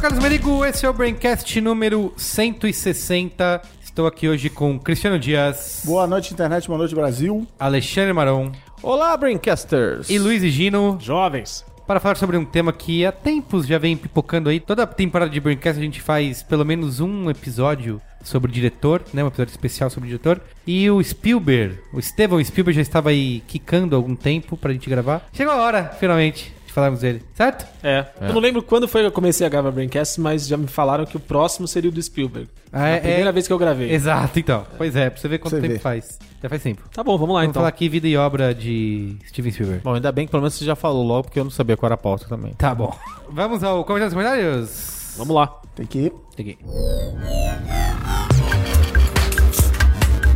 sou o Carlos Merigo, esse é o Braincast número 160. Estou aqui hoje com Cristiano Dias, Boa noite, internet, boa noite, Brasil. Alexandre Maron Olá, Braincasters! e Luiz e Gino Jovens! para falar sobre um tema que há tempos já vem pipocando aí. Toda temporada de Braincast a gente faz pelo menos um episódio sobre o diretor, né? Um episódio especial sobre o diretor. E o Spielberg, o Steven Spielberg já estava aí quicando há algum tempo pra gente gravar. Chegou a hora, finalmente, de falarmos dele, certo? É. Eu não lembro quando foi que eu comecei a gravar Braincast, mas já me falaram que o próximo seria o do Spielberg. Ah, a primeira vez que eu gravei. Exato, então. Pois é, pra você ver quanto Você tempo vê. faz. Já faz tempo. Tá bom, vamos lá Vamos então. falar aqui vida e obra de Steven Spielberg. Bom, ainda bem que pelo menos você já falou logo, porque eu não sabia qual era a pauta também. Tá bom. Vamos ao comentário dos comentários? Vamos lá. Tem que ir. Peguei.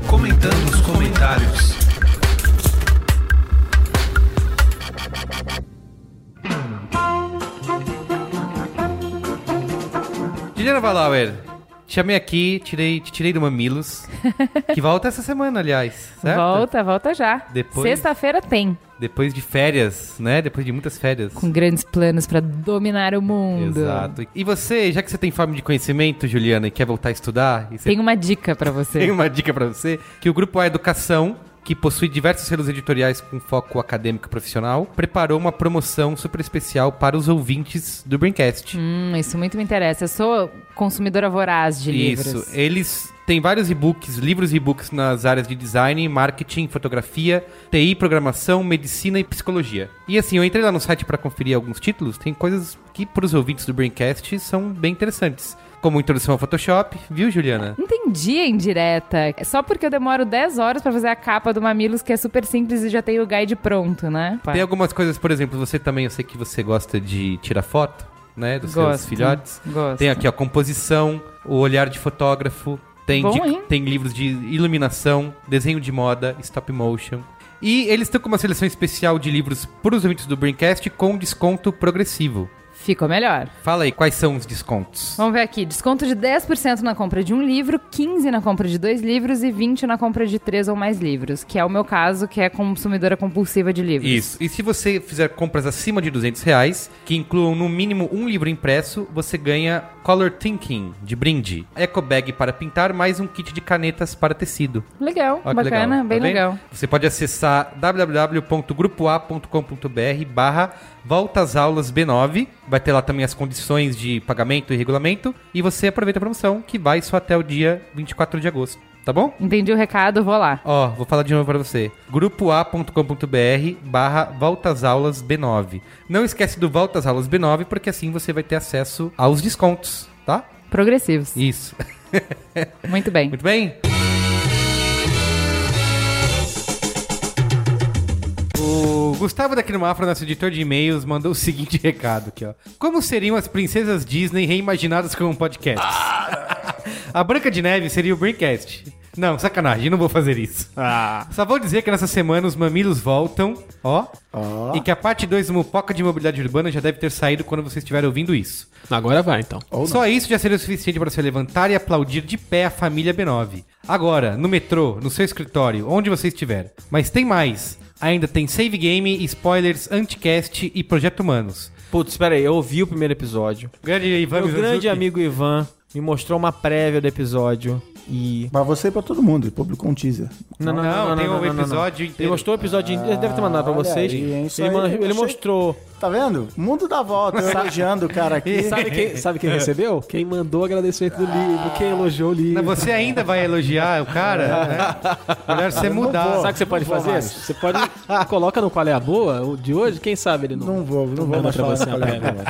Comentando os comentários. Juliana Valauer, te chamei aqui, tirei, te tirei do Mamilos, que volta essa semana, aliás, certo? Volta, volta já. Depois- Sexta-feira tem. Depois de férias, né? Depois de muitas férias. Com grandes planos pra dominar o mundo. Exato. E você, já que você tem fome de conhecimento, Juliana, e quer voltar a estudar, você Tem uma dica pra você. Tem uma dica pra você, que o grupo A Educação, que possui diversos selos editoriais com foco acadêmico e profissional, preparou uma promoção super especial para os ouvintes do Braincast. Hum, isso muito me interessa. Eu sou consumidora voraz de livros. Isso. Eles têm vários e-books, livros e e-books nas áreas de design, marketing, fotografia, TI, programação, medicina e psicologia. E assim, eu entrei lá no site para conferir alguns títulos, tem coisas que para os ouvintes do Braincast são bem interessantes. Como introdução ao Photoshop, viu, Juliana? Entendi a indireta. É só porque eu demoro 10 horas pra fazer a capa do Mamilos, que é super simples e já tem o guide pronto, né? Tem algumas coisas, por exemplo, você também, eu sei que você gosta de tirar foto, né, dos seus Gosto, filhotes. gosto. Tem aqui, ó, composição, o olhar de fotógrafo, tem, Bom, de- tem livros de iluminação, desenho de moda, stop motion. E eles estão com uma seleção especial de livros para os ouvintes do Braincast com desconto progressivo. Ficou melhor. Fala aí, quais são os descontos? Vamos ver aqui. Desconto de 10% na compra de um livro, 15% na compra de dois livros e 20% na compra de três ou mais livros. Que é o meu caso, que é consumidora compulsiva de livros. Isso. E se você fizer compras acima de 200 reais, que incluam no mínimo um livro impresso, você ganha Color Thinking, de brinde. Eco bag para pintar, mais um kit de canetas para tecido. Legal, que bacana, legal. bem Tá legal. Você pode acessar www.grupoa.com.br barra Voltas Aulas B9. Vai ter lá também as condições de pagamento e regulamento. E você aproveita a promoção, que vai só até o dia 24 de agosto. Tá bom? Entendi o recado, vou lá. Ó, vou falar de novo para você. grupoa.com.br barra Voltas Aulas B9. Não esquece do Voltas Aulas B9, porque assim você vai ter acesso aos descontos, tá? Progressivos. Isso. Muito bem. Muito bem? O Gustavo daqui no Mafra, nosso editor de e-mails, mandou o seguinte recado aqui, ó. Como seriam as princesas Disney reimaginadas como um podcast? A Branca de Neve seria o Braincast. Não, sacanagem, não vou fazer isso. Ah. Só vou dizer que nessa semana os mamilos voltam, ó. Ó. E que a parte 2 do Mupoca de Mobilidade Urbana já deve ter saído quando você estiver ouvindo isso. Agora vai então. Só isso já seria o suficiente para você levantar e aplaudir de pé a família B9. Agora, no metrô, no seu escritório, onde você estiver. Mas tem mais. Ainda tem save game, spoilers, anticast e projeto humanos. Putz, espera aí, eu ouvi o primeiro episódio. Grande Ivan Meu grande amigo Ivan me mostrou uma prévia do episódio e... Pra você e pra todo mundo. Ele publicou um teaser. Não, tem o episódio Ele inteiro. mostrou o episódio inteiro, ele deve ter mandado pra vocês. aí, hein? Isso ele aí, ele achei- mostrou. Tá vendo? Mundo dá volta. Eu elogiando o cara aqui. Sabe quem, sabe quem recebeu? Quem mandou o agradecimento do livro, quem elogiou o livro. Não, Você ainda vai elogiar o cara? né? Melhor você mudar. Sabe o que você pode fazer? mais. Você pode. Coloca no Qual é a Boa o de hoje, quem sabe ele não. Não vou, não vou Não mais pra falar você, qual é a André.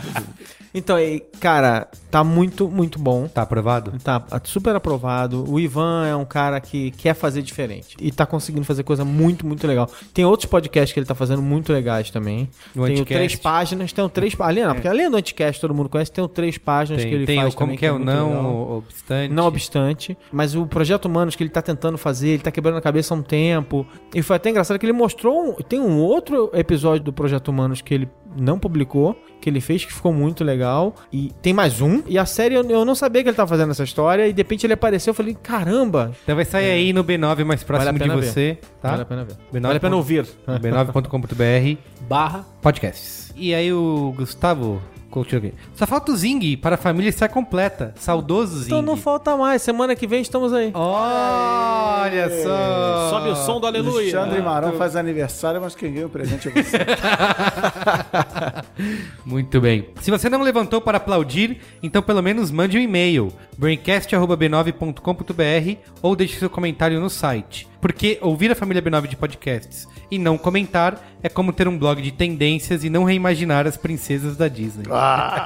Então, cara, tá muito, muito bom. Tá aprovado? Tá super aprovado. O Ivan é um cara que quer fazer diferente. E tá conseguindo fazer coisa muito, muito legal. Tem outros podcasts que ele tá fazendo muito legais também. O Tem o Anticast. páginas, tem um três páginas. Não, porque além do anticast todo mundo conhece, tem um três páginas que Tem, ele tem faz o como também, que é o muito legal. não obstante. Não obstante, mas o projeto Humanos que ele tá tentando fazer, ele tá quebrando a cabeça há um tempo. E foi até engraçado que ele mostrou. um- tem um outro episódio do Projeto Humanos que ele não publicou, que ele fez, que ficou muito legal. E tem mais um. E a série eu, eu não sabia que ele tava fazendo essa história. E de repente ele apareceu. Eu falei, caramba! Então vai sair aí no B9 mais próximo Vale de ver. você, tá? Vale a pena ver. B9 Vale a pena ouvir. b9.com.br Barra. podcasts. E aí o Gustavo. Só falta o Zing para a família estar completa. Saudoso Zing. Então não falta mais. Semana que vem estamos aí. Olha só. Sobe o som do aleluia. Alexandre Marão faz aniversário, mas quem ganha o presente é você. Muito bem. Se você não levantou para aplaudir, então pelo menos mande um e-mail. braincast.b9.com.br ou deixe seu comentário no site. Porque ouvir a família B9 de podcasts e não comentar é como ter um blog de tendências e não reimaginar as princesas da Disney.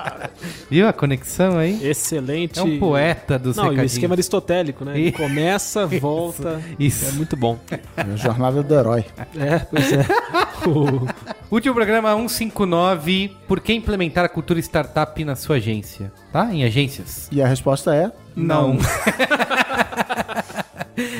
Viu a conexão aí? Excelente. É um poeta dos Não, e o recadinhos. esquema aristotélico, né? Ele começa, volta. Isso. É muito bom. A jornada do herói. É, pois é. O- Último programa 159. Por que implementar a cultura startup na sua agência? Tá? Em agências? E a resposta é... Não.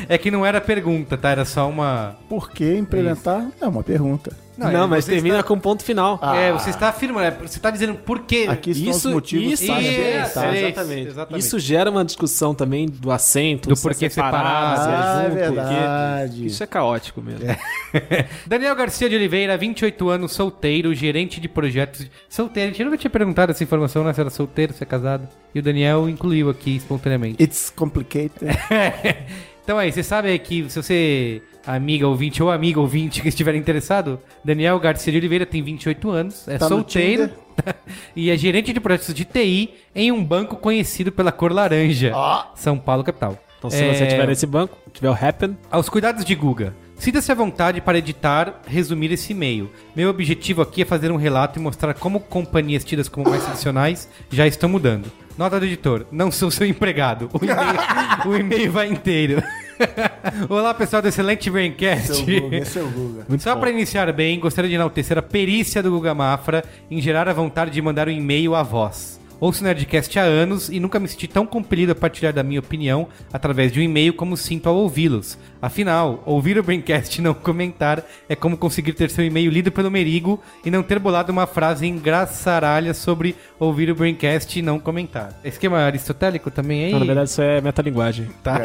É que não era pergunta, tá? Era só uma. Por que implementar? É uma pergunta. Não, é, mas termina está- com ponto final. É, você está afirmando, é, você está dizendo por quê. Aqui estão os motivos isso, para isso, é, exatamente. exatamente. Isso gera uma discussão também do assento, Do se porquê é separado, se Ah, é junto, verdade. porque Isso é caótico mesmo. Daniel Garcia de Oliveira, 28 anos, solteiro, gerente de projetos. Solteiro, a gente nunca tinha perguntado essa informação, né? Se era solteiro, se é casado. E o Daniel incluiu aqui espontaneamente. It's complicated. então aí, você sabe que se você, amiga ouvinte ou amigo ouvinte que estiver interessado, Daniel Garcia de Oliveira tem 28 anos, é Tá solteiro e é gerente de projetos de TI em um banco conhecido pela cor laranja, São Paulo, capital. Então, se É, você tiver nesse banco, tiver o Happen, Aos cuidados de Guga. Sinta-se à vontade para editar, resumir esse e-mail. Meu objetivo aqui é fazer um relato e mostrar como companhias tidas como mais tradicionais já estão mudando. Nota do editor, não sou seu empregado. O e-mail, o e-mail vai inteiro. Olá, pessoal do Excelente Braincast. Seu Guga, esse é o Guga. Só para iniciar bem, gostaria de enaltecer a perícia do Guga Mafra em gerar a vontade de mandar um e-mail à voz. Ouço Nerdcast há anos e nunca me senti tão compelido a partilhar da minha opinião através de um e-mail como sinto ao ouvi-los. Afinal, ouvir o Braincast e não comentar é como conseguir ter seu e-mail lido pelo Merigo e não ter bolado uma frase engraçaralha sobre ouvir o Braincast e não comentar. Esquema aristotélico também aí? não, na verdade isso é metalinguagem. Tá?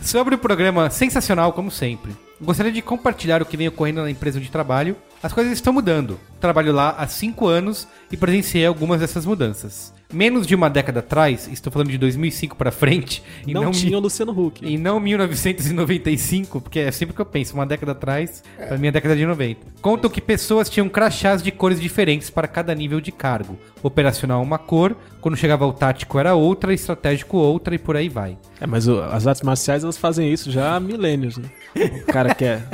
Sobre o programa sensacional, como sempre. Gostaria de compartilhar o que vem ocorrendo na empresa onde trabalho. As coisas estão mudando. Trabalho lá há 5 anos e presenciei algumas dessas mudanças. Menos de uma década atrás, estou falando de 2005 para frente, e não, não, tinha mi- o Luciano Huck. e não 1995, porque é sempre que eu penso, uma década atrás, pra mim é década de 90. Contam que pessoas tinham crachás de cores diferentes para cada nível de cargo. Operacional uma cor, quando chegava ao tático era outra, estratégico outra e por aí vai. É, mas o- as artes marciais elas fazem isso já há milênios, né? O cara quer,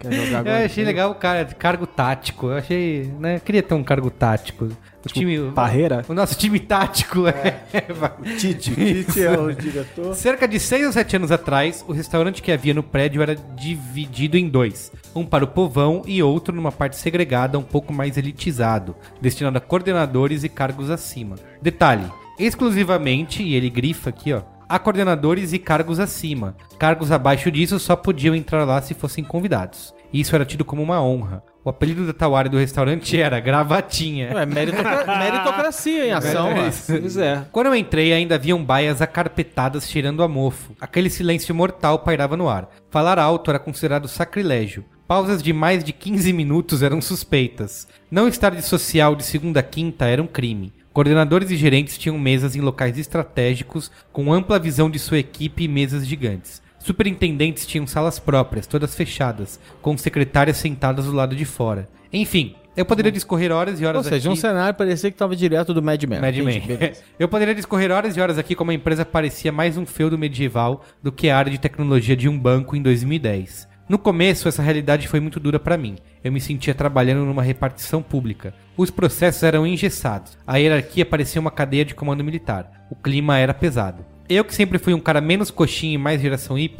quer jogar Eu achei legal o cara, cargo tático. Eu achei, né? Eu queria ter um cargo tático. O time. Parreira? O nosso time tático é. Tite. Tite é o diretor. Cerca de 6 ou 7 anos atrás, o restaurante que havia no prédio era dividido em dois. Um para o povão e outro numa parte segregada, um pouco mais elitizado, destinado a coordenadores e cargos acima. Detalhe: exclusivamente, e ele grifa aqui, ó. A coordenadores e cargos acima. Cargos abaixo disso só podiam entrar lá se fossem convidados. Isso era tido como uma honra. O apelido da área do restaurante era Gravatinha. Ué, meritocra- meritocracia em ação, ué. Pois é. Quando eu entrei, ainda haviam baias acarpetadas cheirando a mofo. Aquele silêncio mortal pairava no ar. Falar alto era considerado sacrilégio. Pausas de mais de 15 minutos eram suspeitas. Não estar de social de segunda a quinta era um crime. Coordenadores e gerentes tinham mesas em locais estratégicos, com ampla visão de sua equipe e mesas gigantes. Superintendentes tinham salas próprias, todas fechadas, com secretárias sentadas do lado de fora. Enfim, eu poderia discorrer horas e horas Ou seja, um aqui... cenário parecia que tava direto do Mad Men. Mad Men. Eu poderia discorrer horas e horas aqui como a empresa parecia mais um feudo medieval do que a área de tecnologia de um banco em 2010. No começo, essa realidade foi muito dura pra mim. Eu me sentia trabalhando numa repartição pública. Os processos eram engessados. A hierarquia parecia uma cadeia de comando militar. O clima era pesado. Eu, que sempre fui um cara menos coxinha e mais geração Y,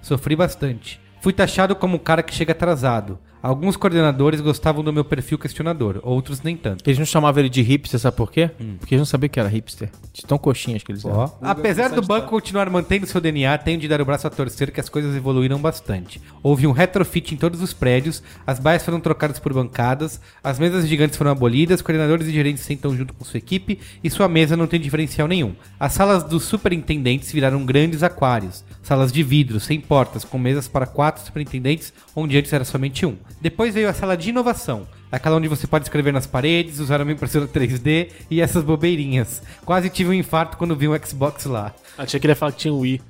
sofri bastante. Fui taxado como um cara que chega atrasado. Alguns coordenadores gostavam do meu perfil questionador, outros nem tanto. Eles não chamavam ele de hipster, sabe por quê? Porque eles não sabiam que era hipster. De tão coxinhas que eles eram. Ó. Apesar do banco continuar mantendo seu DNA, tenho de dar o braço a torcer que as coisas evoluíram bastante. Houve um retrofit em todos os prédios, as baias foram trocadas por bancadas, as mesas gigantes foram abolidas, coordenadores e gerentes sentam junto com sua equipe e sua mesa não tem diferencial nenhum. As salas dos superintendentes viraram grandes aquários, salas de vidro, sem portas, com mesas para quatro superintendentes, onde antes era somente um. Depois veio a sala de inovação, aquela onde você pode escrever nas paredes, usar uma impressora 3D e essas bobeirinhas. Quase tive um infarto quando vi um Xbox lá. Achei que ele ia falar que tinha um Wii.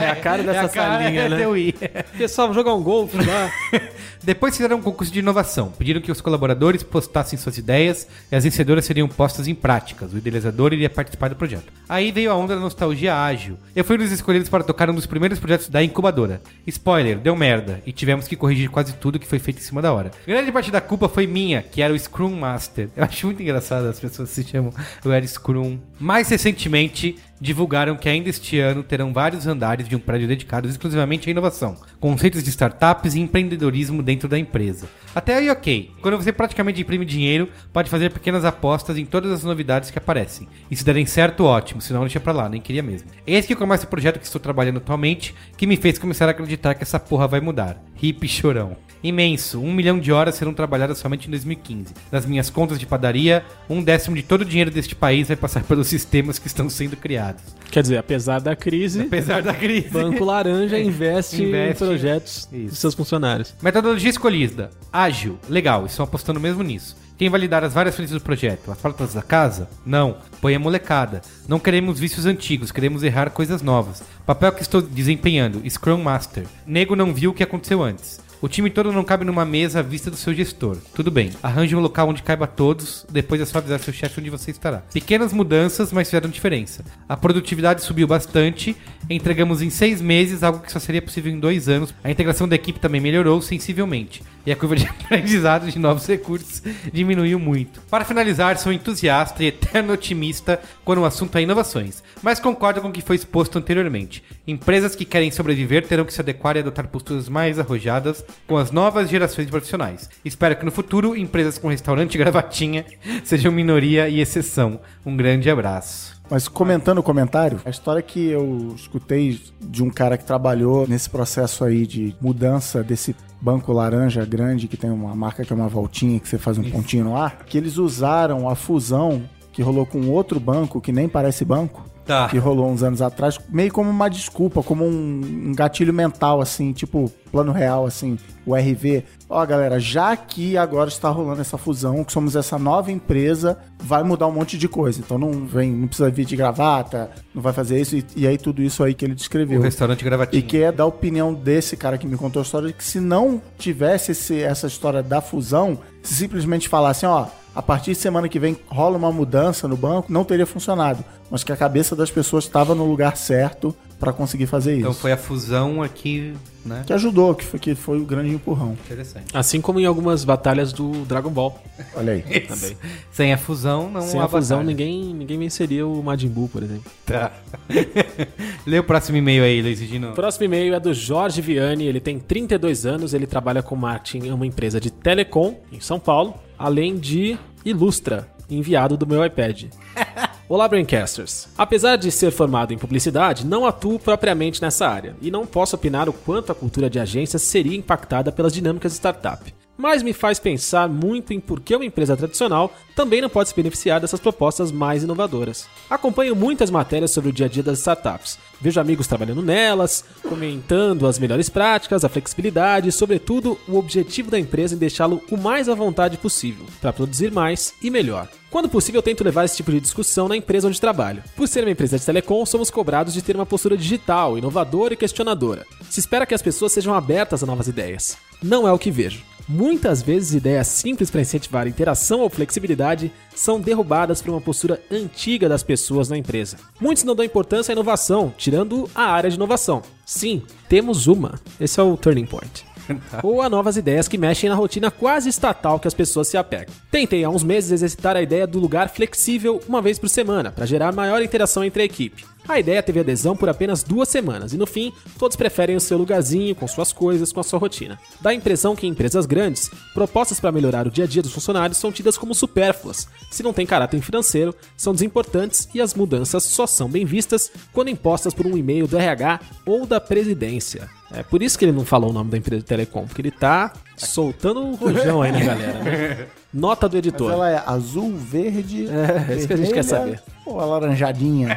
É a cara dessa É a cara- salinha, é né? teu i. Pessoal, jogar um golfe lá. Depois fizeram um concurso de inovação. Pediram que os colaboradores postassem suas ideias e as vencedoras seriam postas em práticas. O idealizador iria participar do projeto. Aí veio a onda da nostalgia ágil. Eu fui um dos escolhidos para tocar um dos primeiros projetos da incubadora. Spoiler, deu merda e tivemos que corrigir quase tudo que foi feito em cima da hora. Grande parte da culpa foi minha, que era o Scrum Master. Eu acho muito engraçado as pessoas se chamam eu era Scrum. Mais recentemente, divulgaram que ainda este ano terão vários andares de um prédio dedicados exclusivamente à inovação, conceitos de startups e empreendedorismo dentro da empresa. Até aí ok, quando você praticamente imprime dinheiro, pode fazer pequenas apostas em todas as novidades que aparecem. E se derem certo, ótimo, senão deixa pra lá, nem queria mesmo. Eis que começa o projeto que estou trabalhando atualmente, que me fez começar a acreditar que essa porra vai mudar. Hip chorão. Imenso, um milhão de horas serão trabalhadas somente em 2015. Nas minhas contas de padaria, um décimo de todo o dinheiro deste país vai passar pelos sistemas que estão sendo criados. Quer dizer, apesar da crise, Apesar da crise. Banco Laranja investe, Investe. em projetos Isso. de seus funcionários. Metodologia escolhida. Ágil. Legal, estão apostando mesmo nisso. Quem validar as várias frentes do projeto? As portas da casa? Não. Põe a molecada. Não queremos vícios antigos, queremos errar coisas novas. Papel que estou desempenhando. Scrum Master. Nego não viu o que aconteceu antes. O time todo não cabe numa mesa à vista do seu gestor. Tudo bem. Arranje um local onde caiba todos, depois é só avisar seu chefe onde você estará. Pequenas mudanças, mas fizeram diferença. A produtividade subiu bastante, entregamos em seis meses algo que só seria possível em dois anos. A integração da equipe também melhorou sensivelmente. E a curva de aprendizado de novos recursos diminuiu muito. Para finalizar, sou entusiasta e eterno otimista quando o assunto é inovações, mas concordo com o que foi exposto anteriormente. Empresas que querem sobreviver terão que se adequar e adotar posturas mais arrojadas com as novas gerações de profissionais. Espero que no futuro empresas com restaurante e gravatinha sejam minoria e exceção. Um grande abraço. Mas comentando o comentário, a história que eu escutei de um cara que trabalhou nesse processo aí de mudança desse banco laranja grande, que tem uma marca que é uma voltinha, que você faz um pontinho no ar, que eles usaram a fusão que rolou com outro banco, que nem parece banco, Tá. que rolou uns anos atrás, meio como uma desculpa, como um, um gatilho mental, assim, tipo plano real, assim, o RV. Ó, galera, já que agora está rolando essa fusão, que somos essa nova empresa, vai mudar um monte de coisa. Então não vem, não precisa vir de gravata, não vai fazer isso, e, e aí tudo isso aí que ele descreveu. O restaurante E gravatinha. que é da opinião desse cara que me contou a história, que se não tivesse esse- essa história da fusão, se simplesmente falassem, ó, a partir de semana que vem rola uma mudança no banco, não teria funcionado. Mas que a cabeça das pessoas estava no lugar certo para conseguir fazer isso. Então foi a fusão aqui, né? Que ajudou, que foi, que foi o grande empurrão. Interessante. Assim como em algumas batalhas do Dragon Ball. Olha aí. Também. Sem a fusão, não Sem há a fusão, ninguém, ninguém venceria o Majin Buu, por exemplo. Tá. Lê o próximo e-mail aí, Luiz Gino. O próximo e-mail é do Jorge Viane, ele tem 32 anos, ele trabalha com marketing em uma empresa de telecom em São Paulo, além de Ilustra, enviado do meu iPad. Olá, Braincasters. Apesar de ser formado em publicidade, não atuo propriamente nessa área e não posso opinar o quanto a cultura de agências seria impactada pelas dinâmicas de startup. Mas me faz pensar muito em por que uma empresa tradicional também não pode se beneficiar dessas propostas mais inovadoras. Acompanho muitas matérias sobre o dia a dia das startups. Vejo amigos trabalhando nelas, comentando as melhores práticas, a flexibilidade e, sobretudo, o objetivo da empresa em deixá-lo o mais à vontade possível, para produzir mais e melhor. Quando possível, eu tento levar esse tipo de discussão na empresa onde trabalho. Por ser uma empresa de telecom, somos cobrados de ter uma postura digital, inovadora e questionadora. Se espera que as pessoas sejam abertas a novas ideias. Não é o que vejo. Muitas vezes ideias simples para incentivar interação ou flexibilidade são derrubadas por uma postura antiga das pessoas na empresa. Muitos não dão importância à inovação, tirando a área de inovação. Sim, temos uma. Esse é o turning point. ou a novas ideias que mexem na rotina quase estatal que as pessoas se apegam. Tentei há uns meses exercitar a ideia do lugar flexível uma vez por semana, para gerar maior interação entre a equipe. A ideia teve adesão por apenas duas semanas e no fim, todos preferem o seu lugarzinho, com suas coisas, com a sua rotina. Dá a impressão que em empresas grandes, propostas para melhorar o dia a dia dos funcionários são tidas como supérfluas, se não tem caráter financeiro, são desimportantes e as mudanças só são bem vistas quando impostas por um e-mail do RH ou da presidência. É por isso que ele não falou o nome da empresa de telecom, porque ele tá soltando o rojão aí na galera. Né? Nota do Mas editor. ela é azul, verde. É, é isso que a gente quer saber. Ou alaranjadinha?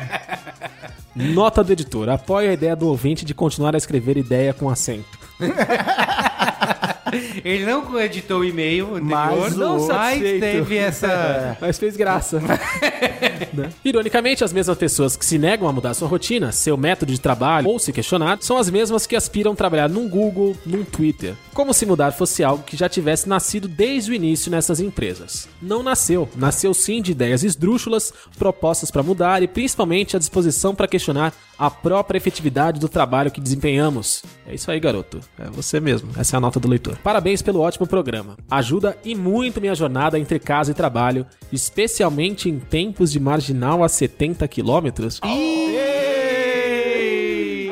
Nota do editor. Apoia a ideia do ouvinte de continuar a escrever ideia com acento. Ele não editou o e-mail anterior, Mas não o- mas teve essa... Mas fez graça. Né? Ironicamente, as mesmas pessoas que se negam a mudar sua rotina, seu método de trabalho ou se questionar, são as mesmas que aspiram trabalhar num Google, num Twitter. Como se mudar fosse algo que já tivesse nascido desde o início nessas empresas. Não nasceu. Nasceu sim de ideias esdrúxulas, propostas para mudar e principalmente a disposição para questionar a própria efetividade do trabalho que desempenhamos. É isso aí, garoto. É você mesmo. Essa é a nota do leitor. Parabéns pelo ótimo programa. Ajuda e muito minha jornada entre casa e trabalho, especialmente em tempos de marginal a 70 quilômetros.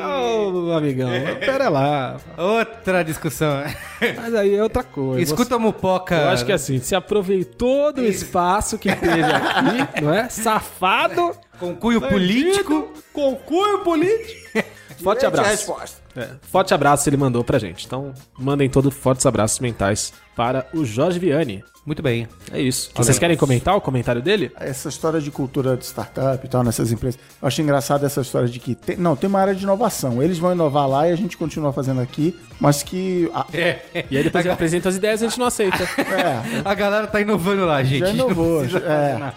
Ô, amigão, pera lá. Outra discussão. Mas aí é outra coisa. Escuta a Mupoca. Eu acho que assim, se aproveitou do espaço que teve aqui, não é? Safado, Com cunho político. com cunho político. Forte abraço. É, forte abraço ele mandou pra gente. Então, mandem todos fortes abraços mentais para o Jorge Vianney. Muito bem. É isso. Vocês querem comentar o comentário dele? Essa história de cultura de startup e tal nessas empresas. Eu acho engraçado essa história de que. tem- não, tem uma área de inovação. Eles vão inovar lá e a gente continua fazendo aqui, mas que. a- E aí depois ele apresenta as ideias e a gente não aceita. é, A galera tá inovando lá, gente. já inovou. Não é.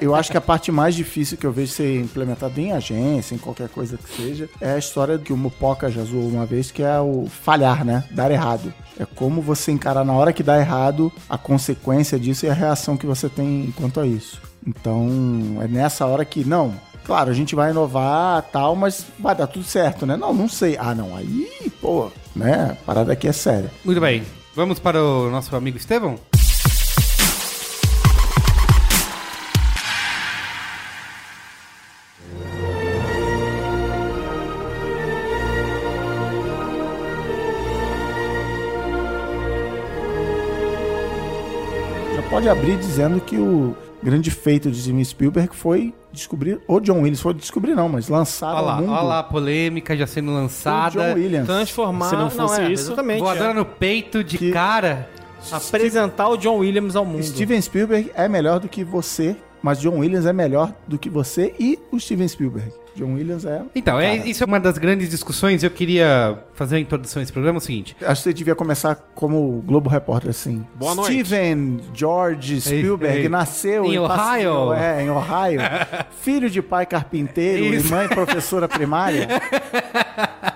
Eu acho que a parte mais difícil que eu vejo ser implementada em agência, em qualquer coisa que seja, é a história que o Mupoca já zoou uma vez, que é o falhar, né? Dar errado. É como você encarar na hora que dá errado a consequência disso e a reação que você tem quanto a isso. Então, é nessa hora que, não, claro, a gente vai inovar tal, mas vai dar tudo certo, né? Não, não sei. Ah, não, aí, pô, né? A parada aqui é séria. Muito bem. Vamos para o nosso amigo Estevão? Pode abrir dizendo que o grande feito de Steven Spielberg foi descobrir, ou John Williams, foi descobrir não, mas lançar Olha ao lá, mundo olha lá a polêmica já sendo o lançada. John Williams. Transformar. Se não fosse é, isso, exatamente. Voadora é. no peito de Que- cara. Apresentar o John Williams ao mundo. Steven Spielberg é melhor do que você, mas John Williams é melhor do que você e o Steven Spielberg. John Williams é... Então, é, isso é uma das grandes discussões. Eu queria fazer a introdução a esse programa. É o seguinte: Acho que você devia começar como Globo Repórter, assim. Boa noite. Steven George Spielberg ei. nasceu Em passe- Ohio. É, em Ohio. filho de pai carpinteiro Isso. e mãe professora primária.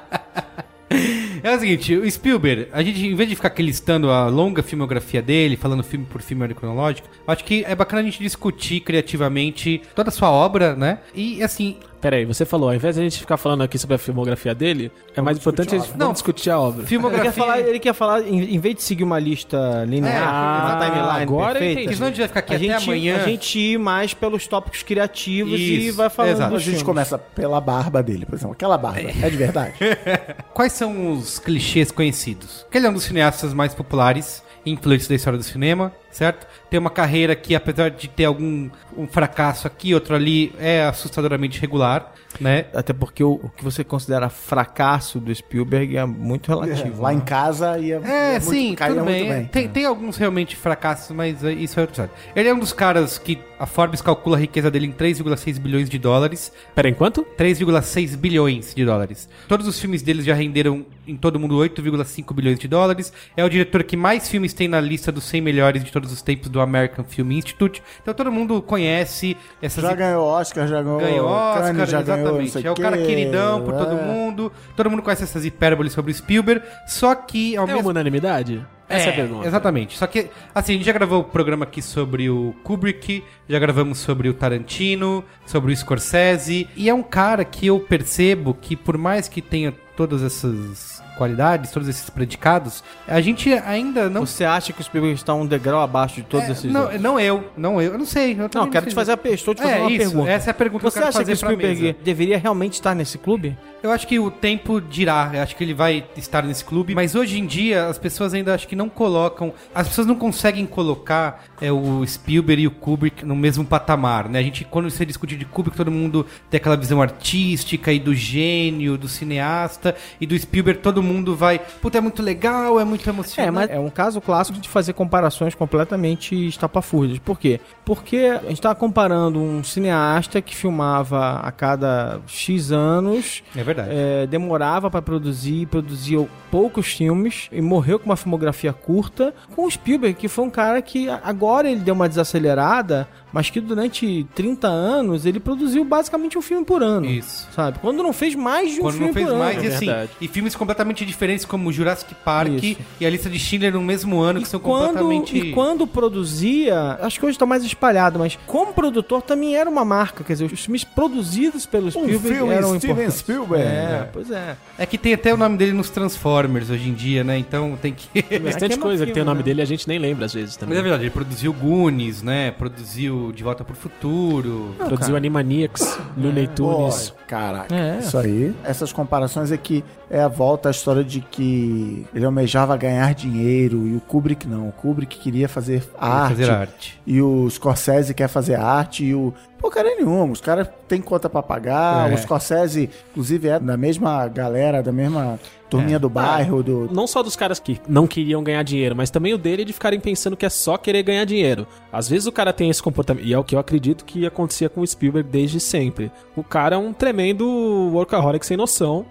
É o seguinte, o Spielberg, a gente, em vez de ficar aqui listando a longa filmografia dele, falando filme por filme ordem cronológica, eu acho que é bacana a gente discutir criativamente toda a sua obra, né? E assim, Pera aí, você falou, ao invés de a gente ficar falando aqui sobre a filmografia dele, é mais importante a gente discutir não discutir a obra. Ele filmografia. quer, falar, ele quer falar, em, em vez de seguir uma lista linear, É, uma timeline agora perfeita, Porque senão a gente vai ficar aqui a até gente, amanhã. a gente ir mais pelos tópicos criativos e Isso, vai falando exato. A gente filmes. começa pela barba dele, por exemplo. Aquela barba. É de verdade? Quais são os clichês conhecidos? Que ele é um dos cineastas mais populares e influentes da história do cinema, certo? Tem uma carreira que, apesar de ter algum um fracasso aqui, outro ali, é assustadoramente regular, né? Até porque o, o que você considera fracasso do Spielberg é muito relativo. Lá né? em casa ia, É, ia sim, muito, tudo bem. muito bem. Tem, tem alguns realmente fracassos, mas eh, isso é outro história. Ele é um dos caras que a Forbes calcula a riqueza dele em 3,6 bilhões de dólares. Pera, enquanto? 3,6 bilhões de dólares. Todos os filmes deles já renderam em todo mundo 8,5 bilhões de dólares. É o diretor que mais filmes tem na lista dos 100 melhores de todos os tempos do American Film Institute. Então todo mundo conhece essas Já ganhou Oscar, já ganhou, ganhou Oscar, Cannes, já ganhou exatamente. sei é o cara quê, queridão por todo é. mundo. Todo mundo conhece essas hipérboles sobre o Spielberg. Só que ao É mesmo uma unanimidade? Essa é, a pergunta. Exatamente. Só que, assim, a gente já gravou o programa aqui sobre o Kubrick, já gravamos sobre o Tarantino, sobre o Scorsese, e é um cara que eu percebo que, por mais que tenha todas essas qualidades, todos esses predicados, a gente ainda não... Você acha que o Spielberg está um degrau abaixo de todos É, esses não, outros? não eu, não eu, eu não sei. Eu Não, quero sei. te fazer a. Estou te fazendo É, uma isso, pergunta. essa é a pergunta Você que eu quero acha que fazer o Spielberg deveria realmente estar nesse clube? Eu acho que o tempo dirá, eu acho que ele vai estar nesse clube, mas hoje em dia as pessoas ainda acho que não colocam, as pessoas não conseguem colocar é, o Spielberg e o Kubrick no mesmo patamar, né? A gente quando você discute de Kubrick, todo mundo tem aquela visão artística e do gênio, do cineasta, e do Spielberg todo mundo vai, puta, é muito legal, é muito É, emocionante. mas é um caso clássico de fazer comparações completamente estapafúrdias. Por quê? Porque a gente está comparando um cineasta que filmava a cada X anos, É verdade. É, demorava para produzir, produzia poucos filmes e morreu com uma filmografia curta, com o Spielberg, que foi um cara que agora ele deu uma desacelerada, mas que durante 30 anos ele produziu basicamente um filme por ano. Isso. Sabe? Quando não fez mais de um Quando filme não fez por ano. mais, e é assim, verdade. e filmes completamente diferentes como Jurassic Park Isso. e a lista de Schindler no mesmo ano, que são quando, completamente... e quando produzia, acho que hoje tá mais espalhado, mas como produtor também era uma marca, quer dizer, os filmes produzidos pelo Spielberg eram importantes. Spielberg. É, pois é. É que tem até o nome dele nos Transformers hoje em dia, né? Então tem que. Bastante é coisa que tem o filme, nome né? dele e a gente nem lembra às vezes Mas também. é verdade, ele produziu Goonies, né? Produziu De Volta pro Futuro. Produziu Animaniacs, Looney Tunes. Pô, Caraca, É. isso aí. Essas comparações é que é a volta à história de que ele almejava ganhar dinheiro e o Kubrick não. O Kubrick queria fazer arte. Fazer arte. E o Scorsese quer fazer arte e o. Porcaria nenhuma. Os caras têm conta pra pagar. É. O Scorsese, inclusive, é da mesma galera, da mesma turminha É. do bairro. Do... Não só dos caras que não queriam ganhar dinheiro, mas também o dele de ficarem pensando que é só querer ganhar dinheiro. Às vezes o cara tem esse comportamento, e é o que eu acredito que acontecia com o Spielberg desde sempre. O cara é um tremendo workaholic sem noção.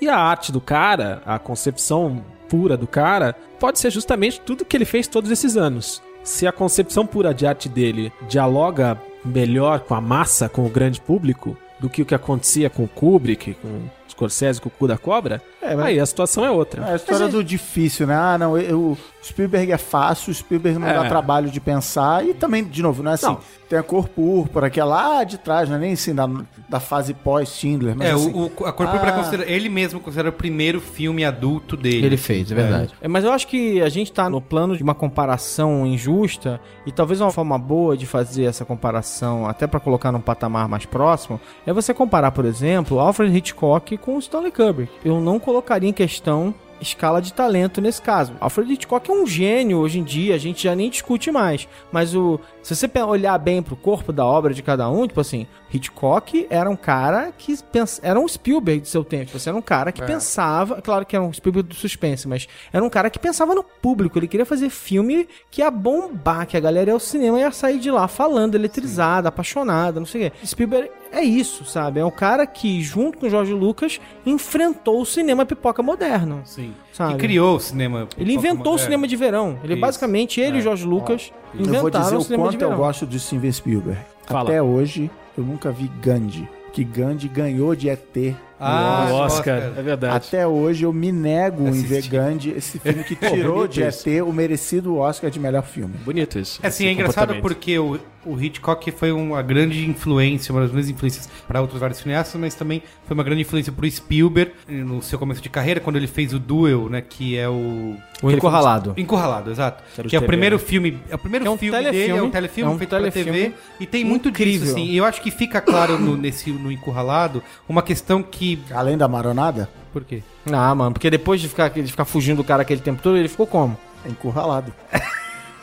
E a arte do cara, a concepção pura do cara, pode ser justamente tudo que ele fez todos esses anos. Se a concepção pura de arte dele dialoga melhor com a massa, com o grande público, do que o que acontecia com o Kubrick, com Scorsese, com o cu da cobra, É, mas- aí a situação é outra. É a história do difícil, né? Ah, não, eu, o Spielberg é fácil, o Spielberg não É. dá trabalho de pensar. E também, de novo, não é assim. Não. Tem a cor púrpura, que é lá de trás, não é nem assim da, da fase pós-Schindler. Mas É, assim, o, o- a Cor Púrpura Ah. considera, ele mesmo considera o primeiro filme adulto dele. Ele fez, é verdade. É, mas eu acho que a gente tá no plano de uma comparação injusta e talvez uma forma boa de fazer essa comparação, até pra colocar num patamar mais próximo, é você comparar, por exemplo, Alfred Hitchcock com o Stanley Kubrick. Eu não colocaria em questão escala de talento nesse caso. Alfred Hitchcock é um gênio hoje em dia, a gente já nem discute mais. Mas o se você olhar bem pro corpo da obra de cada um, tipo assim, Hitchcock era um cara que pensa, era um Spielberg do seu tempo. Tipo, Você era um cara que pensava, claro que era um Spielberg do suspense, mas era um cara que pensava no público. Ele queria fazer filme que ia bombar, que a galera ia ao cinema e ia sair de lá falando, eletrizada, apaixonada, não sei o quê. Spielberg é isso, sabe? É um cara que, junto com o Jorge Lucas, enfrentou o cinema pipoca moderno. Sim. Sabe? Que criou o cinema. Ele inventou o É. cinema de verão. Ele Isso. basicamente, ele e o Jorge Lucas eu vou inventaram dizer o o cinema de quanto eu gosto de Steven Spielberg. Fala. Até hoje, eu nunca vi Gandhi. Que Gandhi ganhou de ET. Ah, o Oscar, Oscar. é verdade. Até hoje eu me nego em ver. Gandhi, esse filme que tirou de. ET o merecido Oscar de melhor filme. Bonito isso. É assim, é engraçado porque o, o Hitchcock foi uma grande influência, uma das grandes influências para outros vários cineastas, mas também foi uma grande influência pro Spielberg no seu começo de carreira, quando ele fez o Duel, né, que é o... O Encurralado. Encurralado, exato. De Que é o TV, primeiro né? filme, é o primeiro É um filme dele, telefilme, é um telefilme é um feito pra telefilme TV, e tem muito incrível. disso, assim, e eu acho que fica claro no, nesse, no Encurralado uma questão que... Além da maronada, Por quê? Ah, mano, porque depois de ficar, de ficar fugindo do cara aquele tempo todo, ele ficou como? é encurralado.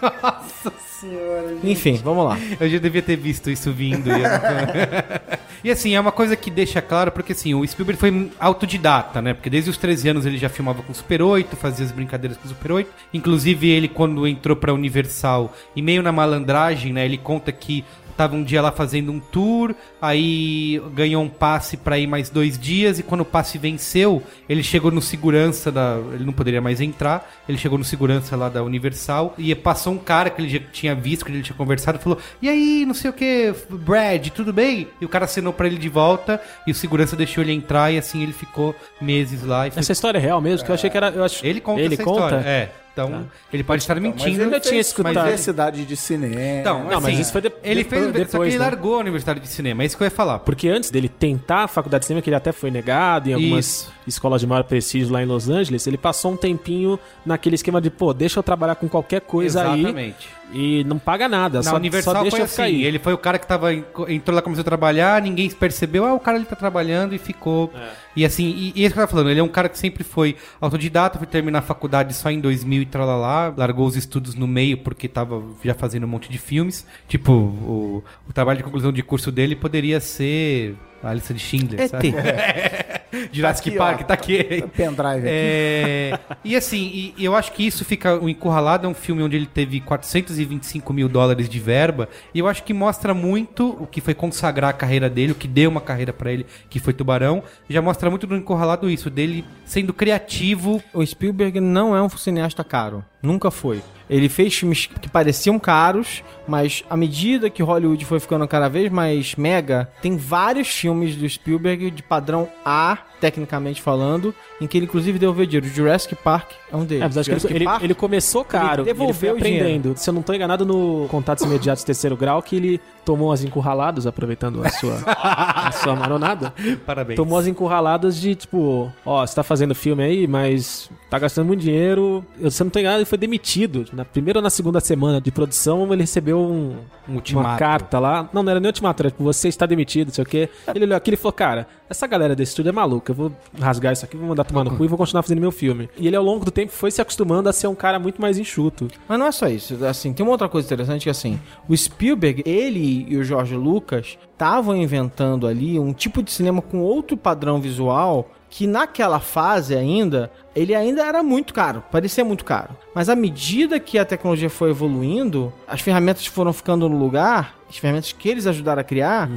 Nossa senhora, Enfim, vamos lá. Eu já devia ter visto isso vindo. E, não- E, assim, é uma coisa que deixa claro, porque assim, o Spielberg foi autodidata, né? Porque desde os 13 anos ele já filmava com o Super 8, fazia as brincadeiras com o Super 8. Inclusive, ele, quando entrou pra Universal, e meio na malandragem, né? Ele conta que tava um dia lá fazendo um tour, aí ganhou um passe pra ir mais dois dias, e quando o passe venceu, ele chegou no segurança da. Ele não poderia mais entrar, ele chegou no segurança lá da Universal, e passou um cara que ele já tinha visto, que ele tinha conversado, falou: E aí, não sei o que, Brad, tudo bem? E o cara acenou pra ele de volta, e o segurança deixou ele entrar, e assim ele ficou meses lá. E foi Essa história é real mesmo? Que eu achei que era. Eu acho... ele conta Ele essa conta? história. É. Então, ele pode estar Mas mentindo. ele eu tinha fez escutado. Universidade de cinema. Então, Não, mas assim, isso foi de- ele depois- fez, só que depois, ele né? largou a Universidade de Cinema, é isso que eu ia falar. Porque antes dele tentar a faculdade de cinema, que ele até foi negado em algumas Isso. escolas de maior prestígio lá em Los Angeles, ele passou um tempinho naquele esquema de, pô, deixa eu trabalhar com qualquer coisa Exatamente. aí e não paga nada, Na só, Universal só deixa foi assim, aí. ele foi o cara que tava, entrou lá, começou a trabalhar, ninguém percebeu, ah, o cara ele tá trabalhando e ficou. E assim, e, e esse que eu tava falando, ele é um cara que sempre foi autodidata, foi terminar a faculdade só em 2000 e tralalá, largou os estudos no meio porque tava já fazendo um monte de filmes. Tipo, o, o trabalho de conclusão de curso dele poderia ser a lista de Schindler, ET. sabe? Jurassic Aqui, Park, ó. tá aqui. Pendrive aqui. É, e assim, e eu acho que isso fica. O Encurralado é um filme onde ele teve 425 mil dólares de verba. E eu acho que mostra muito o que foi consagrar a carreira dele, o que deu uma carreira pra ele, que foi Tubarão. Já mostra muito no Encurralado isso, dele sendo criativo. O Spielberg não é um cineasta caro. Nunca foi. Ele fez filmes que pareciam caros, mas à medida que Hollywood foi ficando cada vez mais mega, tem vários filmes do Spielberg de padrão A, tecnicamente falando, em que ele inclusive devolveu dinheiro. Jurassic Park é um deles. É, mas acho que ele, Jurassic ele- Park, ele começou caro, ele ele, foi devolveu o aprendendo. Se eu não tô enganado, no Contatos Imediatos Terceiro Grau, que ele tomou as encurraladas, aproveitando a sua, a sua maronada, Parabéns. tomou as encurraladas de, tipo, ó, você tá fazendo filme aí, mas tá gastando muito dinheiro. Eu, se eu não tô enganado, ele foi demitido. Na primeira ou na segunda semana de produção, ele recebeu um, Um uma carta lá. Não, não era nem ultimato, era tipo, você está demitido, não sei o quê. Ele olhou aqui e falou, cara, essa galera desse estúdio é maluca. Eu vou rasgar isso aqui, vou mandar tomar no cu e vou continuar fazendo meu filme. E ele, ao longo do tempo, foi se acostumando a ser um cara muito mais enxuto. Mas não é só isso. Assim, tem uma outra coisa interessante que assim, o Spielberg, ele e o George Lucas estavam inventando ali um tipo de cinema com outro padrão visual que naquela fase ainda, ele ainda era muito caro, parecia muito caro. Mas à medida que a tecnologia foi evoluindo, as ferramentas foram ficando no lugar, as ferramentas que eles ajudaram a criar,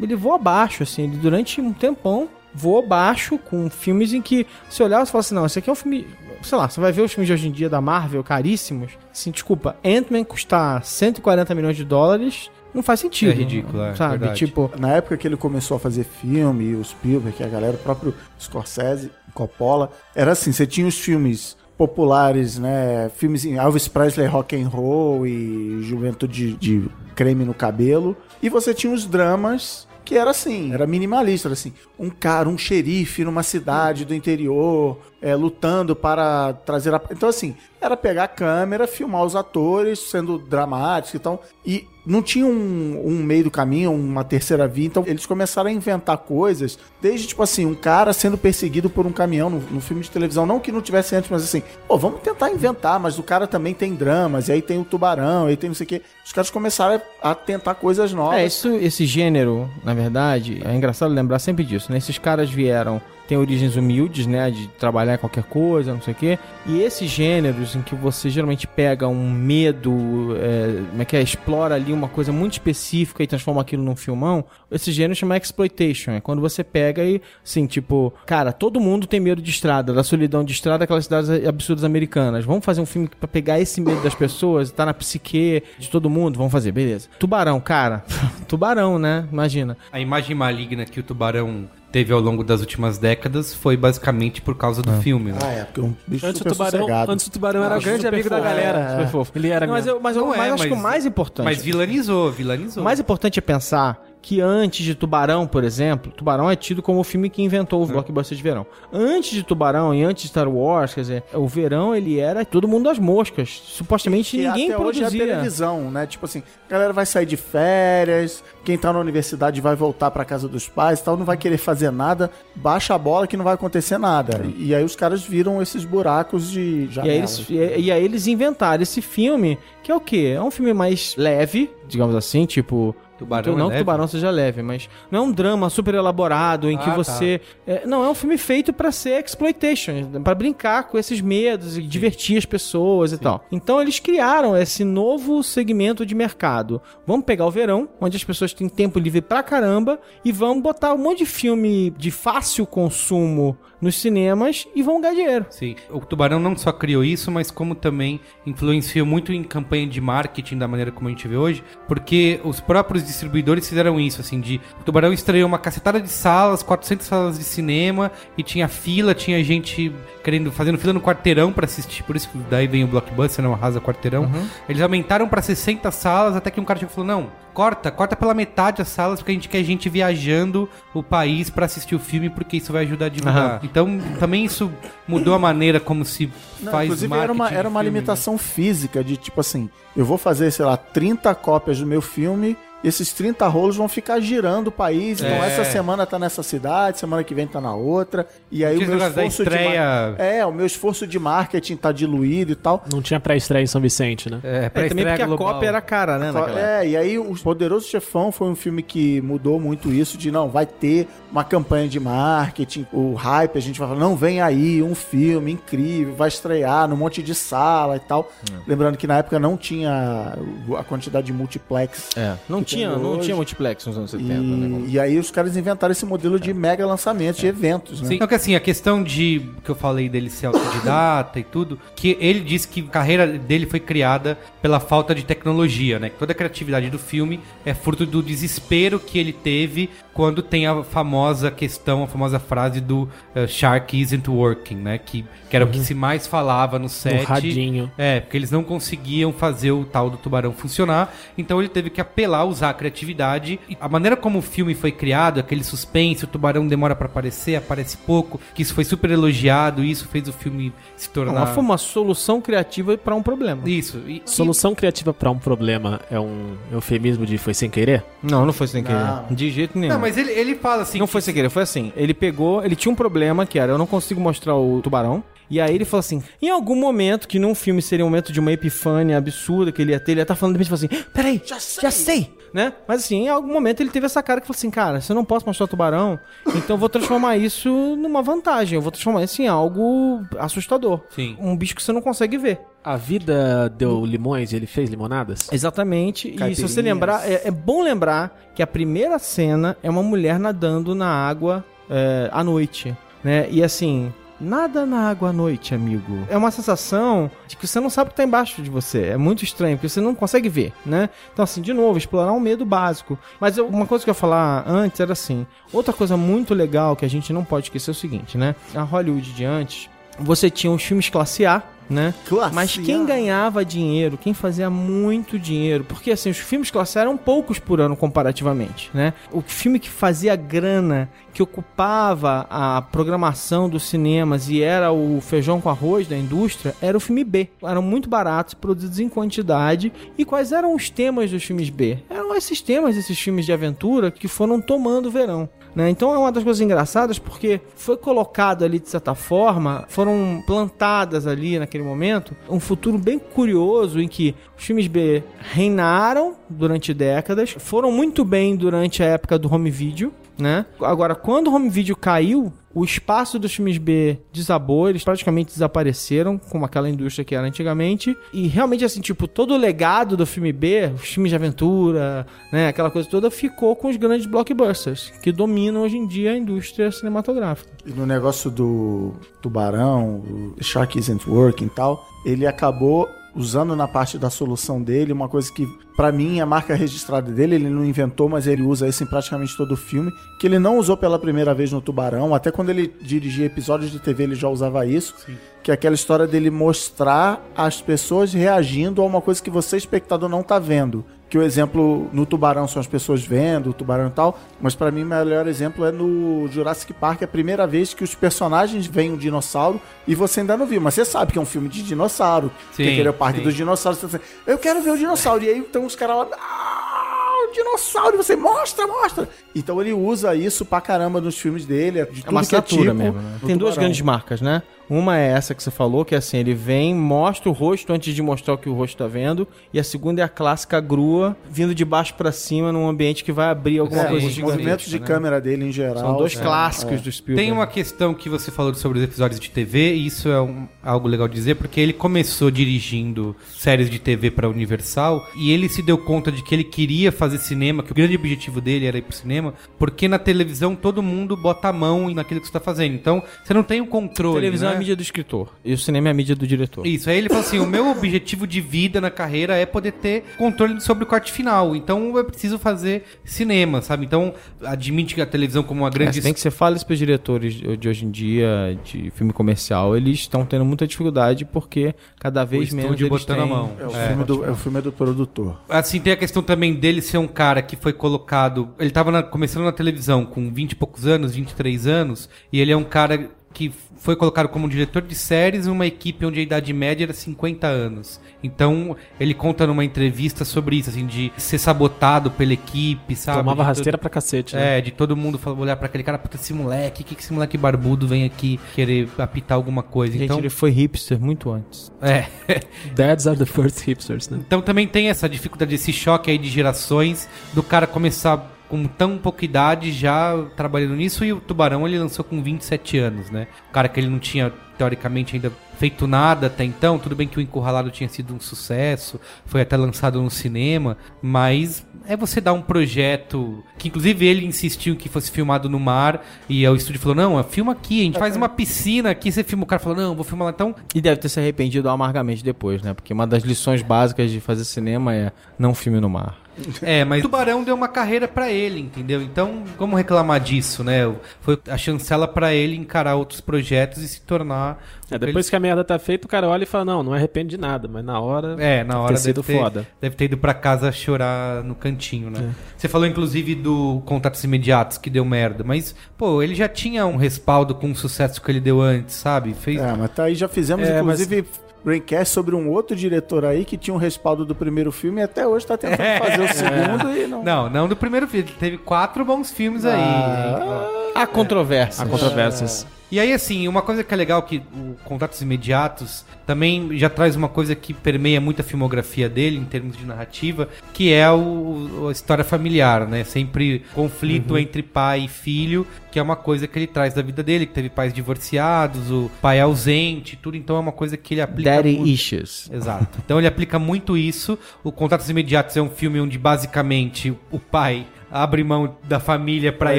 ele voou abaixo, assim, ele durante um tempão voou abaixo com filmes em que você olhava e falava assim, não, esse aqui é um filme, sei lá, você vai ver os filmes de hoje em dia da Marvel caríssimos, assim, desculpa, Ant-Man custar 140 milhões de dólares, não faz sentido. É ridículo, é, Sabe, verdade. tipo, Na época que ele começou a fazer filme, e o Spielberg, que a galera, o próprio Scorsese, Coppola, era assim, você tinha os filmes populares, né, filmes em Elvis Presley, rock and roll e juventude de, de creme no cabelo, e você tinha os dramas que era assim, era minimalista, era assim, um cara, um xerife numa cidade do interior, é, lutando para trazer a... Então assim, era pegar a câmera, filmar os atores sendo dramáticos e tal, e não tinha um, um meio do caminho, uma terceira via, então eles começaram a inventar coisas, desde tipo assim, um cara sendo perseguido por um caminhão no, no filme de televisão, não que não tivesse antes, mas assim, pô, vamos tentar inventar, mas o cara também tem dramas, e aí tem o tubarão, e aí tem não sei o quê. Os caras começaram a, a tentar coisas novas. É, isso, esse gênero, na verdade, é engraçado lembrar sempre disso, né? Esses caras vieram, têm origens humildes, né? De trabalhar em qualquer coisa, não sei o quê. E esses gêneros em que você geralmente pega um medo, é, como é que é? Explora ali uma coisa muito específica e transforma aquilo num filmão, esse gênero chama exploitation. É quando você pega e, assim, tipo, cara, todo mundo tem medo de estrada, da solidão de estrada, aquelas cidades absurdas americanas. Vamos fazer um filme pra pegar esse medo das pessoas, tá na psique de todo mundo? Vamos fazer, beleza. Tubarão, cara. Tubarão, né? Imagina. A imagem maligna que o Tubarão teve ao longo das últimas décadas foi basicamente por causa do filme, né? Ah, é, porque um bicho Antes o, super tubarão, sossegado. antes o tubarão era Ah, grande super amigo da fofo. galera. É, Super fofo. Ele era Não, mas eu, mas eu Não é, mas acho que o mais importante. Mas vilanizou, vilanizou. O mais importante é pensar que antes de Tubarão, por exemplo, Tubarão é tido como o filme que inventou os blockbusters de verão. Antes de Tubarão e antes de Star Wars, quer dizer, o verão ele era todo mundo às moscas. Supostamente Que ninguém até hoje é a produzia. televisão, né? Tipo assim, a galera vai sair de férias, quem tá na universidade vai voltar pra casa dos pais e tal, não vai querer fazer nada, baixa a bola que não vai acontecer nada. E, e aí os caras viram esses buracos de E aí, janelas. eles, e, e aí eles inventaram esse filme, que é o quê? É um filme mais leve, digamos assim, tipo... Tubarão não é que? Tubarão seja leve, mas não é um drama super elaborado em Ah, que tá. você... é, não, é um filme feito pra ser exploitation, pra brincar com esses medos e divertir as pessoas e tal. Então eles criaram esse novo segmento de mercado. Vamos pegar o verão, onde as pessoas têm tempo livre pra caramba, e vamos botar um monte de filme de fácil consumo nos cinemas e vão ganhar dinheiro. Sim. O Tubarão não só criou isso, mas como também influenciou muito em campanha de marketing da maneira como a gente vê hoje, porque os próprios distribuidores fizeram isso, assim, de... O Tubarão estreou uma cacetada de salas, 400 salas de cinema, e tinha fila, tinha gente querendo, fazendo fila no quarteirão pra assistir, por isso que daí vem o Blockbuster, não arrasa quarteirão. Eles aumentaram pra 60 salas, até que um cara chegou e falou, não, corta, corta pela metade as salas, porque a gente quer gente viajando o país pra assistir o filme, porque isso vai ajudar a divulgar. Então, também isso mudou a maneira como se Não, faz inclusive marketing era uma, de era uma né? limitação física de tipo assim, eu vou fazer, sei lá, 30 cópias do meu filme, esses 30 rolos vão ficar girando o país, então É. essa semana tá nessa cidade, semana que vem tá na outra, e aí o meu esforço de estreia- mar- É, o meu esforço de marketing tá diluído e tal. Não tinha pré-estreia em São Vicente, né? É, pra É, também porque a global. cópia era cara, né? É, e aí o Poderoso Chefão foi um filme que mudou muito isso, de não, vai ter uma campanha de marketing, o hype, a gente vai falar, não, vem aí, um filme incrível, vai estrear num monte de sala e tal. Lembrando que na época não tinha a quantidade de multiplex. É, não tinha, não tinha multiplex nos anos 70, né? E, e aí os caras inventaram esse modelo de mega lançamento, de eventos, né? Sim. Então que assim, a questão de que eu falei dele ser autodidata e tudo, que ele disse que a carreira dele foi criada pela falta de tecnologia, né? Que toda a criatividade do filme é fruto do desespero que ele teve quando tem a famosa questão, a famosa frase do eh, Shark isn't working, né? Que, que era o que se mais falava no set. radinho. É, porque eles não conseguiam fazer o tal do tubarão funcionar, então ele teve que apelar, usar a criatividade. E a maneira como o filme foi criado, aquele suspense, o tubarão demora pra aparecer, aparece pouco, que isso foi super elogiado, e isso fez o filme se tornar. Não, foi uma solução criativa pra um problema. Isso. E, Solução criativa pra um problema é um eufemismo de foi sem querer? Não, não foi sem querer. Não. De jeito nenhum. Não, mas ele, ele fala assim. Não foi sem querer, foi assim. Ele pegou, ele tinha um problema que era, eu não consigo mostrar o tubarão. E aí ele falou assim, em algum momento, que num filme seria um momento de uma epifânia absurda que ele ia ter, ele ia estar falando de repente, falou assim, peraí, já sei, já sei, né? Mas assim, em algum momento ele teve essa cara que falou assim, cara, se eu não posso mostrar o tubarão, então eu vou transformar isso numa vantagem, eu vou transformar isso em algo assustador. Sim. Um bicho que você não consegue ver. A vida deu limões e ele fez limonadas? Exatamente. E se você lembrar, é, é bom lembrar que a primeira cena é uma mulher nadando na água é, à noite, né? E assim, nada na água à noite, amigo. É uma sensação de que você não sabe o que tá embaixo de você. É muito estranho, porque você não consegue ver, né? Então, assim, de novo, explorar um medo básico. Mas eu- uma coisa que eu ia falar antes era assim: outra coisa muito legal que a gente não pode esquecer é o seguinte, né? A Hollywood de antes, você tinha os filmes classe A. Né? Classe Mas quem ganhava dinheiro, quem fazia muito dinheiro, porque assim, os filmes classe A eram poucos por ano comparativamente, né? O filme que fazia grana, que ocupava a programação dos cinemas e era o feijão com arroz da indústria, era o filme B. Eram muito baratos, produzidos em quantidade. E quais eram os temas dos filmes B? Eram esses temas desses filmes de aventura que foram tomando o verão. Né? Então é uma das coisas engraçadas porque foi colocado ali de certa forma, foram plantadas ali naquele momento um futuro bem curioso em que os filmes B reinaram durante décadas, foram muito bem durante a época do home video, né? Agora, quando o home video caiu, o espaço dos filmes B desabou, eles praticamente desapareceram, como aquela indústria que era antigamente. E realmente, assim, tipo, todo o legado do filme B, os filmes de aventura, né, aquela coisa toda, ficou com os grandes blockbusters, que dominam hoje em dia a indústria cinematográfica. E no negócio do tubarão, Shark Isn't Working e tal, ele acabou usando na parte da solução dele uma coisa que, pra mim, é a marca registrada dele, ele não inventou, mas ele usa isso em praticamente todo o filme, que ele não usou pela primeira vez no Tubarão, até quando ele dirigia episódios de TV ele já usava isso, que é aquela história dele mostrar as pessoas reagindo a uma coisa que você, espectador, não tá vendo. Que o exemplo no Tubarão são as pessoas vendo o Tubarão e tal, mas pra mim o melhor exemplo é no Jurassic Park, é a primeira vez que os personagens veem um dinossauro e você ainda não viu, mas você sabe que é um filme de dinossauro, Sim, que aquele é o parque sim. dos dinossauros, você fala assim, eu quero ver o dinossauro, e aí então os caras lá, ah, o dinossauro, e você mostra, mostra. Então ele usa isso pra caramba nos filmes dele, de É uma tudo que é tipo. mesmo, né? Tem duas Tubarão. grandes marcas, né? Uma é essa que você falou, que é assim, ele vem, mostra o rosto antes de mostrar o que o rosto tá vendo. E a segunda é a clássica grua, vindo de baixo pra cima num ambiente que vai abrir alguma É, coisa os movimentos de né? câmera dele em geral. São dois é, clássicos é. do Spielberg. Tem uma questão que você falou sobre os episódios de TV, e isso é um- algo legal de dizer, porque ele começou dirigindo séries de TV para Universal, e ele se deu conta de que ele queria fazer cinema, que o grande objetivo dele era ir pro cinema, porque na televisão todo mundo bota a mão naquilo que você tá fazendo. Então, você não tem o controle. A televisão né? É a mídia do escritor. E o cinema é a mídia do diretor. Isso, aí ele falou assim: o meu objetivo de vida na carreira é poder ter controle sobre o corte final. Então eu preciso fazer cinema, sabe? Então, admite que a televisão como uma É, grande. se bem que você fala isso para os diretores de hoje em dia de filme comercial, eles estão tendo muita dificuldade porque cada vez menos estúdio eles botando a têm... mão. É, o, É. filme do, é o filme do produtor. Assim, tem a questão também dele ser um cara que foi colocado. Ele tava na- começando na televisão com 20 e poucos anos, 23 anos, e ele é um cara que foi colocado como diretor de séries numa equipe onde a idade média era 50 anos. Então, ele conta numa entrevista sobre isso, assim, de ser sabotado pela equipe, sabe? Tomava De rasteira pra cacete, né? É, de todo mundo falar- olhar pra aquele cara, puta, esse moleque, o que, que esse moleque barbudo vem aqui querer apitar alguma coisa? Gente, então, ele foi hipster muito antes. é. Dads are the first hipsters, né? Então também tem essa dificuldade, esse choque aí de gerações, do cara começar com tão pouca idade já trabalhando nisso, e o Tubarão ele lançou com 27 anos, né? O cara que ele não tinha, teoricamente, ainda feito nada até então, tudo bem que o Encurralado tinha sido um sucesso, foi até lançado no cinema, mas é você dar um projeto, que inclusive ele insistiu que fosse filmado no mar, e o estúdio falou, não, filma aqui, a gente faz uma piscina aqui, você filma, o cara falou, não, vou filmar lá, então E deve ter se arrependido amargamente depois, né? Porque uma das lições básicas de fazer cinema é não filme no mar. É, mas o Tubarão deu uma carreira pra ele, entendeu? Então, como reclamar disso, né? Foi a chancela pra ele encarar outros projetos e se tornar. É, depois que a merda tá feita, o cara olha e fala, não, não arrepende de nada, mas na hora... É, na deve hora ter sido deve ter, foda. deve ter ido pra casa chorar no cantinho, né? É. Você falou, inclusive, do Contatos Imediatos, que deu merda. Mas, pô, ele já tinha um respaldo com o sucesso que ele deu antes, sabe? Fez. É, mas tá aí já fizemos, É, inclusive, braincast sobre um outro diretor aí que tinha um respaldo do primeiro filme e até hoje tá tentando fazer o segundo e não. Não, não do primeiro filme. Teve quatro bons filmes aí. Ah. hein? Há controvérsia. Há controvérsias. E aí, assim, uma coisa que é legal que o Contatos Imediatos também já traz uma coisa que permeia muito a filmografia dele em termos de narrativa, que é o, a história familiar, né? Sempre conflito entre pai e filho, que é uma coisa que ele traz da vida dele, que teve pais divorciados, o pai ausente, tudo. Então é uma coisa que ele aplica Daddy muito. issues. Exato. Então ele aplica muito isso. O Contatos Imediatos é um filme onde basicamente o pai abre mão da família pra Pra ir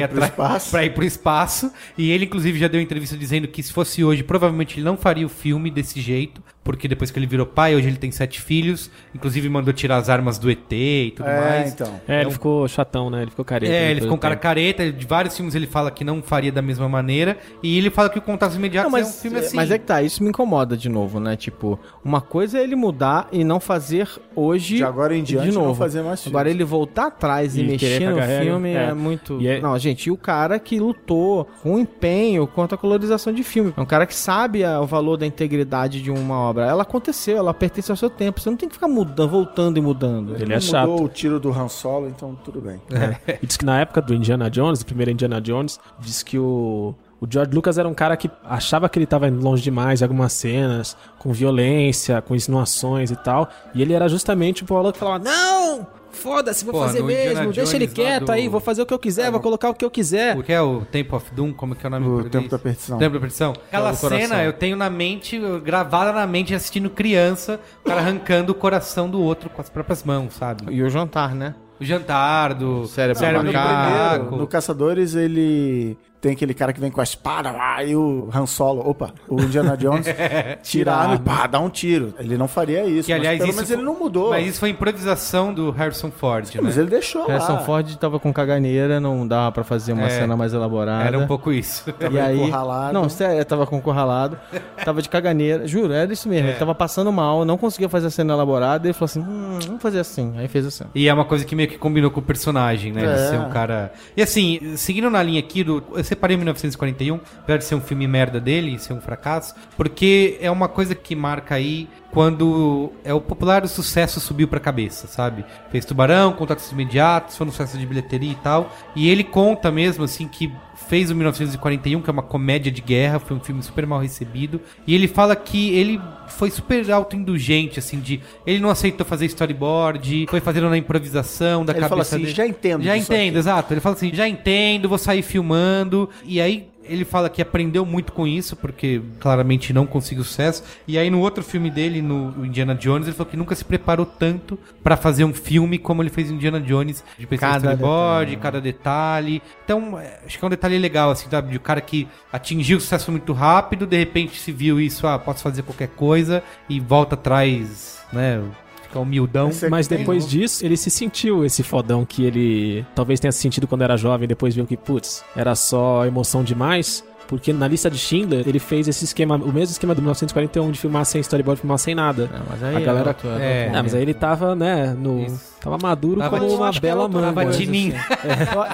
ir atrás espaço. para ir pro espaço. E ele inclusive já deu entrevista dizendo que se fosse hoje, provavelmente ele não faria o filme desse jeito, porque depois que ele virou pai, hoje ele tem sete filhos, inclusive mandou tirar as armas do ET e tudo É, mais. então. É, ele ficou chatão, né? Ele ficou careta. É, ele ficou um cara tempo. careta, de vários filmes ele fala que não faria da mesma maneira, e ele fala que o Contatos Imediatos Não, é um mas, filme assim. mas é que tá, isso me incomoda de novo, né? Tipo, uma coisa é ele mudar e não fazer hoje. De agora em diante de não novo. fazer mais filmes. Agora ele voltar atrás e, E mexer no filme é, é. muito. E é- Não, gente, e o cara que lutou com empenho contra a colorização de filme. É um cara que sabe a- o valor da integridade de uma obra. Ela aconteceu, ela pertence ao seu tempo. Você não tem que ficar mudando, voltando e mudando. Ele Não é chato. mudou o tiro do Han Solo, então tudo bem. E diz que na época do Indiana Jones, do primeiro Indiana Jones, diz que o, o George Lucas era um cara que achava que ele tava indo longe demais em algumas cenas, com violência, com insinuações e tal. E ele era justamente o Paulo que falava: Não! Foda-se, vou Pô, fazer mesmo, deixa ele quieto do- aí, vou fazer o que eu quiser, vou colocar o que eu quiser. O que é o Temple of Doom? Como que é o nome O português? Tempo da Perdição. Tempo da Perdição? Aquela cena eu tenho na mente, gravada na mente, assistindo criança, o cara arrancando o coração do outro com as próprias mãos, sabe? E o jantar, né? O jantar do Cérebro de no primeiro, no Caçadores, ele tem aquele cara que vem com a espada lá e o Han Solo, opa, o Indiana Jones tira a arma e pá, dá um tiro. Ele não faria isso, Que, aliás, mas pelo isso menos foi- ele não mudou. Mas isso foi improvisação do Harrison Ford, né? Mas ele deixou Harrison lá. Ford tava com caganeira, não dava pra fazer uma É. cena mais elaborada. Era um pouco isso. E aí, encurralado. não, sério, tava com encurralado, tava de caganeira, juro, era isso mesmo. Ele tava passando mal, não conseguia fazer a cena elaborada, e ele falou assim: hum, vamos fazer assim. Aí fez assim. E é uma coisa que meio que combinou com o personagem, né? De É. ser um cara. E assim, seguindo na linha aqui do. Separei 1941, apesar de ser um filme merda dele, ser um fracasso, porque é uma coisa que marca aí quando é o popular o sucesso subiu pra cabeça, sabe? Fez Tubarão, Contatos Imediatos, foi um sucesso de bilheteria e tal. E ele conta mesmo, assim, que fez o 1941, que é uma comédia de guerra, foi um filme super mal recebido. E ele fala que ele foi super autoindulgente, assim, de. Ele não aceitou fazer storyboard, foi fazendo na improvisação da Ele cabeça fala assim, dele. já entendo Já entendo, aqui. exato. Ele fala assim, já entendo, vou sair filmando. E aí Ele fala que aprendeu muito com isso, porque claramente não conseguiu sucesso. E aí no outro filme dele, no Indiana Jones, ele falou que nunca se preparou tanto pra fazer um filme como ele fez em Indiana Jones, de Cada detalhe. cada detalhe. Então, é, acho que é um detalhe legal, assim, sabe? De um cara que atingiu o sucesso muito rápido, de repente se viu isso, ah, posso fazer qualquer coisa, e volta atrás, né? Fica humildão. Esse é Mas depois não? disso, ele se sentiu esse fodão que ele talvez tenha se sentido quando era jovem, depois viu que, putz, era só emoção demais. Porque na lista de Schindler, ele fez esse esquema, o mesmo esquema do 1941, de filmar sem storyboard, filmar sem nada. Não, mas aí A galera- outro- é, Ah, mas aí ele tava, né, no... Isso. Tava maduro Tava como de- uma bela manga. Tava coisa, tininho.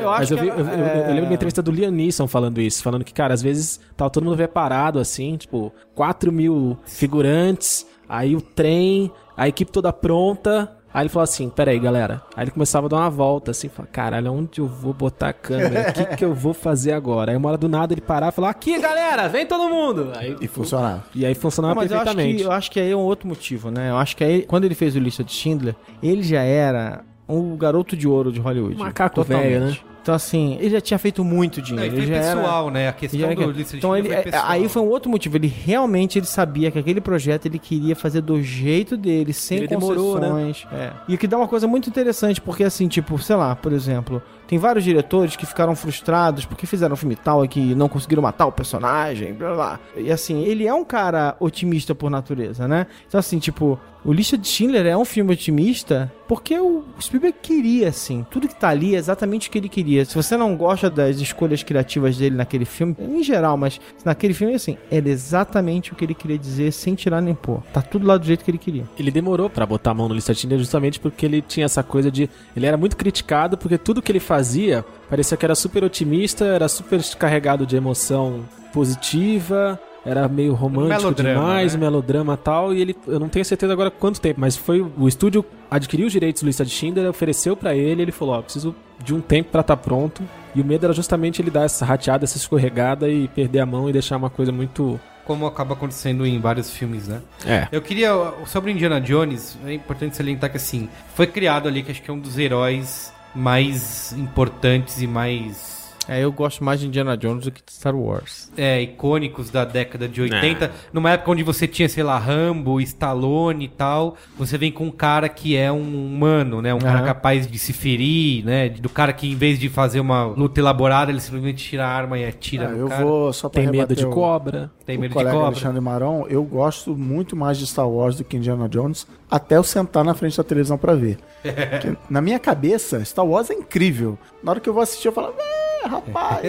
Eu, Mas eu, vi, que eu, eu- eu lembro de uma entrevista do Liam Neeson falando isso, falando que, cara, às vezes tava todo mundo preparado, assim, tipo, 4 mil figurantes, aí o trem, a equipe toda pronta. Aí ele falou assim, peraí, galera. Aí ele começava a dar uma volta, assim, falava, caralho, onde eu vou botar a câmera? O que, que eu vou fazer agora? Aí uma hora do nada ele parava e falava, aqui, galera, vem todo mundo! Aí, E funcionava. e aí funcionava Não, mas eu acho, perfeitamente. que, eu acho que aí é um outro motivo, né? Eu acho que aí, quando ele fez o Lista de Schindler, ele já era o garoto de ouro de Hollywood. Macaco Totalmente. velho, né? Então, assim, ele já tinha feito muito Não, dinheiro. e foi ele já era- pessoal, né? A ele questão já do era- lista de então ele, Schindler é- pessoal. aí foi um outro motivo. Ele realmente ele sabia que aquele projeto ele queria fazer do jeito dele, sem Ele demorou, né? concessões. É. E o que dá uma coisa muito interessante, porque assim, tipo, sei lá, por exemplo, tem vários diretores que ficaram frustrados porque fizeram um filme tal e que não conseguiram matar o personagem, blá. blá. E assim, ele é um cara otimista por natureza, né? Então assim, tipo, o Lista de Schindler é um filme otimista porque o Spielberg queria, assim. Tudo que tá ali é exatamente o que ele queria. Se você não gosta das escolhas criativas dele naquele filme, em geral, mas naquele filme, assim, era exatamente o que ele queria dizer sem tirar nem pôr. Tá tudo lá do jeito que ele queria. Ele demorou pra botar a mão no lista de Tinder justamente porque ele tinha essa coisa de. Ele era muito criticado porque tudo que ele fazia parecia que era super otimista, era super carregado de emoção positiva. Era meio romântico melodrama, demais, né? melodrama e tal. E ele, eu não tenho certeza agora quanto tempo, mas foi o estúdio adquiriu os direitos do lista de Schindler, ofereceu pra ele, ele falou: Ó, preciso de um tempo pra estar pronto. E o medo era justamente ele dar essa rateada, essa escorregada e perder a mão e deixar uma coisa muito. Como acaba acontecendo em vários filmes, né? É. Eu queria, sobre Indiana Jones, é importante salientar que assim, foi criado ali, que acho que é um dos heróis mais importantes e mais É, eu gosto mais de Indiana Jones do que de Star Wars. é, icônicos da década de 80. Numa época onde você tinha, sei lá, Rambo, Stallone e tal, você vem com um cara que é um humano, né? Um cara Aham. capaz de se ferir, né? Do cara que, em vez de fazer uma luta elaborada, ele simplesmente tira a arma e atira Ah, no eu cara. vou só pra Tem medo de o- cobra. Tem o medo de colega cobra. Alexandre Maron, eu gosto muito mais de Star Wars do que Indiana Jones, até eu sentar na frente da televisão pra ver. Porque, na minha cabeça, Star Wars é incrível. Na hora que eu vou assistir, eu falo, é, rapaz.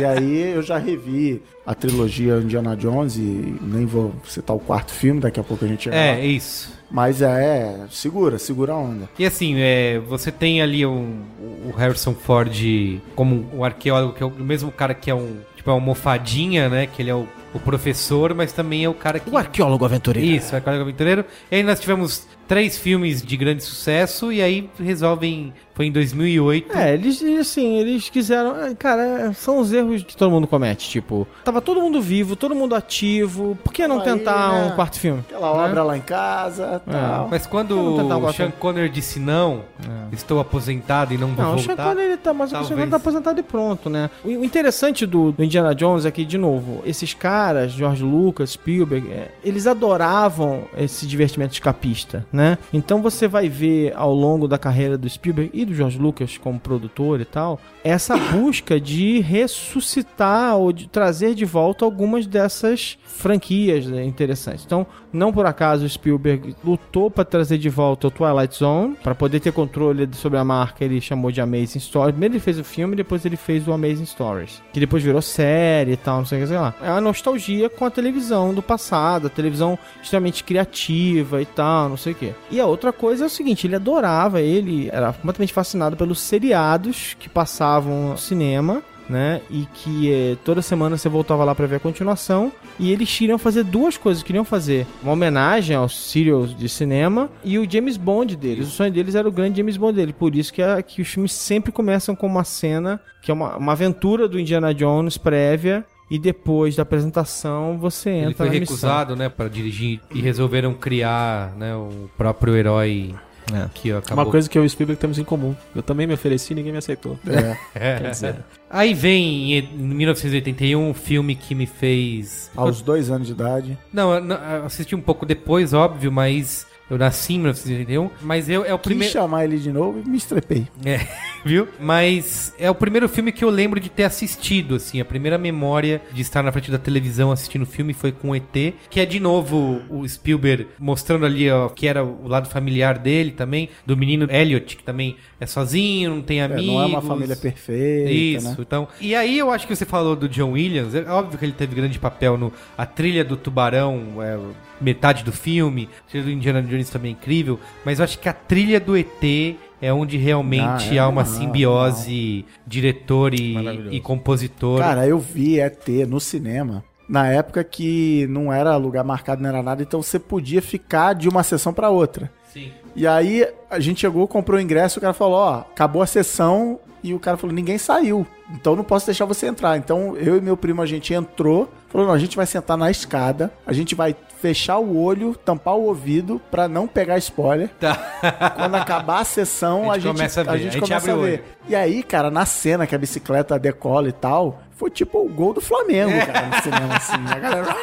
e aí eu já revi a trilogia Indiana Jones e nem vou citar o quarto filme, daqui a pouco a gente chega É, lá. isso. Mas é, segura, segura a onda. E assim, é, você tem ali um, o Harrison Ford como um arqueólogo, que é o mesmo cara que é um, tipo, é uma almofadinha, né? Que ele é o, o professor, mas também é o cara que... O arqueólogo aventureiro. Isso, é arqueólogo aventureiro. E aí nós tivemos três filmes de grande sucesso e aí resolvem... Foi em 2008. É, eles, assim, eles quiseram. é, Cara, são os erros que todo mundo comete. Tipo, tava todo mundo vivo, todo mundo ativo. Por que não Aí, tentar né? um quarto filme? Aquela obra lá em casa, tal. Mas quando o. Sean Connery disse não, estou aposentado e não vou Não, o Sean voltar... Connery ele tá, mas o Sean Talvez. Connery tá aposentado e pronto, né? O, o interessante do, do Indiana Jones é que, de novo, esses caras, George Lucas, Spielberg, é, eles adoravam esse divertimento escapista, né? Então você vai ver ao longo da carreira do Spielberg e do George Lucas como produtor e tal, essa busca de ressuscitar ou de trazer de volta algumas dessas franquias né, interessantes. Então, não por acaso o Spielberg lutou para trazer de volta o Twilight Zone, para poder ter controle sobre a marca, ele chamou de Amazing Stories. Primeiro ele fez o filme, depois ele fez o Amazing Stories, que depois virou série e tal, não sei o que sei lá. É uma nostalgia com a televisão do passado, a televisão extremamente criativa e tal, não sei o que. E a outra coisa é o seguinte, ele adorava, ele era completamente fascinado pelos seriados que passavam no cinema né? E que eh, toda semana você voltava lá pra ver a continuação. E eles queriam fazer duas coisas. Queriam fazer uma homenagem aos serials de cinema e o James Bond deles. O sonho deles era o grande James Bond dele. Por isso que, a- que os filmes sempre começam com uma cena que é uma, uma aventura do Indiana Jones prévia. E depois da apresentação você entra Ele foi na missão. recusado, né, para dirigir e resolveram criar, né, o próprio herói Que acabou. Uma coisa que eu e o Spielberg temos em comum. Eu também me ofereci e ninguém me aceitou. É. Quer dizer, Aí vem em 1981 um filme que me fez. Aos dois anos de idade. Não, eu não- eu assisti um pouco depois, óbvio, mas eu nasci em 1981. Mas eu, é o primeiro. chamar ele de novo e me estrepei. É, viu? Mas é o primeiro filme que eu lembro de ter assistido, assim. A primeira memória de estar na frente da televisão assistindo o filme foi com o ET, que é de novo o Spielberg mostrando ali, ó, que era o lado familiar dele também, do menino Elliot, que também é sozinho, não tem É, amigos. não é uma família perfeita, Isso, né? então. E aí eu acho que você falou do John Williams, é óbvio que ele teve grande papel no a trilha do Tubarão, é, metade do filme, a trilha do Indiana Jones também é incrível, mas eu acho que a trilha do ET é onde realmente Ah, é há uma animal, simbiose diretor e, e compositor. Cara, eu vi ET no cinema. Na época que não era lugar marcado, não era nada, então você podia ficar de uma sessão pra outra. Sim. E aí a gente chegou, comprou o ingresso, o cara falou, ó, acabou a sessão e o cara falou, ninguém saiu. Então não posso deixar você entrar. Então eu e meu primo a gente entrou, falou, não, a gente vai sentar na escada, a gente vai fechar o olho, tampar o ouvido pra não pegar spoiler. Quando acabar a sessão, A a gente gente, começa a ver, a a gente gente começa abre a ver. E aí, cara, na cena que a bicicleta decola e tal, foi tipo o gol do Flamengo, cara, no cinema, assim. A galera.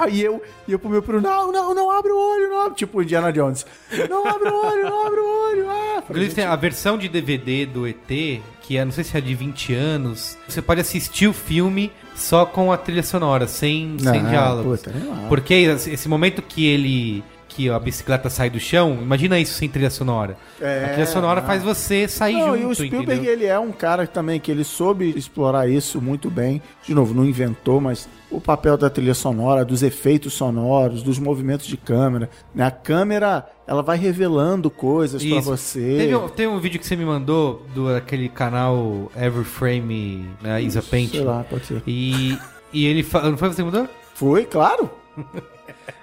"Ah!" e eu, e eu pro meu primo, não, não, não abre o olho, não abre. Tipo o Indiana Jones. Não abre o olho, não abre o olho. Ah, Inclusive, tem a versão de DVD do ET, que é, não sei se é de 20 anos, você pode assistir o filme só com a trilha sonora, sem, sem Não, diálogos. puta, animal. Porque esse esse momento que ele. Que a bicicleta sai do chão, imagina isso sem trilha sonora. É, a trilha sonora não. faz você sair Não, junto, e o Spielberg, entendeu? ele é um cara também que ele soube explorar isso muito bem. De novo, não inventou, mas o papel da trilha sonora, dos efeitos sonoros, dos movimentos de câmera. Né? A câmera, ela vai revelando coisas Isso. você. Teve, um- tem um vídeo que você me mandou do aquele canal Every Frame, né, Isa Paint. Sei lá, pode ser. E, e ele. Não foi você que mandou? Foi, claro.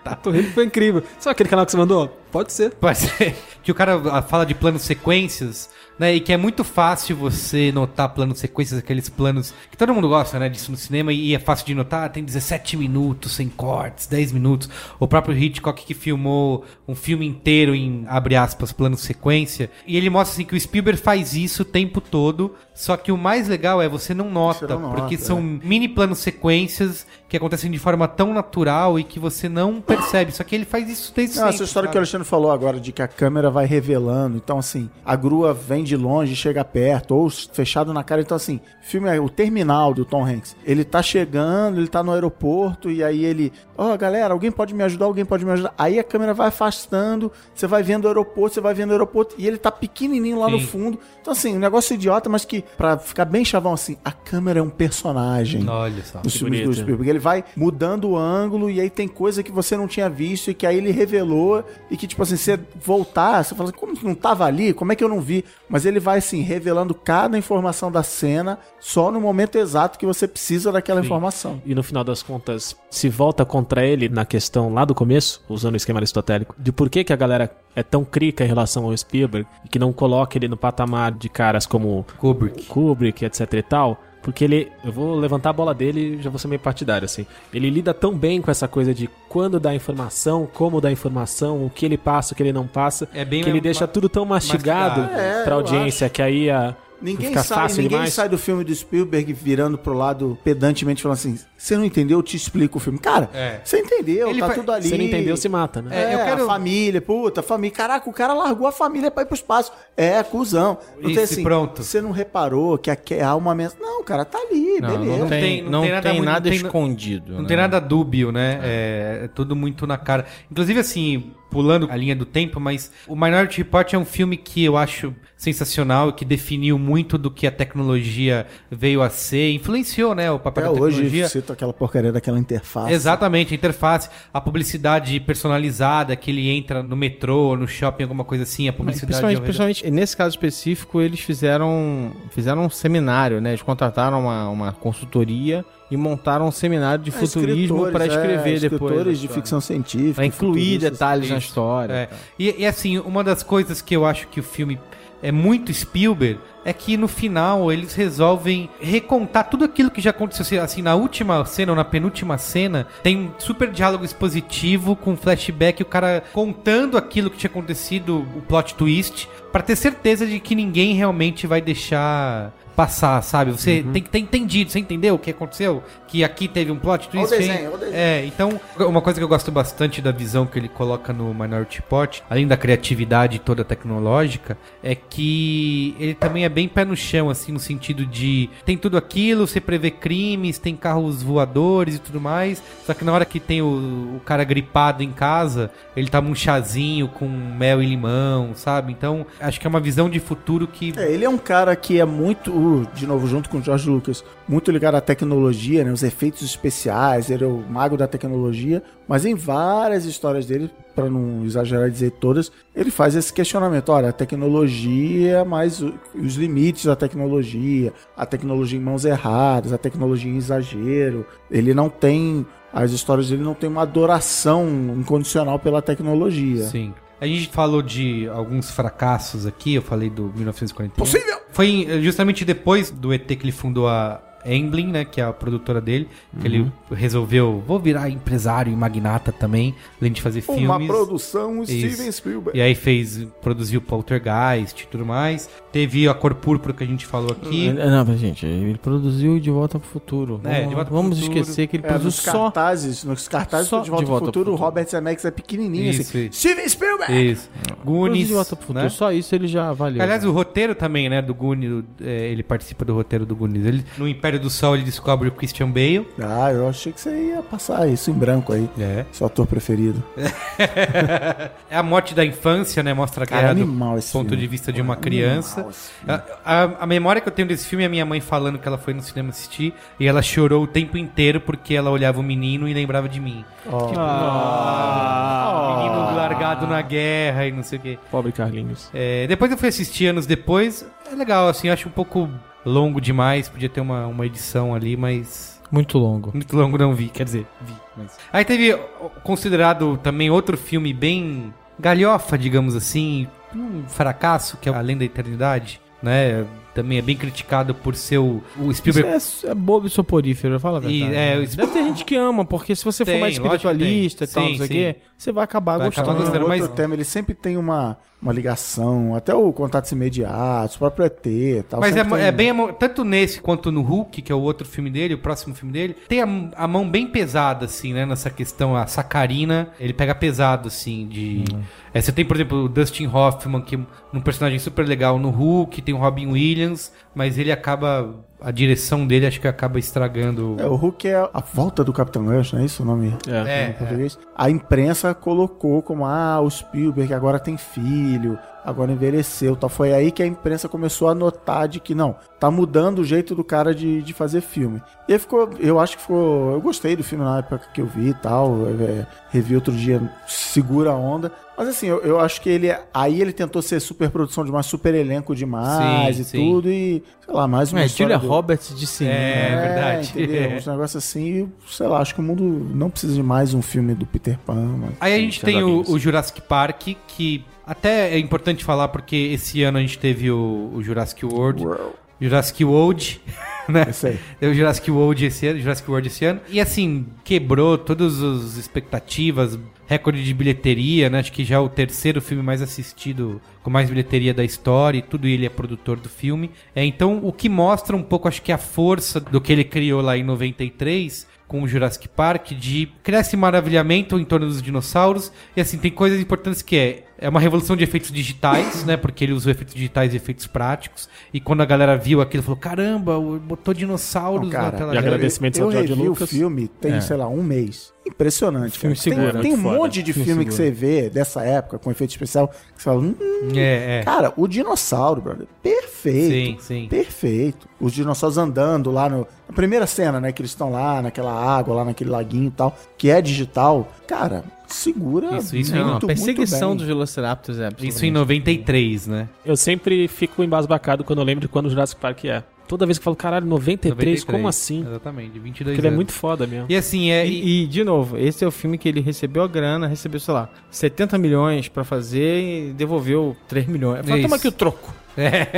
a Torre foi incrível. Sabe aquele canal que você mandou? Pode ser. Pode ser. Que o cara fala de planos sequências, né? E que é muito fácil você notar planos sequências, aqueles planos que todo mundo gosta, né? Disso no cinema e é fácil de notar. Tem 17 minutos sem cortes, 10 minutos. O próprio Hitchcock que filmou um filme inteiro em, abre aspas, plano sequência. E ele mostra assim que o Spielberg faz isso o tempo todo. Só que o mais legal é você não nota, Você não nota, porque é. são mini planos sequências que acontecem de forma tão natural e que você não percebe. Só que ele faz isso desde Não, sempre. essa história sabe? que o Alexandre falou agora, de que a câmera vai revelando. Então, assim, a grua vem de longe chega perto, ou fechado na cara. Então, assim, o filme é o terminal do Tom Hanks. Ele tá chegando, ele tá no aeroporto, e aí ele. Ó, galera, alguém pode me ajudar, alguém pode me ajudar. Aí a câmera vai afastando, você vai vendo o aeroporto, você vai vendo o aeroporto, e ele tá pequenininho lá no Sim. fundo. Então, assim, um negócio idiota, mas que, pra ficar bem chavão assim, a câmera é um personagem Olha só. nos filmes do bonito. Spielberg. Ele vai mudando o ângulo e aí tem coisa que você não tinha visto e que aí ele revelou e que, tipo assim, você voltar, você fala assim, como não tava ali? Como é que eu não vi? Mas ele vai, assim, revelando cada informação da cena só no momento exato que você precisa daquela informação. E no final das contas, se volta contra ele na questão lá do começo, usando o esquema aristotélico, de por que, que a galera é tão crica em relação ao Spielberg e que não coloca ele no patamar de caras como Kubrick. Kubrick, etc e tal. Porque ele, eu vou levantar a bola dele e já vou ser meio partidário, assim. Ele lida tão bem com essa coisa de quando dá informação, como dá informação, o que ele passa, o que ele não passa, É bem que ele deixa tudo tão mastigado, mastigado. É, pra audiência, que aí a, Ninguém, sai, fácil ninguém demais. sai do filme do Spielberg virando pro lado pedantemente falando assim: você não entendeu, eu te explico o filme. Cara, É. você entendeu, Ele tá fa- tudo ali. Se não entendeu, se mata, né? É, É, eu quero- a família, puta, família. Caraca, o cara largou a família pra ir pro espaço. É, cuzão. Não Isso, tem assim, pronto. Você não reparou que aqui há uma mensagem. Não, cara, tá ali, Não, beleza. não, tem, tem- não não tem tem nada nada, muito- escondido. Não né? tem nada dúbio, né? É, é tudo muito na cara. Inclusive, assim, pulando a linha do tempo, mas o Minority Report é um filme que eu acho sensacional e que definiu muito do que a tecnologia veio a ser, influenciou, né, o papel Até da hoje tecnologia. cito aquela porcaria daquela interface. Exatamente, a interface, a publicidade personalizada, que ele entra no metrô, no shopping, alguma coisa assim, a publicidade... Principalmente, principalmente nesse caso específico, eles fizeram, fizeram um seminário, né? Eles contrataram uma, uma consultoria e montaram um seminário de É, futurismo para é, escrever depois. Escritores de história. ficção científica. Pra incluir detalhes na Isso. história. É. E, e, assim, uma das coisas que eu acho que o filme é muito Spielberg é que no final eles resolvem recontar tudo aquilo que já aconteceu. Assim, na última cena ou na penúltima cena, tem um super diálogo expositivo com flashback, o cara contando aquilo que tinha acontecido, o plot twist, pra ter certeza de que ninguém realmente vai deixar passar, sabe? Você tem que ter entendido, você entendeu o que aconteceu? Que aqui teve um plot Olha o twist. desenho, o desenho. É, então, uma coisa que eu gosto bastante da visão que ele coloca no Minority Report, além da criatividade toda tecnológica, é que ele também é bem pé no chão, assim, no sentido de tem tudo aquilo, você prevê crimes, tem carros voadores e tudo mais, só que na hora que tem o, o cara gripado em casa, ele toma um chazinho com mel e limão, sabe? Então, acho que é uma visão de futuro que... É, ele é um cara que é muito, de novo, junto com o George Lucas, muito ligado à tecnologia, né? Os efeitos especiais, ele é o mago da tecnologia, mas em várias histórias dele, para não exagerar e dizer todas, ele faz esse questionamento. Olha, a tecnologia, mas o- os limites da tecnologia, a tecnologia em mãos erradas, a tecnologia em exagero. Ele não tem. As histórias dele não tem uma adoração incondicional pela tecnologia. Sim. A gente falou de alguns fracassos aqui, eu falei do 1941. Possível! Foi justamente depois do ET que ele fundou a Amblin, né, que é a produtora dele, que ele resolveu, vou virar empresário e magnata também, além de fazer Uma filmes. produção Isso. Steven Spielberg. E aí fez, produziu Poltergeist e tudo mais. Teve a Cor Púrpura que a gente falou aqui. Ele- Não, mas, gente, ele produziu De Volta pro Futuro. É, De Volta pro Vamos Futuro. esquecer que ele É, produziu nos só. cartazes, nos cartazes só de Volta, De Volta ao pro Futuro, o Futuro. Robert Zemeckis é pequenininho Isso, assim. isso. Steven Spielberg! Isso. Goonies, De Volta pro Futuro. né? Só isso ele já valeu. Aliás, o roteiro também, né, do Goonies, é, ele participa do roteiro do Goonies. Ele, no Império do Sol ele descobre o Christian Bale. Ah, eu achei que você ia passar isso em branco aí. É. Seu ator preferido. É a morte da infância, né? Mostra a Cara, guerra do animal esse ponto filme. de vista de uma criança. A, a- a memória que eu tenho desse filme é a minha mãe falando que ela foi no cinema assistir e ela chorou o tempo inteiro porque ela olhava o menino e lembrava de mim. Ó, Ah, menino largado na guerra e não sei o quê. Pobre Carlinhos. É, depois eu fui assistir anos depois. É legal, assim, eu acho um pouco longo demais. Podia ter uma, uma edição ali, mas. Muito longo. Muito longo não vi, quer dizer, vi. Mas... Aí teve considerado também outro filme bem galhofa, digamos assim, um fracasso, que é Além da Eternidade, né? Também é bem criticado por ser o, o Spielberg. Isso é, é bobo e soporífero, fala a verdade. E, é, o Deve ter gente que ama, porque se você Tem, for mais espiritualista e tal, Sim, não sei o você vai acabar Vai gostando. acabar gostando. outro mas- tema, ele sempre tem uma, uma ligação, até o Contatos Imediatos, o próprio ET e tal. Mas é, tem- é bem tanto nesse quanto no Hulk, que é o outro filme dele, o próximo filme dele, tem a, a mão bem pesada, assim, né? Nessa questão, a sacarina, ele pega pesado, assim, de. É, você tem, por exemplo, o Dustin Hoffman, que é um personagem super legal no Hulk, tem o Robin Williams, Williams mas ele acaba. A direção dele acho que acaba estragando. É, o Hulk é a volta do Capitão Gancho, não é isso o nome É. É, em português? A imprensa colocou como, ah, o Spielberg agora tem filho, agora envelheceu, tal. Foi aí que a imprensa começou a notar de que, não, tá mudando o jeito do cara de, de fazer filme. E aí ficou, eu acho que ficou, eu gostei do filme na época que eu vi e tal, é, revi outro dia, segura a onda. Mas assim, eu, eu acho que ele, aí ele tentou ser super produção demais, super elenco demais Sim, e sim. tudo, e sei lá, mais uma É, Julia do- Roberts de cinema. É, verdade. entendeu? É. Uns negócios assim, sei lá, acho que o mundo não precisa de mais um filme do Peter Pan. Aí a gente Sim, tem o, joguinhos. o Jurassic Park, que até é importante falar porque esse ano a gente teve o, o Jurassic World. World. Jurassic World, né? Esse aí. O Jurassic World esse ano, Jurassic World esse ano. E assim, quebrou todas as expectativas, recorde de bilheteria, né? Acho que já é o terceiro filme mais assistido, com mais bilheteria da história, e tudo ele é produtor do filme. É, então, o que mostra um pouco, acho que a força do que ele criou lá em 93 com o Jurassic Park, de criar esse maravilhamento em torno dos dinossauros. E assim, tem coisas importantes que é, é uma revolução de efeitos digitais, né? Porque ele usou efeitos digitais e efeitos práticos. E quando a galera viu aquilo, falou: caramba, botou dinossauros Não, cara, na tela. E dele." agradecimentos eu ao George Lucas. o filme tem, sei lá, um mês. Impressionante, Filme cara. Tem- seguro, tem, um foda. monte de Filme filme que você vê dessa época, com efeito especial, que você fala, hum, É, é. cara, o dinossauro, brother, perfeito. Sim, sim. Perfeito. Os dinossauros andando lá no. Na primeira cena, né? Que eles estão lá naquela água, lá naquele laguinho e tal, que é digital. Cara, segura. Isso, isso é Não, uma a muito, perseguição muito dos bem. Velociraptors é. Isso em 93, né? Eu sempre fico embasbacado quando eu lembro de quando o Jurassic Park é. Toda vez que eu falo, caralho, 93, como assim? Exatamente, 22 Porque ele é anos. muito foda mesmo. E assim, é. e- E, de novo, esse é o filme que ele recebeu a grana, recebeu, sei lá, 70 milhões pra fazer e devolveu 3 milhões. Fala, toma aqui o troco.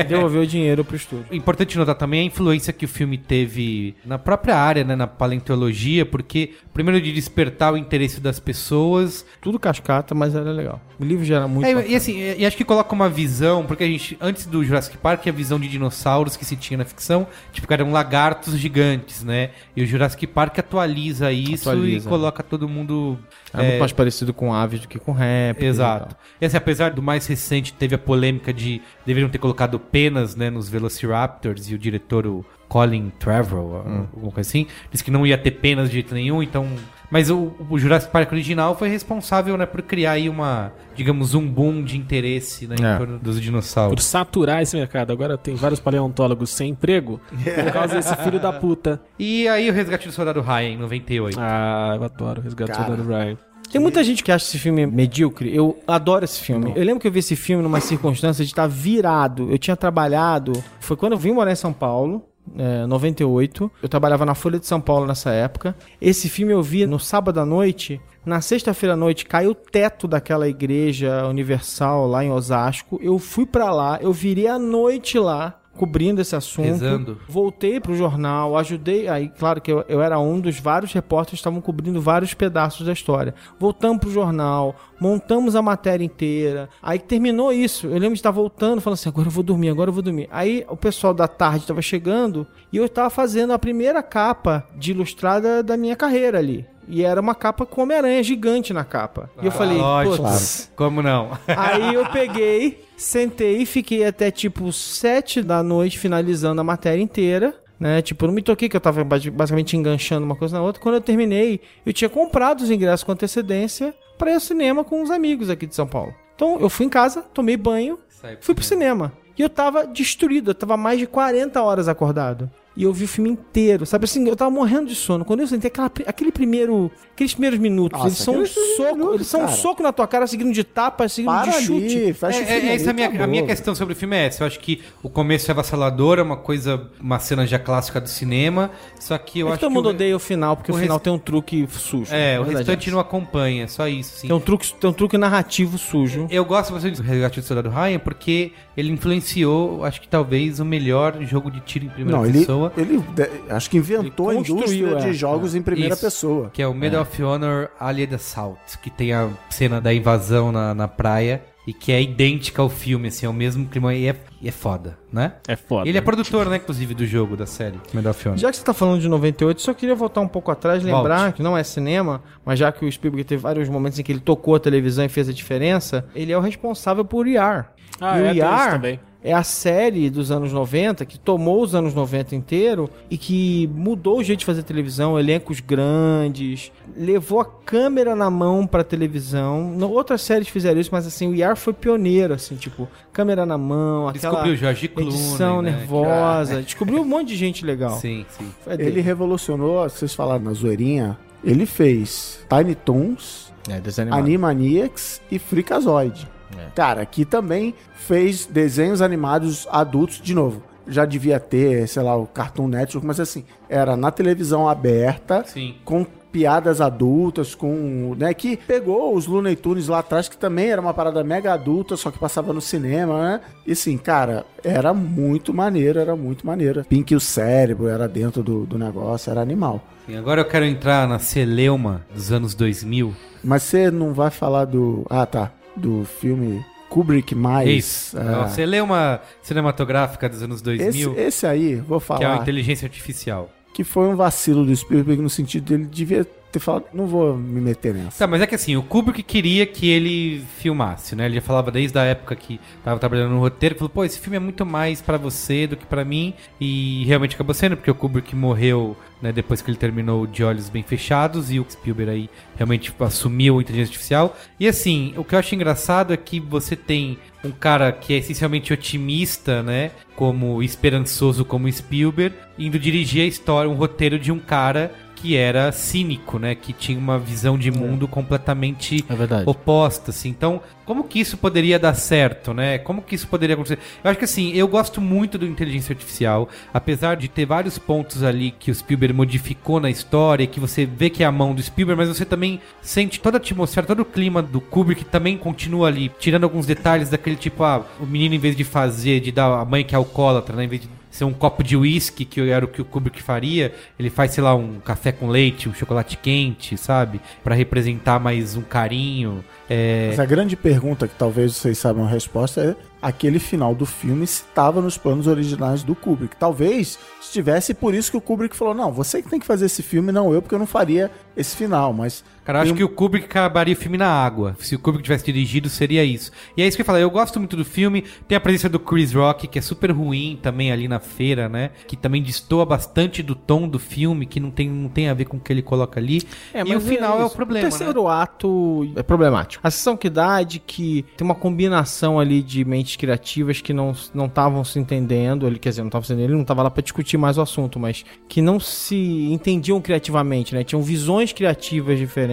Devolveu o dinheiro pro estúdio. Importante notar também a influência que o filme teve na própria área, né, na paleontologia, porque primeiro de despertar o interesse das pessoas, Tudo cascata, mas era legal. O livro já era muito. É, e assim, e acho que coloca uma visão, porque a gente, antes do Jurassic Park, a visão de dinossauros que se tinha na ficção, tipo, que eram lagartos gigantes, né? E o Jurassic Park atualiza isso Atualiza. e coloca todo mundo. É muito mais parecido com aves do que com répteis. Exato. E assim, apesar do mais recente, teve a polêmica de deveriam ter colocado penas né, nos Velociraptors e o diretor, o Colin Trevorrow, Hum. alguma coisa assim, disse que não ia ter penas de jeito nenhum, então. Mas o, o Jurassic Park original foi responsável né, por criar aí uma, digamos, um boom de interesse né, em É. torno dos Por dinossauros. saturar esse mercado. Agora tem vários paleontólogos sem emprego por causa desse filho da puta. E aí o Resgate do Soldado Ryan, em 98. Ah, eu adoro o Resgate do Cara. Soldado Ryan. Tem muita gente que acha esse filme medíocre. Eu adoro esse filme. Eu lembro que eu vi esse filme numa circunstância de estar virado. Eu tinha trabalhado. Foi quando eu vim morar em São Paulo. É, 98. Eu trabalhava na Folha de São Paulo nessa época. Esse filme eu vi no sábado à noite. Na sexta-feira à noite caiu o teto daquela igreja universal lá em Osasco. Eu fui pra lá, eu virei a noite lá cobrindo esse assunto. Rezando. Voltei pro jornal, ajudei. Aí, claro que eu, eu era um dos vários repórteres que estavam cobrindo vários pedaços da história. Voltamos pro jornal, montamos a matéria inteira. Aí terminou isso. Eu lembro de estar voltando, falando assim: agora eu vou dormir, agora eu vou dormir. Aí o pessoal da tarde estava chegando e eu estava fazendo a primeira capa de ilustrada da minha carreira ali. E era uma capa com Homem-Aranha gigante na capa. e eu falei, Lógico. putz, Como não? Aí eu peguei, sentei e fiquei até tipo sete da noite finalizando a matéria inteira. Né? Tipo, não me toquei que eu tava basi- basicamente enganchando uma coisa na outra. Quando eu terminei, eu tinha comprado os ingressos com antecedência para ir ao cinema com uns amigos aqui de São Paulo. Então eu fui em casa, tomei banho, Sai pro fui pro cinema. E eu tava destruído, eu tava mais de 40 horas acordado. E eu vi o filme inteiro, sabe assim, eu tava morrendo de sono. Quando eu sentei aquela, aquele primeiro, aqueles primeiros minutos, Nossa, eles são um soco, minutos, eles são um soco na tua cara, seguindo de tapa, seguindo Para de chute. ali, fecha É, o é, filme é essa a ali, minha, acabou. a minha questão sobre o filme é essa. Eu acho que o começo é avassalador, é uma coisa, uma cena já clássica do cinema. Só que eu Mas acho todo que mundo o, odeia o final, porque o, o final rest- tem um truque sujo. É, A o restante é não acompanha, só isso, sim. Tem um, truque, tem um truque narrativo sujo. Eu gosto bastante do Resgate do Soldado Ryan porque ele influenciou, acho que talvez, o melhor jogo de tiro em primeira Não, ele, pessoa. ele acho que inventou a indústria construiu, de é. jogos em primeira Isso. pessoa. Que é o Medal of Honor Allied Assault, que tem a cena da invasão na, na praia e que é idêntica ao filme, assim, é o mesmo clima e é, e é foda, né? É foda. Ele é produtor, né, inclusive, do jogo, da série Medal of Honor. Já que você tá falando de 98, só queria voltar um pouco atrás, lembrar Volte. que não é cinema, mas já que o Spielberg teve vários momentos em que ele tocou a televisão e fez a diferença, ele é o responsável por ER. Ah, e o é, isso ER também. É a série dos anos 90 que tomou os anos 90 inteiro e que mudou o jeito de fazer televisão, elencos grandes, levou a câmera na mão pra televisão. Outras séries fizeram isso, mas assim, o ER foi pioneiro, assim, tipo, câmera na mão, aquela Descobriu George Clooney, edição né, nervosa, descobriu um monte de gente legal. Sim, sim. Foi Ele revolucionou, vocês falaram na zoeirinha, ele fez Tiny Toons, É. Animaniacs e Freakazoid. É. Cara, que também fez desenhos animados adultos de novo. Já devia ter, sei lá, o Cartoon Network, mas assim, era na televisão aberta, Sim. com piadas adultas, com, né, que pegou os Looney Tunes lá atrás, que também era uma parada mega adulta, só que passava no cinema, né? E assim, cara, era muito maneiro, era muito maneiro. Pink e o cérebro era dentro do, do negócio, era animal. Sim, Agora eu quero entrar na celeuma dos anos 2000. Mas você não vai falar do, ah, tá, do filme Kubrick mais Isso. ah, A celeuma cinematográfica dos anos 2000, esse, esse aí, vou que é a falar, inteligência artificial. que foi um vacilo do Spielberg no sentido dele devia ter falado, não vou me meter nessa. Tá, mas é que assim, o Kubrick queria que ele filmasse, né? Ele já falava desde a época que tava trabalhando no roteiro, falou, pô, esse filme é muito mais pra você do que pra mim. E realmente acabou sendo, porque o Kubrick morreu, né, depois que ele terminou de olhos bem fechados, e o Spielberg aí realmente tipo, assumiu a inteligência artificial. E assim, o que eu acho engraçado é que você tem um cara que é essencialmente otimista, né? Como esperançoso como Spielberg, indo dirigir a história, um roteiro de um cara que era cínico, né? Que tinha uma visão de mundo completamente É oposta, assim. Então, como que isso poderia dar certo, né? Como que isso poderia acontecer? Eu acho que assim, eu gosto muito do inteligência artificial, apesar de ter vários pontos ali que o Spielberg modificou na história, que você vê que é a mão do Spielberg, mas você também sente toda a atmosfera, todo o clima do Kubrick também continua ali, tirando alguns detalhes daquele tipo, ah, o menino em vez de fazer, de dar a mãe que é alcoólatra, né? Em vez de ser um copo de uísque, que era o que o Kubrick faria, ele faz, sei lá, um café com leite, um chocolate quente, sabe? Pra representar mais um carinho. É... Mas a grande pergunta, que talvez vocês saibam a resposta, é aquele final do filme estava nos planos originais do Kubrick. Talvez estivesse por isso que o Kubrick falou, não, você que tem que fazer esse filme, não eu, porque eu não faria esse final, mas... Cara, eu acho um- que o Kubrick acabaria o filme na água. Se o Kubrick tivesse dirigido, seria isso. E é isso que eu falei, eu gosto muito do filme. Tem a presença do Chris Rock, que é super ruim também ali na feira, né? Que também destoa bastante do tom do filme, que não tem, não tem a ver com o que ele coloca ali. e o final é, o isso. problema, O terceiro ato é problemático. A sensação que dá é de que tem uma combinação ali de mentes criativas que não não estavam se entendendo. Ele, quer dizer, não estavam se entendendo, ele não estava lá para discutir mais o assunto, mas que não se entendiam criativamente, né? Tinham visões criativas diferentes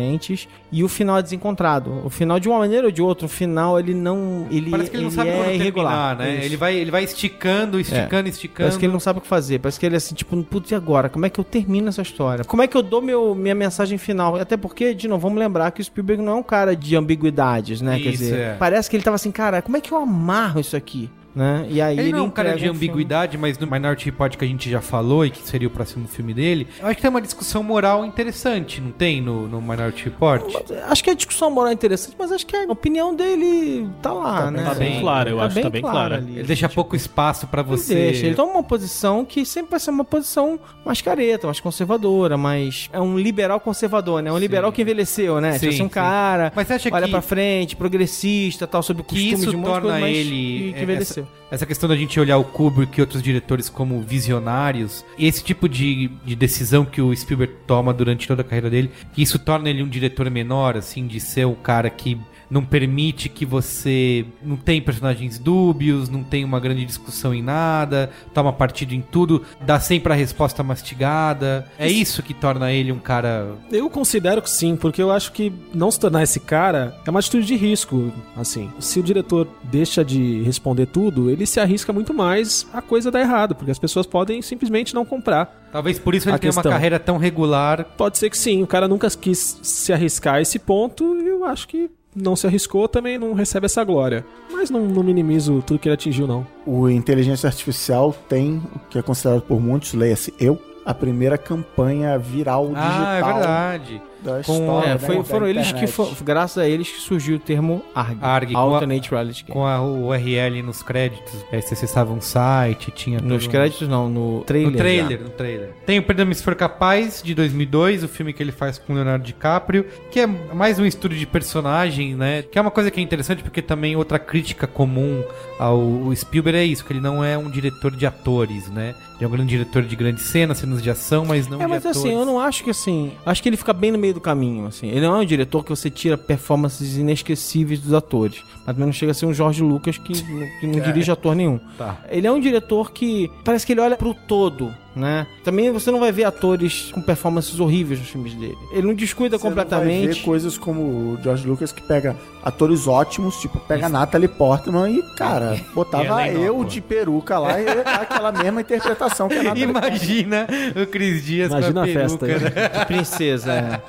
e o final é desencontrado. O final, de uma maneira ou de outra, o final ele não. Ele, Parece que ele não sabe é quando irregular. terminar, né? Ele vai, ele vai esticando, esticando, esticando. Parece que ele não sabe o que fazer. Parece que ele é assim, tipo, putz, e agora? Como é que eu termino essa história? Como é que eu dou meu, minha mensagem final? Até porque, de novo, vamos lembrar que o Spielberg não é um cara de ambiguidades, né? Quer Isso, dizer, é. parece que ele tava assim, cara, como é que eu amarro isso aqui? Né? E aí Ele, não é um cara de um filme. ambiguidade, mas no Minority Report que a gente já falou e que seria o próximo filme dele, eu acho que tem uma discussão moral interessante, não tem no, no Minority Report? Acho que a discussão moral é interessante, mas acho que a opinião dele tá lá, né? tá bem clara, eu acho, tá bem clara. ali. Ele deixa pouco espaço pra Ele você. deixa. Ele toma uma posição que sempre vai ser uma posição mais careta, mais conservadora, mas é um liberal conservador, né? Um liberal que envelheceu, né? Sim, tipo assim, um sim. cara Mas você acha olha que- pra frente, progressista, tal, sobre que costumes isso de um torna coisa, ele que, que envelheceu. Essa, questão da gente olhar o Kubrick e outros diretores como visionários esse tipo de, de decisão que o Spielberg toma durante toda a carreira dele que isso torna ele um diretor menor assim de ser o cara que não permite que você não tem personagens dúbios, não tem uma grande discussão em nada, toma partido em tudo, dá sempre a resposta mastigada. É isso que torna ele um cara Eu considero que sim, porque eu acho que não se tornar esse cara é uma atitude de risco. Assim, se o diretor deixa de responder tudo, ele se arrisca muito mais a coisa dar errado, porque as pessoas podem simplesmente não comprar. Talvez por isso ele tenha uma carreira tão regular. Pode ser que sim, o cara nunca quis se arriscar a esse ponto e eu acho que não se arriscou também não recebe essa glória. Mas não, não minimizo tudo que ele atingiu, não. O Inteligência Artificial tem o que é considerado por muitos, leia-se eu, a primeira campanha viral digital Ah, é verdade. Da Com- história. É, né, foi- da foram eles que, internet. fo- graças a eles que surgiu o termo ARG, ARG, com a- Alternate Reality Game. Com a URL nos créditos, aí você acessava um site, tinha Nos todo um- créditos não, no trailer. No trailer, no trailer. Tem o Perdão-me se for capaz, de 2002, o filme que ele faz com o Leonardo DiCaprio, que é mais um estudo de personagem, né? Que é uma coisa que é interessante, porque também outra crítica comum ao Spielberg é isso, que ele não é um diretor de atores, né? Ele é um grande diretor de grandes cenas, cenas de ação, mas não É, de mas assim, eu não acho que assim. Acho que ele fica bem no meio do caminho, assim. Ele não é um diretor que você tira performances inesquecíveis dos atores. Mas não chega a ser um Jorge Lucas que, que não dirige ator nenhum. Tá. Ele é um diretor que parece que ele olha pro todo, né? Também você não vai ver atores com performances horríveis nos filmes dele. Ele não descuida Você não vai completamente. ver coisas como o George Lucas que pega atores ótimos, tipo, pega a Natalie Portman e, cara, botava Ellen eu Nopper. de peruca lá e dar aquela mesma interpretação que a Natalie Imagina o Cris Dias Imagina com a a peruca, festa, né? De princesa, é.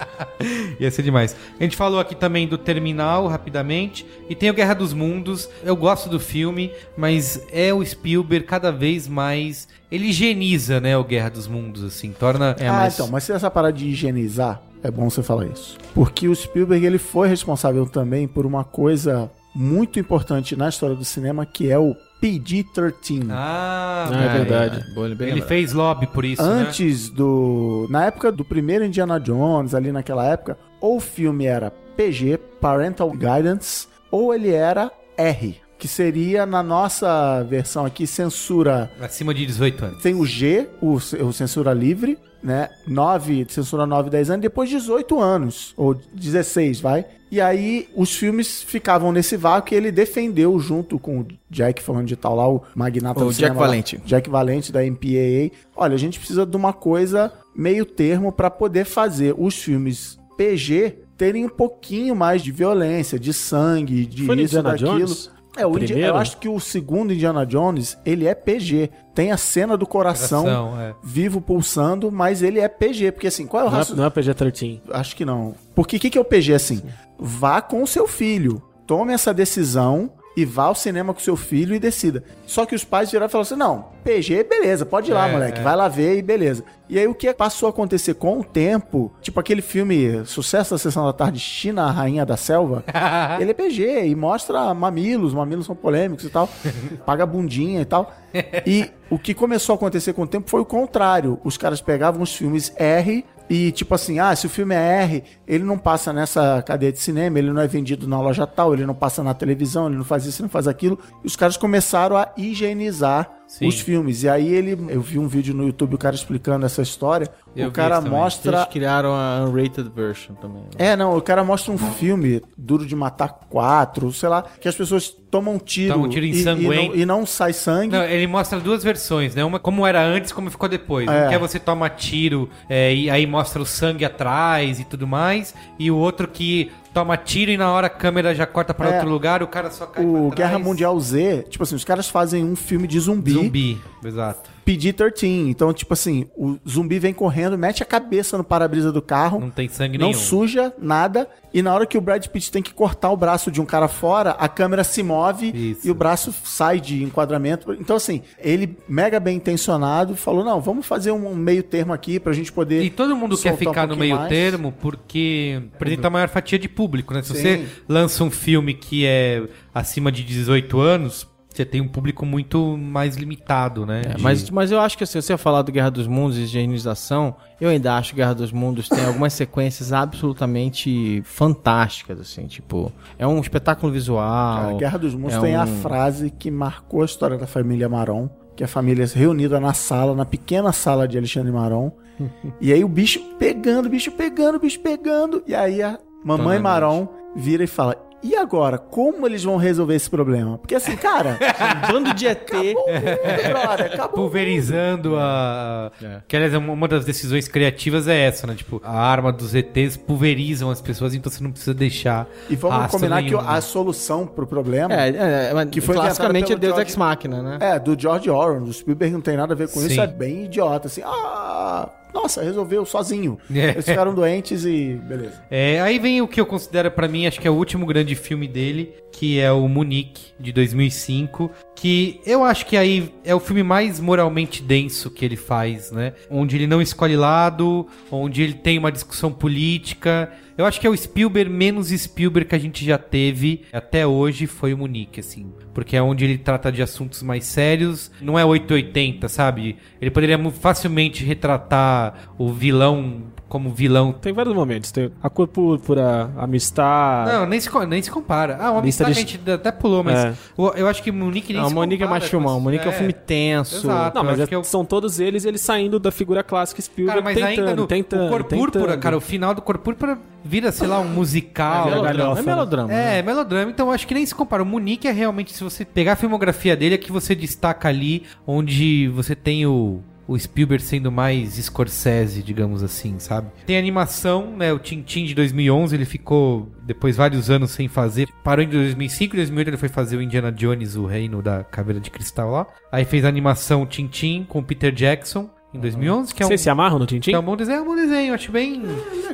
Ia ser demais. A gente falou aqui também do Terminal, rapidamente. E tem o Guerra dos Mundos. Eu gosto do filme, mas é o Spielberg cada vez mais. Ele higieniza, né, o Guerra dos Mundos, assim. Torna. É, ah, mas- então, mas se essa parada de higienizar, é bom você falar isso. Porque o Spielberg, ele foi responsável também por uma coisa muito importante na história do cinema, que é o PG-13. Ah, É verdade. É, boa, bem Ele lembrado. fez lobby por isso, né? Antes do... Na época do primeiro Indiana Jones, ali naquela época, ou o filme era PG, Parental Guidance, ou ele era R, que seria, na nossa versão aqui, censura... Acima de 18 anos. Tem o G, o, o censura livre, né? 9, censura 9, 10 anos, depois 18 anos, ou 16, vai. E aí os filmes ficavam nesse vácuo e ele defendeu junto com o Jack, falando de tal lá, o magnata O do Jack cinema lá, Valente. Jack Valente da MPAA. Olha, a gente precisa de uma coisa meio termo para poder fazer os filmes PG terem um pouquinho mais de violência, de sangue, de Foi isso, daquilo. Jones? É, o Indi- Primeiro? eu acho que o segundo Indiana Jones, ele é PG. Tem a cena do coração, Coração, é. vivo pulsando, mas ele é PG. Porque assim, qual é o Não é, é PG-13. Acho que não. Porque o que, que é o PG assim? Vá com o seu filho. Tome essa decisão e vá ao cinema com seu filho e decida. Só que os pais viraram e falaram assim: não, PG, beleza, pode ir lá, É, moleque, é. vai lá ver e beleza. E aí o que passou a acontecer com o tempo, tipo aquele filme Sucesso da Sessão da Tarde, China, a Rainha da Selva, ele é PG e mostra mamilos, mamilos são polêmicos e tal, paga bundinha e tal. E o que começou a acontecer com o tempo foi o contrário. Os caras pegavam os filmes R e tipo assim, ah, se o filme é R, ele não passa nessa cadeia de cinema, ele não é vendido na loja tal, ele não passa na televisão, ele não faz isso, ele não faz aquilo. E os caras começaram a higienizar Sim. os filmes. E aí ele, eu vi um vídeo no YouTube o cara explicando essa história. Eu o cara mostra Eles criaram a unrated version também. né? é, não, o cara mostra um filme, Duro de Matar 4, sei lá, que as pessoas tomam tiro, Tomam tiro e, e, não, e não sai sangue. Não, ele mostra duas versões, né? Uma como era antes, como ficou depois. É. Um que é você toma tiro é, e aí mostra o sangue atrás e tudo mais. E o outro que toma tiro e na hora a câmera já corta pra É. outro lugar, o cara só cai o. Guerra Mundial Z, tipo assim, os caras fazem um filme de zumbi, Zumbi, exato. PG-13. Então, tipo assim, o zumbi vem correndo, mete a cabeça no para-brisa do carro, Não tem sangue não nenhum. suja nada, e na hora que o Brad Pitt tem que cortar o braço de um cara fora, a câmera se move Isso. e o braço sai de enquadramento. Então, assim, ele, mega bem intencionado, falou: não, vamos fazer um meio termo aqui pra gente poder. E todo mundo quer soltar um ficar no meio mais. termo porque apresenta a maior fatia de público, né? Se Sim. você lança um filme que é acima de 18 anos, você tem um público muito mais limitado, né? É, De- mas, mas eu acho que assim, você ia falar do Guerra dos Mundos e higienização, eu ainda acho que Guerra dos Mundos tem algumas sequências absolutamente fantásticas, assim, tipo, é um espetáculo visual. Cara, Guerra dos Mundos é tem a um- frase que marcou a história da família Maron, que é a família reunida na sala, na pequena sala de Alexandre Maron. e aí o bicho pegando, o bicho pegando, o bicho pegando. E aí a mamãe Maron vira e fala: E agora, como eles vão resolver esse problema? Porque assim, cara, Um bando de ET. acabou o mundo, brother, acabou. pulverizando a. É. Que aliás, uma uma das decisões criativas é essa, né? Tipo, a arma dos ETs pulverizam as pessoas, então você não precisa deixar. E vamos combinar que a né? solução pro problema É, é, é, mas Que foi classicamente é Deus pelo Ex Machina, né? É, do George Orwell, do Spielberg não tem nada a ver com Sim. isso, é bem idiota, assim, ah, nossa, resolveu sozinho. É. Eles ficaram doentes e beleza. É, aí vem o que eu considero pra mim, acho que é o último grande filme dele, que é o Munique, de 2005, que eu acho que aí é o filme mais moralmente denso que ele faz, né? Onde ele não escolhe lado, onde ele tem uma discussão política. Eu acho que é o Spielberg menos Spielberg que a gente já teve até hoje foi o Munique, assim. Porque é onde ele trata de assuntos mais sérios. Não é 880, sabe? Ele poderia facilmente retratar o vilão como vilão Tem vários momentos. Tem a cor púrpura, amistad. não, nem se, nem se compara. Ah, o Amistad de- a gente até pulou, mas É. o- eu acho que o Monique nem Não, se o Monique é compara mais com filmão. O esse- Monique é um filme tenso. Exato. Não, mas é- eu- são todos eles eles saindo da figura clássica Spielberg Cara, mas tentando, ainda no tentando, o Cor Púrpura, tentando. cara, o final do Cor Púrpura vira, sei lá, um musical. É melodrama. galhofa, É melodrama. né? É, melodrama, então eu acho que nem se compara. O Munique é realmente, se você pegar a filmografia dele, é que você destaca ali onde você tem o, o Spielberg sendo mais Scorsese, digamos assim, sabe? Tem animação, né? O Tintin de 2011, ele ficou depois vários anos sem fazer. Parou em 2005, em 2008 ele foi fazer o Indiana Jones, o Reino da Caveira de Cristal lá. Aí fez a animação Tintin com o Peter Jackson em 2011, que é um... Vocês se amarram no Tintin? É um bom desenho, é um bom desenho, acho bem.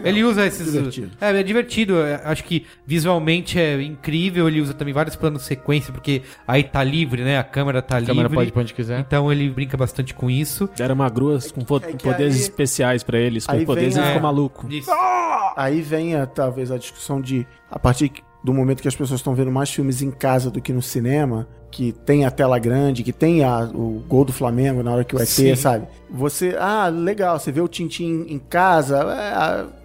ele usa esses. Divertido. É, é divertido. é, acho que visualmente é incrível. Ele usa também vários planos sequência, porque aí tá livre, né? A câmera tá A câmera livre. pode ir pra onde quiser. Então ele brinca bastante com isso. Deram uma grua com é que poderes aí- especiais pra eles. Com aí poderes vem ele a- ficou maluco. Isso. Aí vem a- talvez a discussão de, a partir do momento que as pessoas estão vendo mais filmes em casa do que no cinema, que tem a tela grande, que tem a- o gol do Flamengo na hora que o ET, Sim. sabe? Você, ah, legal, você vê o Tintin em casa,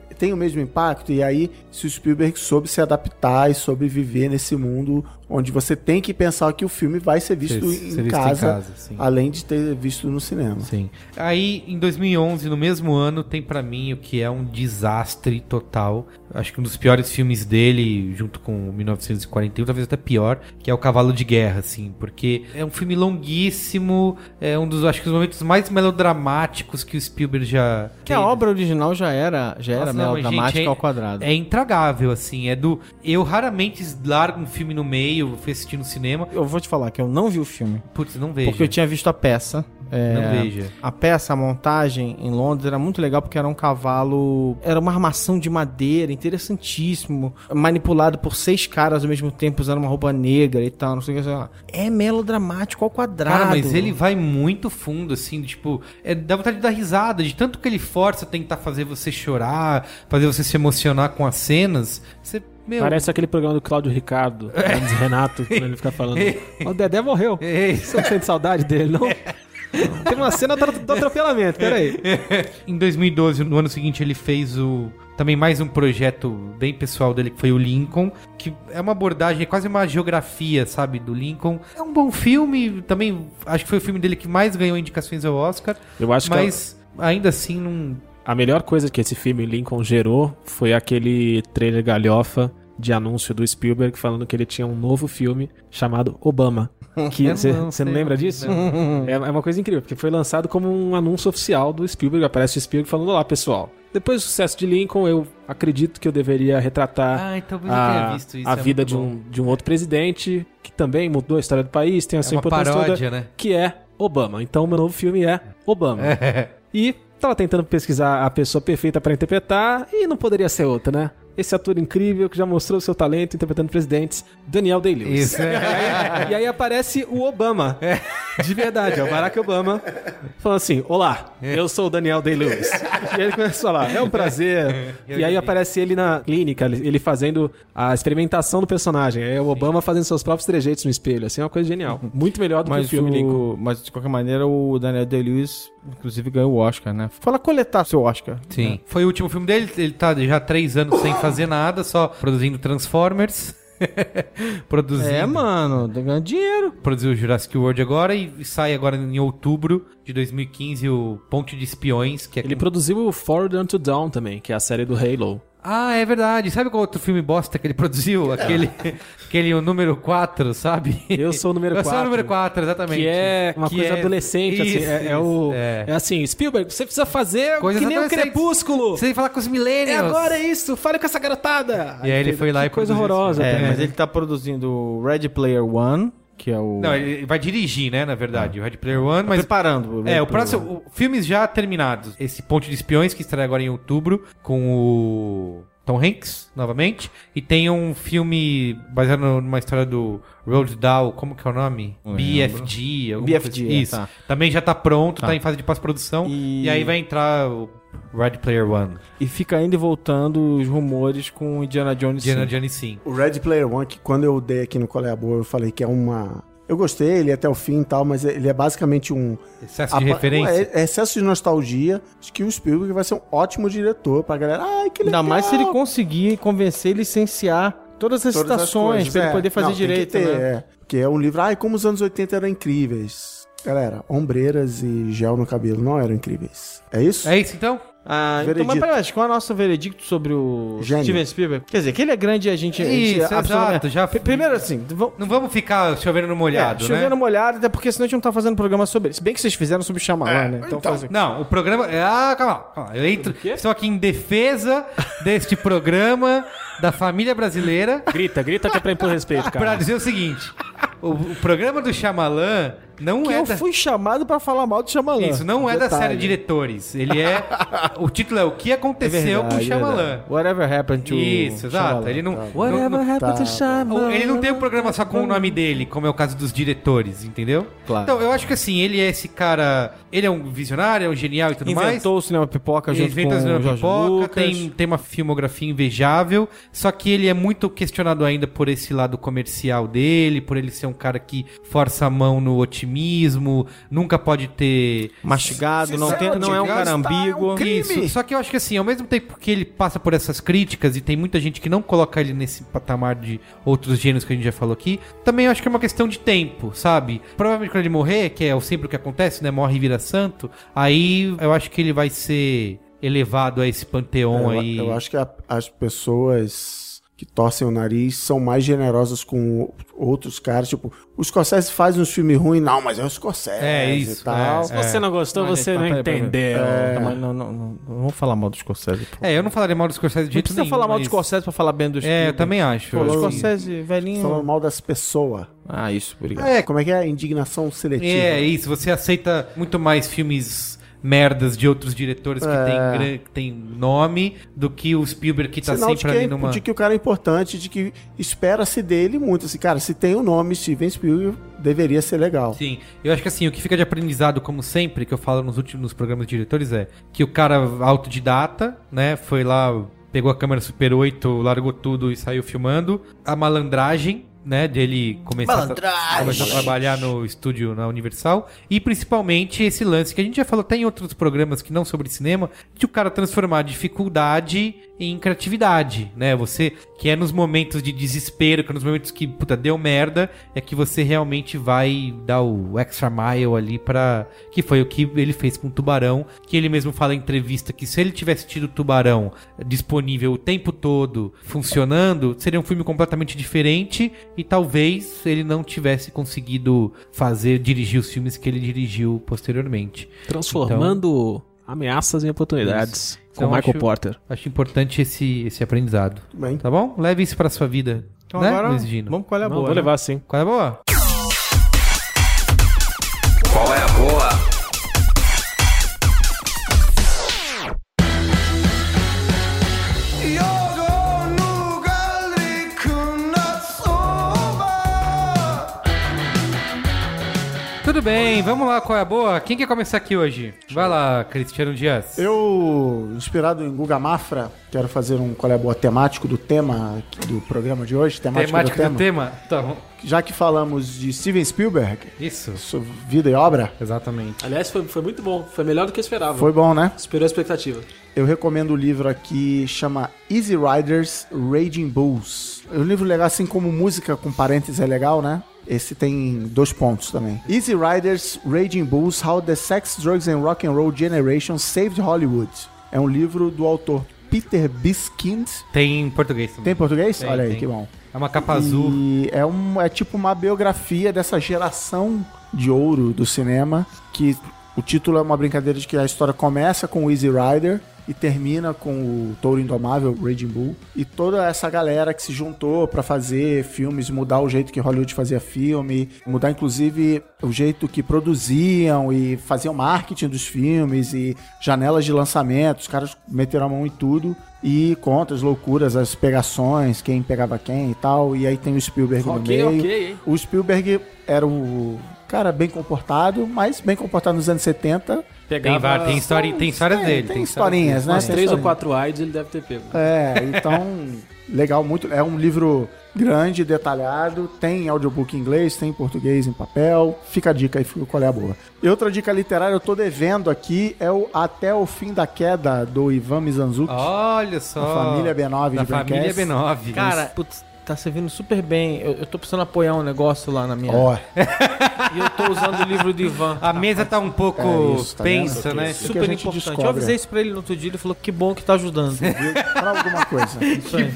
é, tem o mesmo impacto, e aí se o Spielberg soube se adaptar e soube viver nesse mundo onde você tem que pensar que o filme vai ser visto, Ser- em, ser visto em casa, casa, sim. além de ter visto no cinema. Sim. Aí, em 2011, no mesmo ano, tem pra mim o que é um desastre total. Acho que um dos piores filmes dele, junto com 1941, talvez até pior, que é o Cavalo de Guerra, assim, porque é um filme longuíssimo, é um dos, acho que, os momentos mais melodramáticos que o Spielberg já. Que a obra original já era, já era Nossa, não, melodramática gente, é- ao quadrado. É intragável, assim, é do... Eu raramente largo um filme no meio, fui assistir no cinema, Eu vou te falar que eu não vi o filme. putz, não vejo. Porque eu tinha visto a peça. É, Não veja. A peça, a montagem em Londres era muito legal porque era um cavalo. Era uma armação de madeira, interessantíssimo. Manipulado por seis caras ao mesmo tempo, usando uma roupa negra e tal. Não sei o que. sei lá. É melodramático ao quadrado. Cara, mas ele vai muito fundo, assim, tipo, é, dá vontade de dar risada, de tanto que ele força tentar fazer você chorar, fazer você se emocionar com as cenas. Você, meu. Parece aquele programa do Cláudio Ricardo, Hermes Renato, quando ele fica falando. O Dedé morreu. Ei, Você não sente saudade dele, não? Tem uma cena do do atropelamento, peraí. Em 2012, no ano seguinte, ele fez o também mais um projeto bem pessoal dele, que foi o Lincoln, que é uma abordagem, é quase uma geografia, sabe, do Lincoln. É um bom filme, também acho que foi o filme dele que mais ganhou indicações ao Oscar, Eu acho que mas ainda assim não... a melhor coisa que esse filme Lincoln gerou foi aquele trailer galhofa de anúncio do Spielberg falando que ele tinha um novo filme chamado Obama. Que você não não, sei, lembra disso? É, é uma coisa incrível, porque foi lançado como um anúncio oficial do Spielberg. Aparece o Spielberg falando: Olá, pessoal. Depois do sucesso de Lincoln, eu acredito que eu deveria retratar Ah, então eu a, isso. a é vida de um, de um outro presidente que também mudou a história do país, tem a É sua importância paródia, toda, né? que é Obama. Então, o meu novo filme é Obama. E tava tentando pesquisar a pessoa perfeita pra interpretar e não poderia ser outra, né? Esse ator incrível que já mostrou seu talento interpretando presidentes, Daniel Day-Lewis. Isso. E aí, e aí aparece o Obama. De verdade, é o Barack Obama. Falando assim: Olá, eu sou o Daniel Day-Lewis. E ele começa a falar: É um prazer. E aí aparece ele na clínica, ele fazendo a experimentação do personagem. É o Obama fazendo seus próprios trejeitos no espelho. Assim, é uma coisa genial. Muito melhor do que o Mas, filme Lincoln. o, mas de qualquer maneira, o Daniel Day-Lewis, inclusive, ganhou o Oscar, né? Fala coletar seu Oscar. Sim. Foi o último filme dele, ele tá já há três anos sem fazer nada, só produzindo Transformers. produzindo. É, mano, tá ganhando dinheiro. Produziu o Jurassic World agora e sai agora em outubro de 2015 o Ponte de Espiões, que é Ele com- produziu o Forward Unto Dawn também, que é a série do Halo. Ah, é verdade. Sabe qual outro filme bosta que ele produziu? Aquele, aquele o número 4, sabe? Eu sou o número Eu sou o 4. número 4, exatamente. Que é uma Que coisa é- adolescente, assim. Isso, É, é isso, o. é. É. assim, Spielberg, você precisa fazer Coisas que nem o. Crepúsculo. Você tem que falar com os millennials. É agora isso, fale com essa garotada. E aí ele foi lá que e coisa horrorosa. É, mas ele tá produzindo o Ready Player One, que é o. Não, ele vai dirigir, né, na verdade, o Red Player One, mas... preparando. É, o Player One. próximo... o- filmes já terminados. Esse Ponte de Espiões, que estreia agora em outubro, com o... Tom Hanks, novamente. E tem um filme baseado numa história do Roald Dahl, como que é o nome? Não BFG. alguma BFG, coisa- é, Isso. tá. Também já tá pronto, tá, Tá. em fase de pós-produção. E- E... aí vai entrar o Red Player One. E fica indo e voltando os rumores com o Indiana Jones. Diana sim. Jones sim. O Red Player One, que quando eu dei aqui no Qual é a Boa, eu falei que é uma... Eu gostei, ele é até o fim e tal, mas ele é basicamente um... Excesso de apa- referência. É, é excesso de nostalgia. Acho que o Spielberg vai ser um ótimo diretor pra galera. Ai, que legal. Ainda mais se ele conseguir convencer e licenciar todas as Todas as citações coisas, pra ele é. poder fazer Não, tem que direito, ter, né? é. Porque é um livro, ai, como os anos 80 eram incríveis. Galera, ombreiras e gel no cabelo não eram incríveis. É isso? É isso então? Ah, então, mas peraí, qual é o nosso veredicto sobre o Gênio. Steven Spielberg? Quer dizer, que ele é grande e a gente... a gente Isso, absolutamente- exato, já- Primeiro assim. Não vamos ficar chovendo no molhado, é, né? chovendo molhado, até porque senão a gente não tá fazendo programa sobre ele. Se bem que vocês fizeram sobre Shyamalan, né? Então, faz aqui. Não, o programa. Ah, calma, calma. Eu entro. Estou aqui em defesa deste programa da família brasileira Grita, grita que é pra impor respeito, para cara. dizer o seguinte: o, o programa do Shyamalan não Que é eu da. fui chamado pra falar mal do Shyamalan. Isso, não é da Detalhe. série Diretores. Ele é. o título é O que É aconteceu com o verdade, é Shyamalan. verdade. Whatever happened to Isso, exato. Ele não. Whatever não- happened to tá. Shyamalan. Ele não tem um programa só com o nome dele, como é o caso dos diretores, entendeu? Claro. Então, eu acho que assim, ele é esse cara. Ele é um visionário, é um genial e tudo mais. Inventou o cinema pipoca junto inventa com o cinema Jorge pipoca, Lucas. tem, tem uma filmografia invejável, só que ele é muito questionado ainda por esse lado comercial dele, por ele ser um cara que força a mão no otimismo, nunca pode ter Mastigado, não, tem, não é um cara ambíguo. Isso, só que eu acho que assim, ao mesmo tempo que ele passa por essas críticas e tem muita gente que não coloca ele nesse patamar de outros gêneros que a gente já falou aqui, também eu acho que é uma questão de tempo, sabe? Provavelmente quando ele morrer, que é sempre o que acontece, né? Morre e vira santo, aí eu acho que ele vai ser elevado a esse panteão É, eu, aí. eu acho que a- as pessoas que torcem o nariz são mais generosas com outros caras. Tipo, o Scorsese faz uns filmes ruins, não, mas é o Scorsese É, isso, e tal. é, Se você não gostou, Mas, você mas, não peraí, entendeu. Não, mas não, não, não, não vamos falar mal do Scorsese. pô. É, eu não falaria mal do Scorsese de Não jeito precisa nenhum, falar mal do mas- Scorsese pra falar bem do É, eu Spielberg. também acho. Pô, Eu o Scorsese, velhinho... Falando mal das pessoas. Ah, isso, obrigado. É, como é que é? Indignação seletiva. É, isso. Você aceita muito mais filmes merdas de outros diretores que É. tem, gran- que tem nome do que o Spielberg que tá Sinal sempre que, ali é- numa... de que o cara é importante, de que espera-se dele muito. Assim, cara, se tem o nome Steven Spielberg, deveria ser legal. Sim, eu acho que assim, o que fica de aprendizado, como sempre, que eu falo nos últimos programas de diretores, é que o cara autodidata, né, foi lá, pegou a câmera Super 8, largou tudo e saiu filmando. A malandragem, né, dele começar, a, começar a trabalhar no estúdio na Universal. E principalmente esse lance que a gente já falou até em outros programas que não sobre cinema, de o cara transformar dificuldade em criatividade, né? Você, que é nos momentos de desespero, que é nos momentos que, puta, deu merda, é que você realmente vai dar o extra mile ali pra... Que foi o que ele fez com o Tubarão, que ele mesmo fala em entrevista que se ele tivesse tido o Tubarão disponível o tempo todo, funcionando, seria um filme completamente diferente e talvez ele não tivesse conseguido fazer, dirigir os filmes que ele dirigiu posteriormente. Transformando ameaças em oportunidades. Então, com Michael acho- Porter. Acho importante esse, esse aprendizado. Tudo bem. Tá bom? Leve isso pra sua vida. Então né, agora, Luiz Gino? vamos qual é a Não, boa, vou né? levar sim. Qual é a boa? Tudo bem, vamos lá, qual é a boa? Quem quer começar aqui hoje? Vai lá, Cristiano Dias. Eu, inspirado em Guga Mafra, quero fazer um qual é a boa temático do tema do programa de hoje, temático Temática do do tema. tema? Tá bom. Já que falamos de Steven Spielberg, Isso. sua vida e obra, Exatamente. Aliás, foi, foi muito bom. Foi melhor do que eu esperava. foi bom, né? Superou a expectativa. Eu recomendo o livro aqui, chama Easy Riders Raging Bulls. É um livro legal, assim como música com parênteses é legal, né? Esse tem dois pontos também. Easy Riders Raging Bulls: How the Sex, Drugs and Rock and Roll Generation Saved Hollywood. É um livro do autor Peter Biskind. Tem em português também. Tem em português? Tem, Olha aí, tem. que bom. É uma capa azul. E é, um, é tipo uma biografia dessa geração de ouro do cinema, que o título é uma brincadeira de que a história começa com o Easy Rider e termina com o Touro Indomável, Raging Bull, e toda essa galera que se juntou pra fazer filmes, mudar o jeito que Hollywood fazia filme, mudar inclusive o jeito que produziam e faziam marketing dos filmes e janelas de lançamento, os caras meteram a mão em tudo e conta as loucuras, as pegações, quem pegava quem e tal, e aí tem o Spielberg no Ok, meio. ok, hein? O Spielberg era o cara bem comportado, mas bem comportado nos anos 70. Tem, var- tem, história, tem histórias tem- dele. tem histórias historinhas, né? Umas tem três ou quatro AIDS ele deve ter pego. É, então, legal, muito. É um livro grande, detalhado, tem audiobook em inglês, tem em português em papel. Fica a dica aí, fica qual é a boa. E outra dica literária eu tô devendo aqui é o Até o Fim da Queda, do Ivan Mizanzuki. Olha só. Da família B9 Da de família Braincast. B9. Cara, putz, tá servindo super bem. Eu, eu tô precisando apoiar um negócio lá na minha... Ó, E eu tô usando o livro do Ivan. A mesa tá um pouco É isso, tá pensa, vendo? né? Que Super importante. descobre. Eu avisei isso pra ele no outro dia, ele falou que bom que tá ajudando. pra alguma coisa. Isso aí.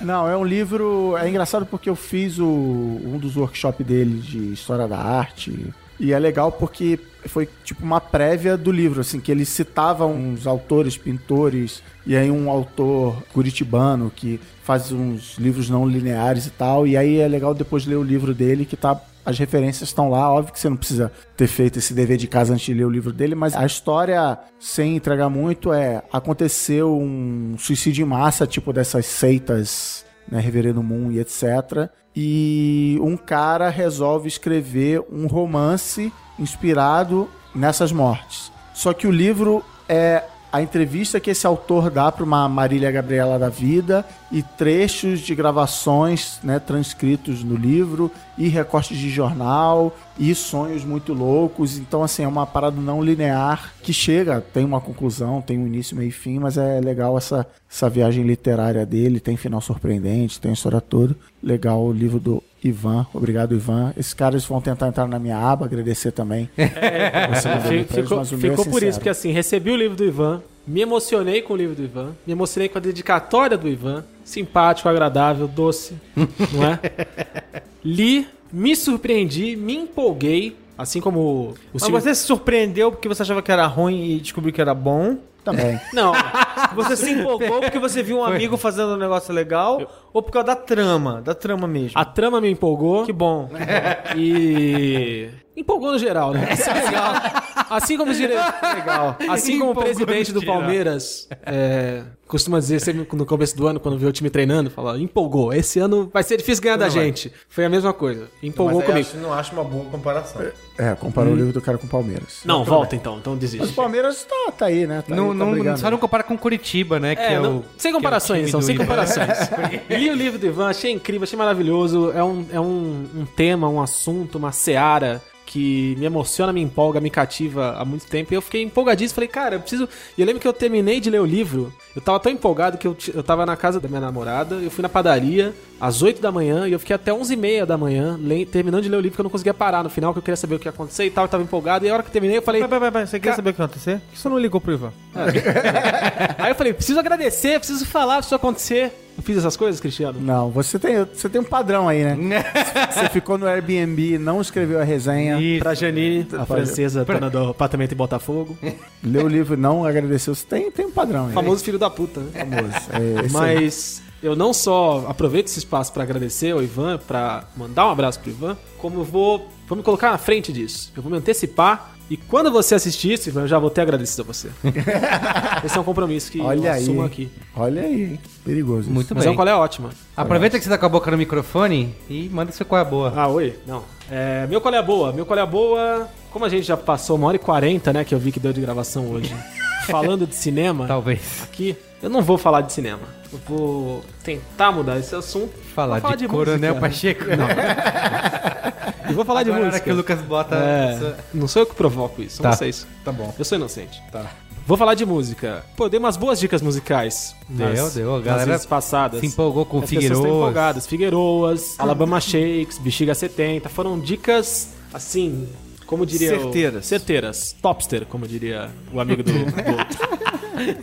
Não, é um livro. É engraçado porque eu fiz o, um dos workshops dele de história da arte. E é legal porque foi tipo uma prévia do livro, assim, que ele citava uns autores, pintores, e aí um autor curitibano que faz uns livros não lineares e tal. E aí é legal depois ler o livro dele, que tá. As referências estão lá, óbvio que você não precisa ter feito esse dever de casa antes de ler o livro dele, mas a história, sem entregar muito, é aconteceu um suicídio em massa, tipo dessas seitas, né, Reverendo Moon e etc. E um cara resolve escrever um romance inspirado nessas mortes. Só que o livro é a entrevista que esse autor dá para uma Marília Gabriela da vida e trechos de gravações, né, transcritos no livro e recortes de jornal e sonhos muito loucos. Então, assim, é uma parada não linear que chega, tem uma conclusão, tem um início, meio e fim, mas é legal essa, essa viagem literária dele, tem final surpreendente, tem história toda. Legal o livro do Ivan. Obrigado, Ivan. Esses caras vão tentar entrar na minha aba, agradecer também. Pra eles, Ficou, meu é ficou por isso, porque assim, recebi o livro do Ivan, me emocionei com o livro do Ivan, me emocionei com a dedicatória do Ivan, simpático, agradável, doce, não é? Li, me surpreendi, me empolguei, assim como o Mas você se surpreendeu porque você achava que era ruim e descobriu que era bom? Também. Não, Você se empolgou porque você viu um amigo fazendo um negócio legal? Ou por causa da trama? Da trama mesmo? a trama me empolgou Que bom. e... Empolgou no geral, né? Isso é legal. Assim como dire... legal. Assim como o presidente do. Palmeiras é, costuma dizer sempre no começo do ano, quando vê o time treinando, fala, empolgou. Esse ano vai ser difícil ganhar da gente. Foi a mesma coisa. Empolgou comigo. não acho uma boa comparação. É, comparou o livro do cara com o Palmeiras. Não, volta então, então Mas desiste. o Palmeiras tá, tá aí, né? Tá Não, aí, tá não, brigando. só não compara com Curitiba, né? Que É, é, não- o, sem que é o comparações, são sem Ivan. comparações. Li o livro do Ivan, achei incrível, achei maravilhoso. É um, é um, um tema, um assunto, uma seara que me emociona, me empolga, me cativa há muito tempo. E eu fiquei empolgadíssimo, falei, cara, eu preciso. E eu lembro que eu terminei de ler o livro, eu tava tão empolgado que eu, t- eu tava na casa da minha namorada, eu fui na padaria às 8 da manhã e eu fiquei até 11 e meia da manhã le- terminando de ler o livro, que eu não conseguia parar no final, que eu queria saber o que ia acontecer e tal, eu tava empolgado. E a hora que eu terminei, eu falei. Vai, vai, vai, vai. Você quer saber o que vai acontecer? Por que você não ligou pro Ivan? Aí eu falei, preciso agradecer, preciso falar, preciso acontecer. Eu fiz essas coisas, Cristiano? Não, você tem, você tem um padrão aí, né? você ficou no Airbnb, não escreveu a resenha, Isso. Pra Janine, a Pra- francesa, dona do apartamento em Botafogo. leu o livro, não agradeceu. Você tem, tem um padrão aí. Famoso filho da puta, né? Famoso. É, aí. Mas eu não só aproveito esse espaço pra agradecer ao Ivan, pra mandar um abraço pro Ivan, como eu vou, vou me colocar na frente disso. Eu vou me antecipar e quando você assistir isso, Ivan, eu já vou ter agradecido a você. Esse é um compromisso que eu Olha aí. assumo aqui. Olha aí, hein? Perigoso. isso. Muito Mas é bem. um qual é ótima. Aproveita que você tá com a boca no microfone e manda seu qual é a boa. Ah, oi? Não. É, meu qual é a boa? Meu qual é a boa? Como a gente já passou uma hora e quarenta, né, que eu vi que deu de gravação hoje, falando de cinema Talvez. aqui, eu não vou falar de cinema. Eu vou tentar mudar esse assunto. Falar Vou de, Coronel música. Pacheco. E vou falar Agora de hora música. que o Lucas bota... É, essa- não sou eu que provoco isso, Tá. vocês. Tá bom. Eu sou inocente. Tá. Vou falar de música. Pô, dei umas boas dicas musicais. Deu, nas- deu. A galera vezes passadas. Se empolgou com As Figueiredo. empolgadas. Figueiroas, Alabama Shakes, Bexiga 70. Foram dicas, assim, como diria... o- Certeiras. certeiras. Topster, como diria o amigo do... do-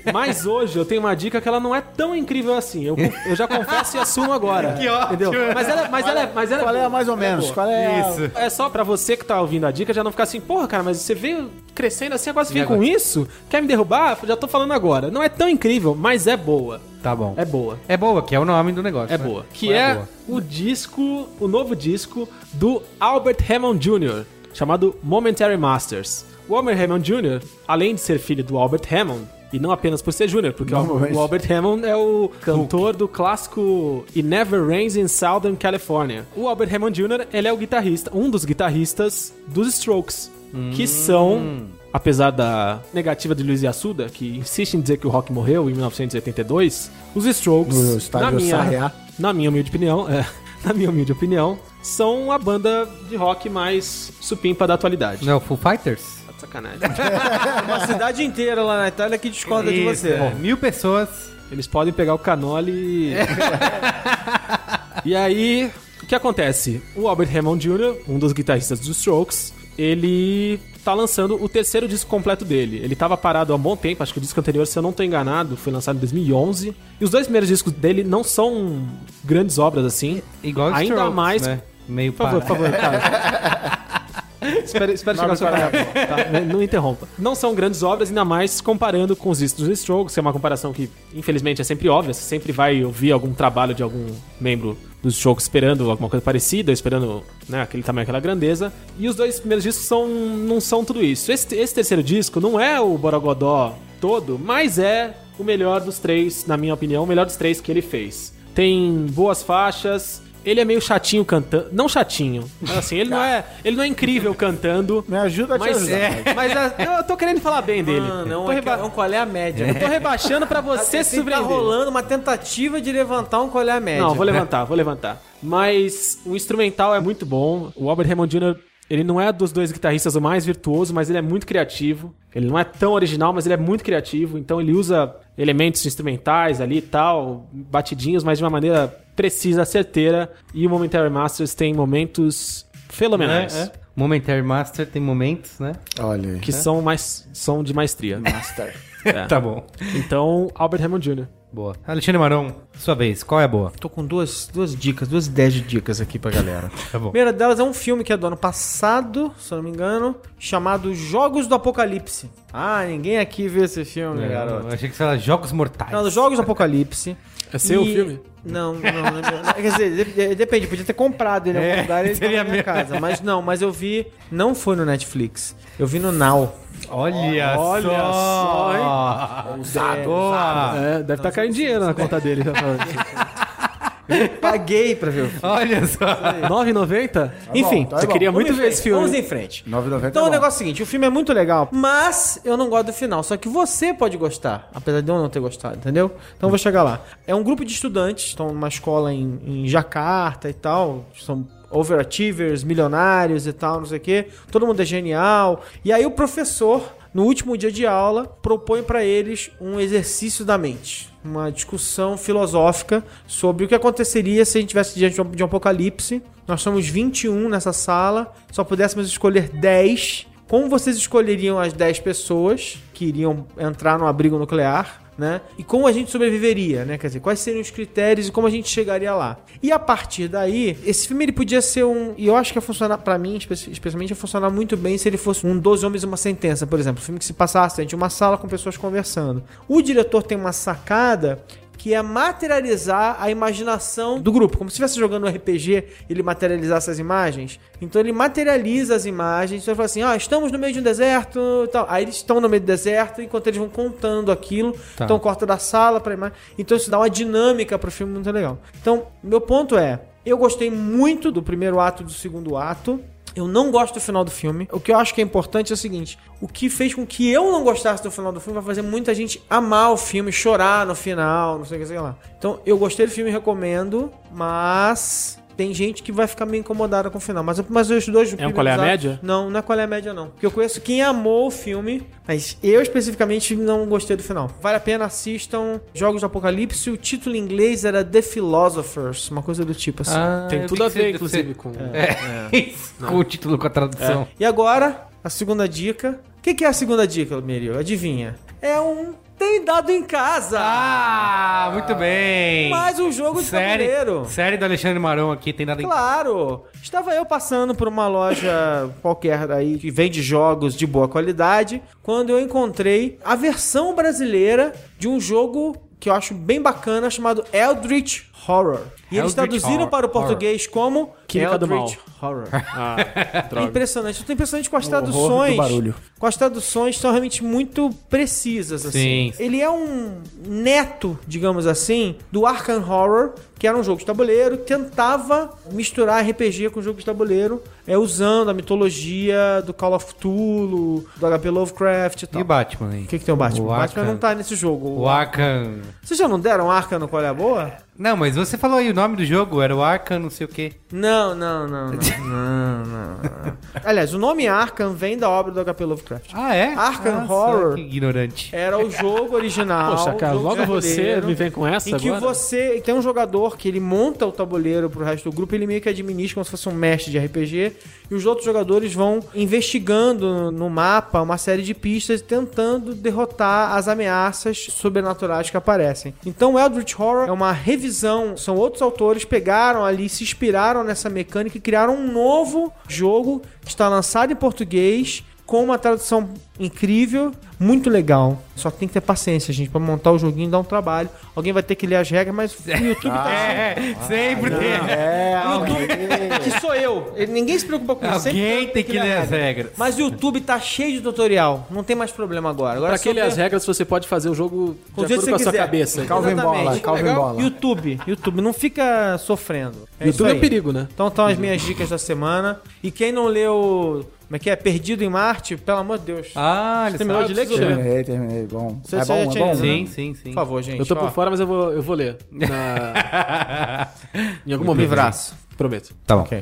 Mas hoje eu tenho uma dica que ela não é tão incrível assim. Eu, eu já confesso e assumo agora. Que ótimo. Entendeu? Mas ela, mas ela, é- mas ela Qual é a mais ou menos? boa. Qual é a... Isso. É só pra você que tá ouvindo a dica já não ficar assim, porra, cara, mas você veio crescendo assim, agora você vem com isso? Quer me derrubar? Já tô falando agora. Não é tão incrível, mas é boa. Tá bom. É boa. É boa, que é o nome do negócio. É né? boa. Que Qual é, a boa? o disco, o novo disco do Albert Hammond Jr., chamado Momentary Masters. O Albert Hammond Jr., além de ser filho do Albert Hammond, e não apenas por ser Júnior, porque o, Normalmente. o Albert Hammond é o cantor do clássico It Never Rains in Southern California. O Albert Hammond Jr., ele é o guitarrista, um dos guitarristas dos Strokes, que são, apesar da negativa de Luiz Assuda, que insiste em dizer que o rock morreu em 1982, os Strokes, na minha, Sarriá. na minha humilde opinião, é, na minha humilde opinião, são a banda de rock mais supimpa da atualidade. Não Full Fighters? Tá de sacanagem. Uma cidade inteira lá na Itália que discorda de você. é. Mil pessoas. Eles podem pegar o canole e... e aí, o que acontece? O Albert Hammond Jr., um dos guitarristas dos Strokes, ele tá lançando o terceiro disco completo dele. Ele tava parado há um bom tempo, acho que o disco anterior, se eu não tô enganado, foi lançado em 2011. E os dois primeiros discos dele não são grandes obras assim. Igual Ainda Strokes, mais- né? Meio Por favor, por favor, cara. espera espera chegar seu parágrafo, tá? Não interrompa. Não são grandes obras, ainda mais comparando com os discos dos Strokes, que é uma comparação que, infelizmente, é sempre óbvia. Você sempre vai ouvir algum trabalho de algum membro dos Strokes esperando alguma coisa parecida, esperando né, aquele tamanho, aquela grandeza. E os dois primeiros discos são, não são tudo isso. Esse, esse terceiro disco não é o Borogodó todo, mas é o melhor dos três, na minha opinião, o melhor dos três que ele fez. Tem boas faixas Ele é meio chatinho cantando. Não chatinho. Mas assim, ele não é, ele não é incrível cantando. Me ajuda a te Mas, ajudar. é, mas a- eu tô querendo falar bem dele. Não, tô, é, reba- que é um qual é a média. eu tô rebaixando pra você se tá surpreender. rolando uma tentativa de levantar um qual é a média. Não, vou levantar, vou levantar. Mas o instrumental é muito bom. O Albert Hammond Jr., ele não é dos dois guitarristas o mais virtuoso, mas ele é muito criativo. Ele não é tão original, mas ele é muito criativo. Então ele usa elementos instrumentais ali e tal, batidinhos, mas de uma maneira precisa, certeira. E o Momentary Masters tem momentos fenomenais. É, é. Momentary Master tem momentos, né? Olha aí. Que são, mais, são de maestria. Master. É. Tá bom. Então, Albert Hammond Jr. Boa. Alexandre Maron, sua vez, qual é a boa? Tô com duas, duas dicas, duas ideias de dicas aqui pra galera. Tá bom. A primeira delas é um filme que é do ano passado, se eu não me engano, chamado Jogos do Apocalipse. Ah, ninguém aqui viu esse filme, É, garoto. eu achei que você era Jogos Mortais. Não, dos Jogos do Apocalipse. É seu E- filme? Não, não, não. Quer dizer, de- depende, podia ter comprado ele em É, algum lugar e ele seria na minha casa. Mas não, mas eu vi, não foi no Netflix. Eu vi no Now. Olha, Olha só, só, hein? Boa. É, deve estar caindo dinheiro na conta dele. tá. Paguei pra ver o filme. Olha só. 9,90? Enfim, tá eu bom. queria muito vamos em ver esse frente, Vamos filme. em frente. 9,90 Então é o bom. negócio é o seguinte, o filme é muito legal, mas eu não gosto do final. Só que você pode gostar, apesar de eu não ter gostado, entendeu? Então eu vou chegar lá. É um grupo de estudantes, estão numa escola em, em Jacarta e tal, são overachievers, milionários e tal, não sei o quê. Todo mundo é genial. E aí o professor, no último dia de aula, propõe pra eles um exercício da mente. Uma discussão filosófica sobre o que aconteceria se a gente tivesse diante de um- apocalipse. Nós somos 21 nessa sala, só pudéssemos escolher 10. Como vocês escolheriam as 10 pessoas que iriam entrar no abrigo nuclear? Né? E como a gente sobreviveria, né? Quer dizer, quais seriam os critérios e como a gente chegaria lá. E a partir daí, esse filme ele podia ser um, e eu acho que ia funcionar pra mim, espe- especialmente ia funcionar muito bem se ele fosse um 12 homens e uma sentença, por exemplo, um filme que se passasse dentro de uma sala com pessoas conversando. O diretor tem uma sacada que é materializar a imaginação do grupo. Como se estivesse jogando um RPG, ele materializasse as imagens. Então ele materializa as imagens. Então ele fala assim: ah, estamos no meio de um deserto tal. Aí eles estão no meio do deserto enquanto eles vão contando aquilo. Tá. Então corta da sala pra imagem. Então isso dá uma dinâmica pro filme muito legal. Então, meu ponto é: eu gostei muito do primeiro ato e do segundo ato. Eu não gosto do final do filme. O que eu acho que é importante é o seguinte: o que fez com que eu não gostasse do final do filme vai fazer muita gente amar o filme, chorar no final, não sei o que, sei lá. Então, eu gostei do filme, recomendo, mas tem gente que vai ficar meio incomodada com o final. Mas, mas os dois É um qual é a média? Não, não é qual é a média, não. Porque eu conheço quem amou o filme, mas eu especificamente não gostei do final. Vale a pena, assistam Jogos do Apocalipse. O título em inglês era The Philosophers, uma coisa do tipo assim. Ah, Tem tudo a ver, inclusive, com... É, isso, com o título, com a tradução. E agora, a segunda dica. O que, que é a segunda dica, Merio? Adivinha? É um tem dado em casa. Ah, muito bem. Mais um jogo de série, tabuleiro. série do Alexandre Marão aqui, tem nada em... Claro! Estava eu passando por uma loja qualquer aí que vende jogos de boa qualidade, quando eu encontrei a versão brasileira de um jogo que eu acho bem bacana chamado Eldritch Horror. E eles traduziram Horror. para o português como Química do Eldritch Horror. Ah, É impressionante. Eu tô impressionante com as horror traduções. Com as traduções são realmente muito precisas, assim. Sim. Ele é um neto, digamos assim, do Arkham Horror, que era um jogo de tabuleiro, tentava misturar RPG com jogo de tabuleiro, é, usando a mitologia do Call of Cthulhu, do HP Lovecraft e E tal. o Batman aí? O que, que tem o Batman? O O, Batman Arkham. não tá nesse jogo. O Arkham... Vocês já não deram Arkham no Qual é a Boa? Não, mas você falou aí o nome do jogo, era o Arkham não sei o quê. Não, não, não, não, não, não. Aliás, o nome Arkham vem da obra do HP Lovecraft. Ah, é? Arkham Nossa, Horror. Que ignorante. Era o jogo original. Poxa, cara, jogo logo você me vem com essa Em que agora? você tem um jogador que ele monta o tabuleiro pro resto do grupo, ele meio que administra como se fosse um mestre de RPG, e os outros jogadores vão investigando no mapa uma série de pistas, tentando derrotar as ameaças sobrenaturais que aparecem. Então, Eldritch Horror é uma revisão, são outros autores pegaram ali, se inspiraram nessa mecânica e criaram um novo jogo que está lançado em português com uma tradução incrível, muito legal. Só que tem que ter paciência, gente, pra montar o joguinho dá um trabalho. Alguém vai ter que ler as regras, mas o YouTube tá É, sempre tem. É, YouTube, Aqui sou eu. Ninguém se preocupa com isso. Sempre Alguém tem que ler ler as regra. regras. Mas o YouTube tá cheio de tutorial. Não tem mais problema agora. Agora Pra só quem lê ver- as regras, você pode fazer o jogo Com o de acordo que com a você sua quiser. cabeça. Calvin. Bola, Calvin? Bola. YouTube, YouTube, não fica sofrendo. É YouTube é perigo, né? Então estão as minhas dicas da semana. E quem não leu, como é que é? Perdido em Marte, pelo amor de Deus. Ah, ele terminou de ler, Guilherme? Terminei, terminei. Bom. Você- é você bom, é bom. né? Sim, sim, sim. Por favor, gente. Eu tô ó. por fora, mas eu vou, eu vou ler. Na... em algum momento. Livraço. Prometo. Tá bom. Ok.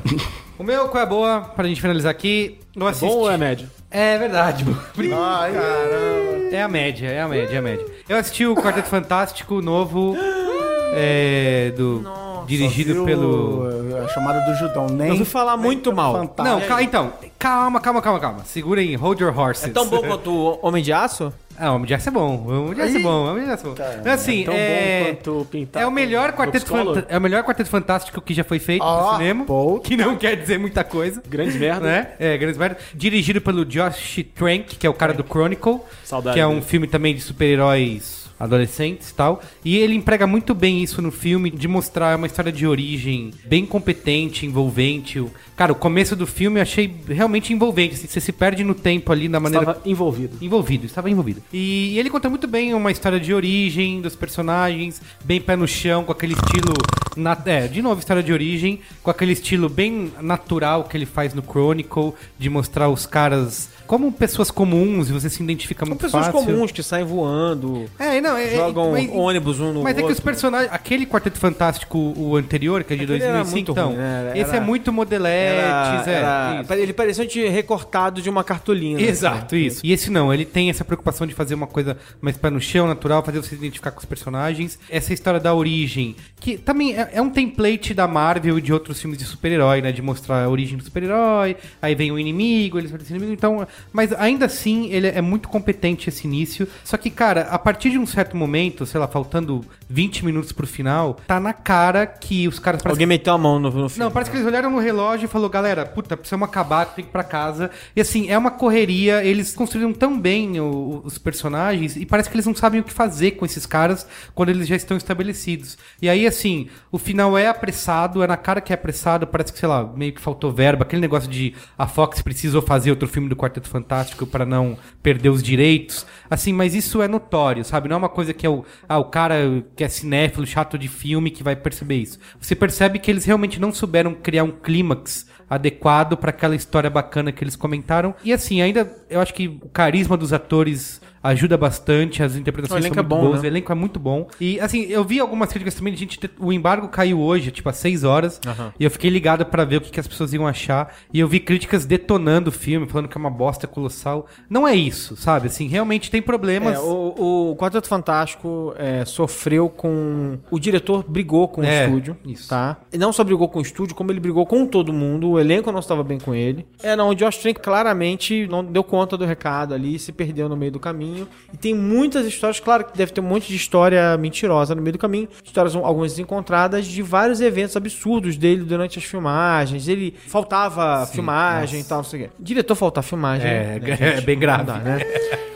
O meu, qual é a boa? Pra gente finalizar aqui, eu É assisti. bom ou é médio? É verdade. Ai, caramba. É a média, é a média, é a média. Eu assisti o Quarteto Fantástico novo, é, do dirigido Viu pelo... A chamada do Judão. Nem Eu ouvi falar muito mal. Fantástico. Não, então, calma, calma, calma, calma. Segurem, hold your horses. É tão bom quanto o Homem de Aço? Ah, o Homem de Aço é bom. O Homem de Aço é bom. O Homem de Aço é bom. Mas assim, Tão é... bom quanto pintar. É o melhor quarteto fanta- é o melhor quarteto fantástico que já foi feito no Ó, cinema, pô. que não quer dizer muita coisa. Grandes merda. Né? É, grandes merda. Dirigido pelo Josh Trank, que é o cara do Chronicle, Saudade que é um dele. filme também de super-heróis adolescentes e tal. E ele emprega muito bem isso no filme, de mostrar uma história de origem bem competente, envolvente. Cara, o começo do filme eu achei realmente envolvente. assim, Você se perde no tempo ali na maneira Estava envolvido. Envolvido, estava envolvido. E, e ele conta muito bem uma história de origem dos personagens, bem pé no chão, com aquele estilo. na- é, de novo, história de origem, com aquele estilo bem natural que ele faz no Chronicle, de mostrar os caras como pessoas comuns e você se identifica São muito pessoas fácil. comuns que saem voando, É, não, é, jogam mas, ônibus um no mas é outro. que os personagens. Aquele Quarteto Fantástico, o anterior, que é de Aquele era 2005, muito então. ruim, né? Esse Era- é muito modeletes, Era- é. era- ele parecia de recortado de uma cartolina. Exato, isso. E esse não, ele tem essa preocupação de fazer uma coisa mais pé no chão, natural, fazer você se identificar com os personagens. Essa história da origem, que também é, é um template da Marvel e de outros filmes de super-herói, né? De mostrar a origem do super-herói, aí vem o inimigo, eles esse inimigo, então... Mas ainda assim, ele é muito competente esse início. Só que, cara, a partir de um certo momento, sei lá, faltando 20 minutos pro final, tá na cara que os caras... Alguém meteu a mão no, no filme. não, parece que eles olharam no relógio e falou, galera, puta, precisamos acabar, tem que ir pra casa. E assim, é uma correria, eles construíram tão bem o- os personagens e parece que eles não sabem o que fazer com esses caras quando eles já estão estabelecidos. E aí, assim, o final é apressado, é na cara que é apressado, parece que, sei lá, meio que faltou verba, aquele negócio de a Fox precisou fazer outro filme do Quarteto Fantástico para não perder os direitos. Assim, mas isso é notório, sabe? Não é uma coisa que é o, ah, o cara que é cinéfilo, chato de filme, que vai perceber isso. Você percebe que eles realmente não souberam criar um clímax adequado para aquela história bacana que eles comentaram. E assim, ainda eu acho que o carisma dos atores ajuda bastante, as interpretações são é muito bom, boas, né? o elenco é muito bom. E assim, eu vi algumas críticas também de gente, o embargo caiu hoje, tipo às 6 horas, e eu fiquei ligado para ver o que, que as pessoas iam achar, e eu vi críticas detonando o filme, falando que é uma bosta colossal. Não é isso, sabe? Assim, realmente tem problemas. É, o, o Quarteto Fantástico é, sofreu com. O diretor brigou com É, o estúdio. isso. Tá? E não só brigou com o estúdio, como ele brigou com todo mundo. O elenco não estava bem com ele. É, não, o Josh Trank claramente não deu conta do recado ali, se perdeu no meio do caminho. E tem muitas histórias, claro que deve ter um monte de história mentirosa no meio do caminho. Histórias um, algumas encontradas de vários eventos absurdos dele durante as filmagens. Ele faltava filmagem e tal, não sei o quê. Diretor faltar filmagem. É, né, é bem grave. Dá, né?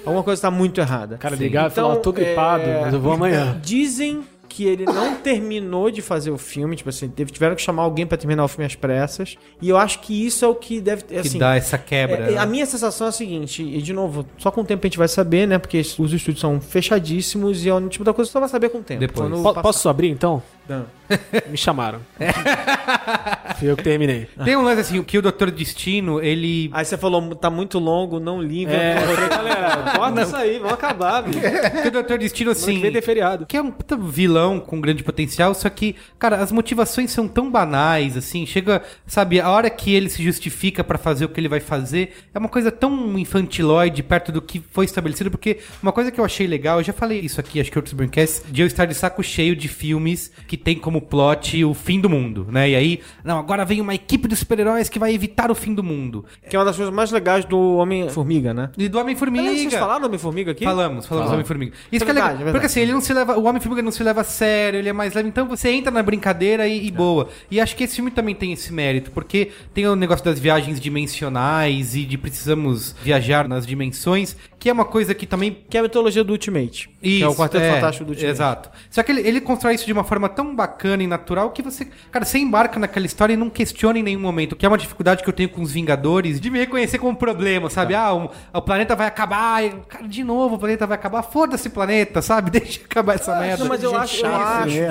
Alguma coisa tá muito errada. Cara ligado e falou, "Ó, tô gripado, mas eu vou amanhã." Dizem que ele não terminou de fazer o filme, tipo assim, teve- tiveram que chamar alguém pra terminar o filme às pressas. E eu acho que isso é o que deve ter, que assim, dá essa quebra. é, é, né? a minha sensação é a seguinte, e de novo, só com o tempo a gente vai saber, né? Porque os estúdios são fechadíssimos e é o tipo da coisa que você só vai saber com o tempo. Depois. Passar. Posso abrir então? Não. Me chamaram. Fui eu que terminei. Tem um lance assim, que o Doutor Destino, ele. Aí você falou, tá muito longo, não livre. É, eu falei, galera, corta isso aí, vamos acabar, bicho. que o Doutor Destino, assim. que vem tem feriado. Que é um puta vilão com grande potencial, só que, cara, as motivações são tão banais, assim, chega, sabe, a hora que ele se justifica pra fazer o que ele vai fazer, é uma coisa tão infantiloide perto do que foi estabelecido, porque uma coisa que eu achei legal, eu já falei isso aqui, acho que outros Braincasts, de eu estar de saco cheio de filmes que tem como plot o fim do mundo, né? E aí, não, agora vem uma equipe de super-heróis que vai evitar o fim do mundo. Que é uma das coisas mais legais do Homem-Formiga, né? E do Homem-Formiga. Vocês falaram do Homem-Formiga aqui? Falamos, falamos do Homem-Formiga. Isso É que é legal. é. Porque assim, ele não se leva. O Homem-Formiga não se leva a sério, ele é mais leve. Então você entra na brincadeira e, e boa. E acho que esse filme também tem esse mérito, porque tem o negócio das viagens dimensionais e de precisamos viajar nas dimensões, que é uma coisa que também Que é a mitologia do Ultimate. que é o Quarteto Fantástico do Ultimate. Exato. Só que ele, ele constrói isso de uma forma tão bacana e natural que você, cara, você embarca naquela história e não questiona em nenhum momento. Que é uma dificuldade que eu tenho com os Vingadores de me reconhecer como problema, sabe? Ah, um- o planeta vai acabar, e, cara, de novo o planeta vai acabar. Foda-se planeta, sabe? Deixa acabar essa merda. Não, mas eu acho, eu acho, né?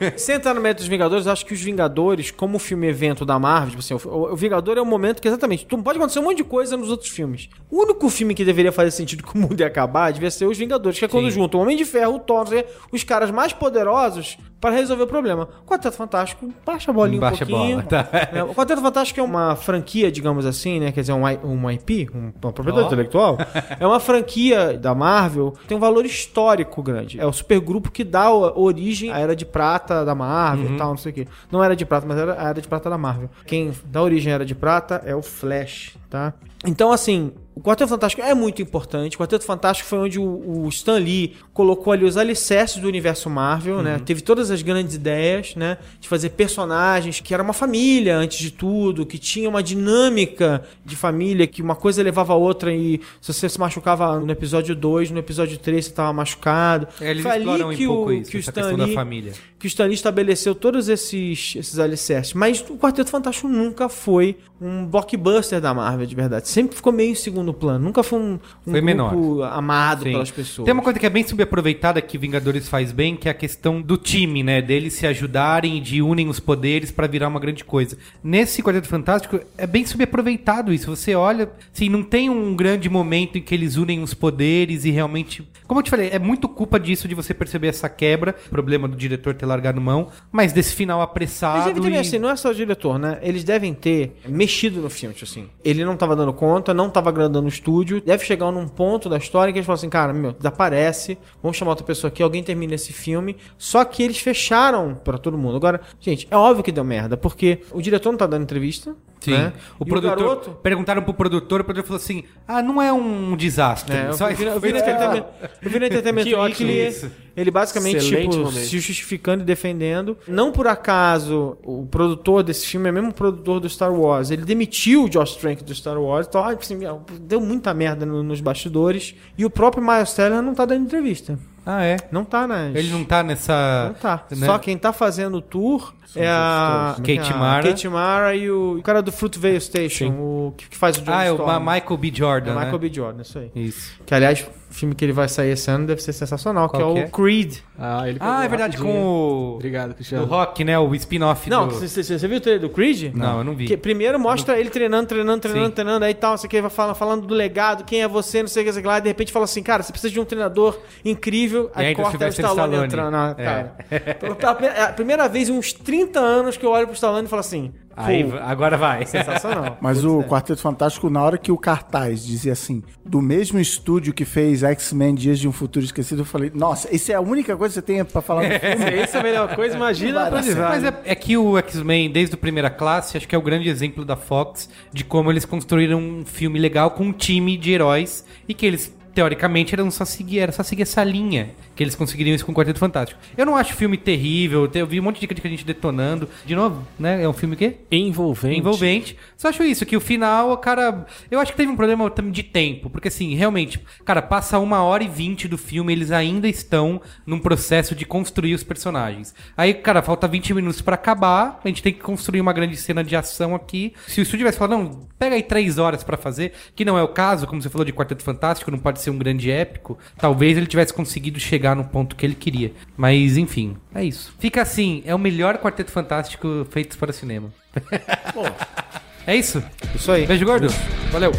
de novo, sem entrar no mérito dos Vingadores, eu acho que os Vingadores, como filme evento da Marvel, tipo assim, o, o Vingador é um momento que exatamente, tu- pode acontecer um monte de coisa nos outros filmes. O único filme que deveria fazer sentido que o mundo ia acabar devia ser os Vingadores, que é quando Sim. juntam o Homem de Ferro, o Thor, o os caras mais poderosos para resolver o problema. O Quarteto Fantástico, baixa a bolinha Baixa a um pouquinho. bola, tá. É, o Quarteto Fantástico é uma franquia, digamos assim, né? Quer dizer, um, um IP, um- uma propriedade Ó. intelectual. É uma franquia da Marvel, tem um valor histórico grande. É o supergrupo que dá origem à Era de Prata da Marvel e tal, não sei o quê. Não era de prata, mas era a Era de Prata da Marvel. Quem dá origem à Era de Prata é o Flash, tá? Então, assim, o Quarteto Fantástico é muito importante. O Quarteto Fantástico foi onde o, o Stan Lee colocou ali os alicerces do universo Marvel, né? Teve todas as grandes ideias, né? De fazer personagens que era uma família antes de tudo, que tinha uma dinâmica de família, que uma coisa levava a outra e se você se machucava no episódio 2, no episódio 3 você estava machucado. É, eles Foi ali um que pouco o, isso, que o Stan Lee- família. Que o Stan Lee estabeleceu todos esses, esses alicerces. Mas o Quarteto Fantástico nunca foi um blockbuster da Marvel, de verdade. Sempre ficou meio em segundo plano. Nunca foi um, um Foi menor. grupo amado Sim. pelas pessoas. Tem uma coisa que é bem subaproveitada que Vingadores faz bem, que é a questão do time, né? Deles se ajudarem e de unem os poderes pra virar uma grande coisa. Nesse Quarteto Fantástico é bem subaproveitado isso. Você olha, assim, não tem um grande momento em que eles unem os poderes e realmente. Como eu te falei, é muito culpa disso de você perceber essa quebra, problema do diretor ter largado mão, mas desse final apressado. Mas ter, e- assim, não é só o diretor, né? Eles devem ter mexido no filme, tipo assim. Ele não tava dando conta, não tava agradando o estúdio. Deve chegar num ponto da história que eles falam assim, cara, meu, desaparece, vamos chamar outra pessoa aqui, alguém termina esse filme. Só que eles fecharam pra todo mundo. Agora, gente, é óbvio que deu merda, porque o diretor não tá dando entrevista. Sim. né? O E produtor. garoto, Perguntaram pro produtor, o produtor falou assim: ah, não é um desastre. É, eu, vi, eu, vi no ele Entertainment- eu vi no Entertainment Que Weekly, isso. ele basicamente, Excelente tipo, momento. se justificando e defendendo. Não por acaso, o produtor desse filme é mesmo o produtor do Star Wars. Ele demitiu o Josh Trank do Star Wars. Então, assim, deu muita merda no- nos bastidores. E o próprio Miles Teller não tá dando entrevista. Ah, é. Não tá nas... Ele não tá nessa. Não tá. né? Só quem tá fazendo o tour é a... Kate é a Mara. Kate Mara e o, o cara do Fruitvale Station, o que faz o John Ah, é o Storm. Michael B. Jordan. É né? Michael B. Jordan, isso aí. Isso. Que, aliás, filme que ele vai sair esse ano deve ser sensacional, Qual que é que o é? Creed. Ah, ele Ah, é verdade, rapidinho. com o. Obrigado, O Cristiano. Rock, né? O spin-off Não, do. você viu o trailer do Creed? Não, eu não vi. Que primeiro mostra ele treinando, treinando, treinando, Sim. treinando, aí tal, não sei o que, vai falando, falando do legado, quem é você, não sei o que, sei o que lá, e de repente fala assim, cara, você precisa de um treinador incrível, E aí ainda corta o Stallone, Stallone. entrando, ah, É. cara. Pela- pela- É a primeira vez em uns 30 anos que eu olho pro Stallone e falo assim, Aí, pô, agora vai. sensacional. Mas Putz, o é. Quarteto Fantástico, na hora que o cartaz dizia assim, do mesmo estúdio que fez X-Men Dias de um Futuro Esquecido, eu falei, nossa, isso é a única coisa que você tem pra falar do filme? Essa é a melhor coisa, imagina certo. Mas é, é que o X-Men, desde o primeira classe, acho que é o grande exemplo da Fox de como eles construíram um filme legal com um time de heróis e que eles, teoricamente, eram só seguir, era só seguir essa linha. Que eles conseguiriam isso com o Quarteto Fantástico. Eu não acho o filme terrível, eu vi um monte de crítica de gente detonando. De novo, né? É um filme o quê? Envolvente. envolvente. Só acho isso, que o final, cara. Eu acho que teve um problema também de tempo. Porque assim, realmente, cara, passa uma hora e vinte do filme, eles ainda estão num processo de construir os personagens. Aí, cara, falta 20 minutos pra acabar. A gente tem que construir uma grande cena de ação aqui. Se o estúdio tivesse falado, não, pega aí três horas pra fazer, que não é o caso, como você falou de Quarteto Fantástico, não pode ser um grande épico. Talvez ele tivesse conseguido chegar no ponto que ele queria. Mas, enfim, é isso. Fica assim, é o melhor Quarteto Fantástico feito para cinema. É isso? Isso aí. Beijo gordo. Valeu.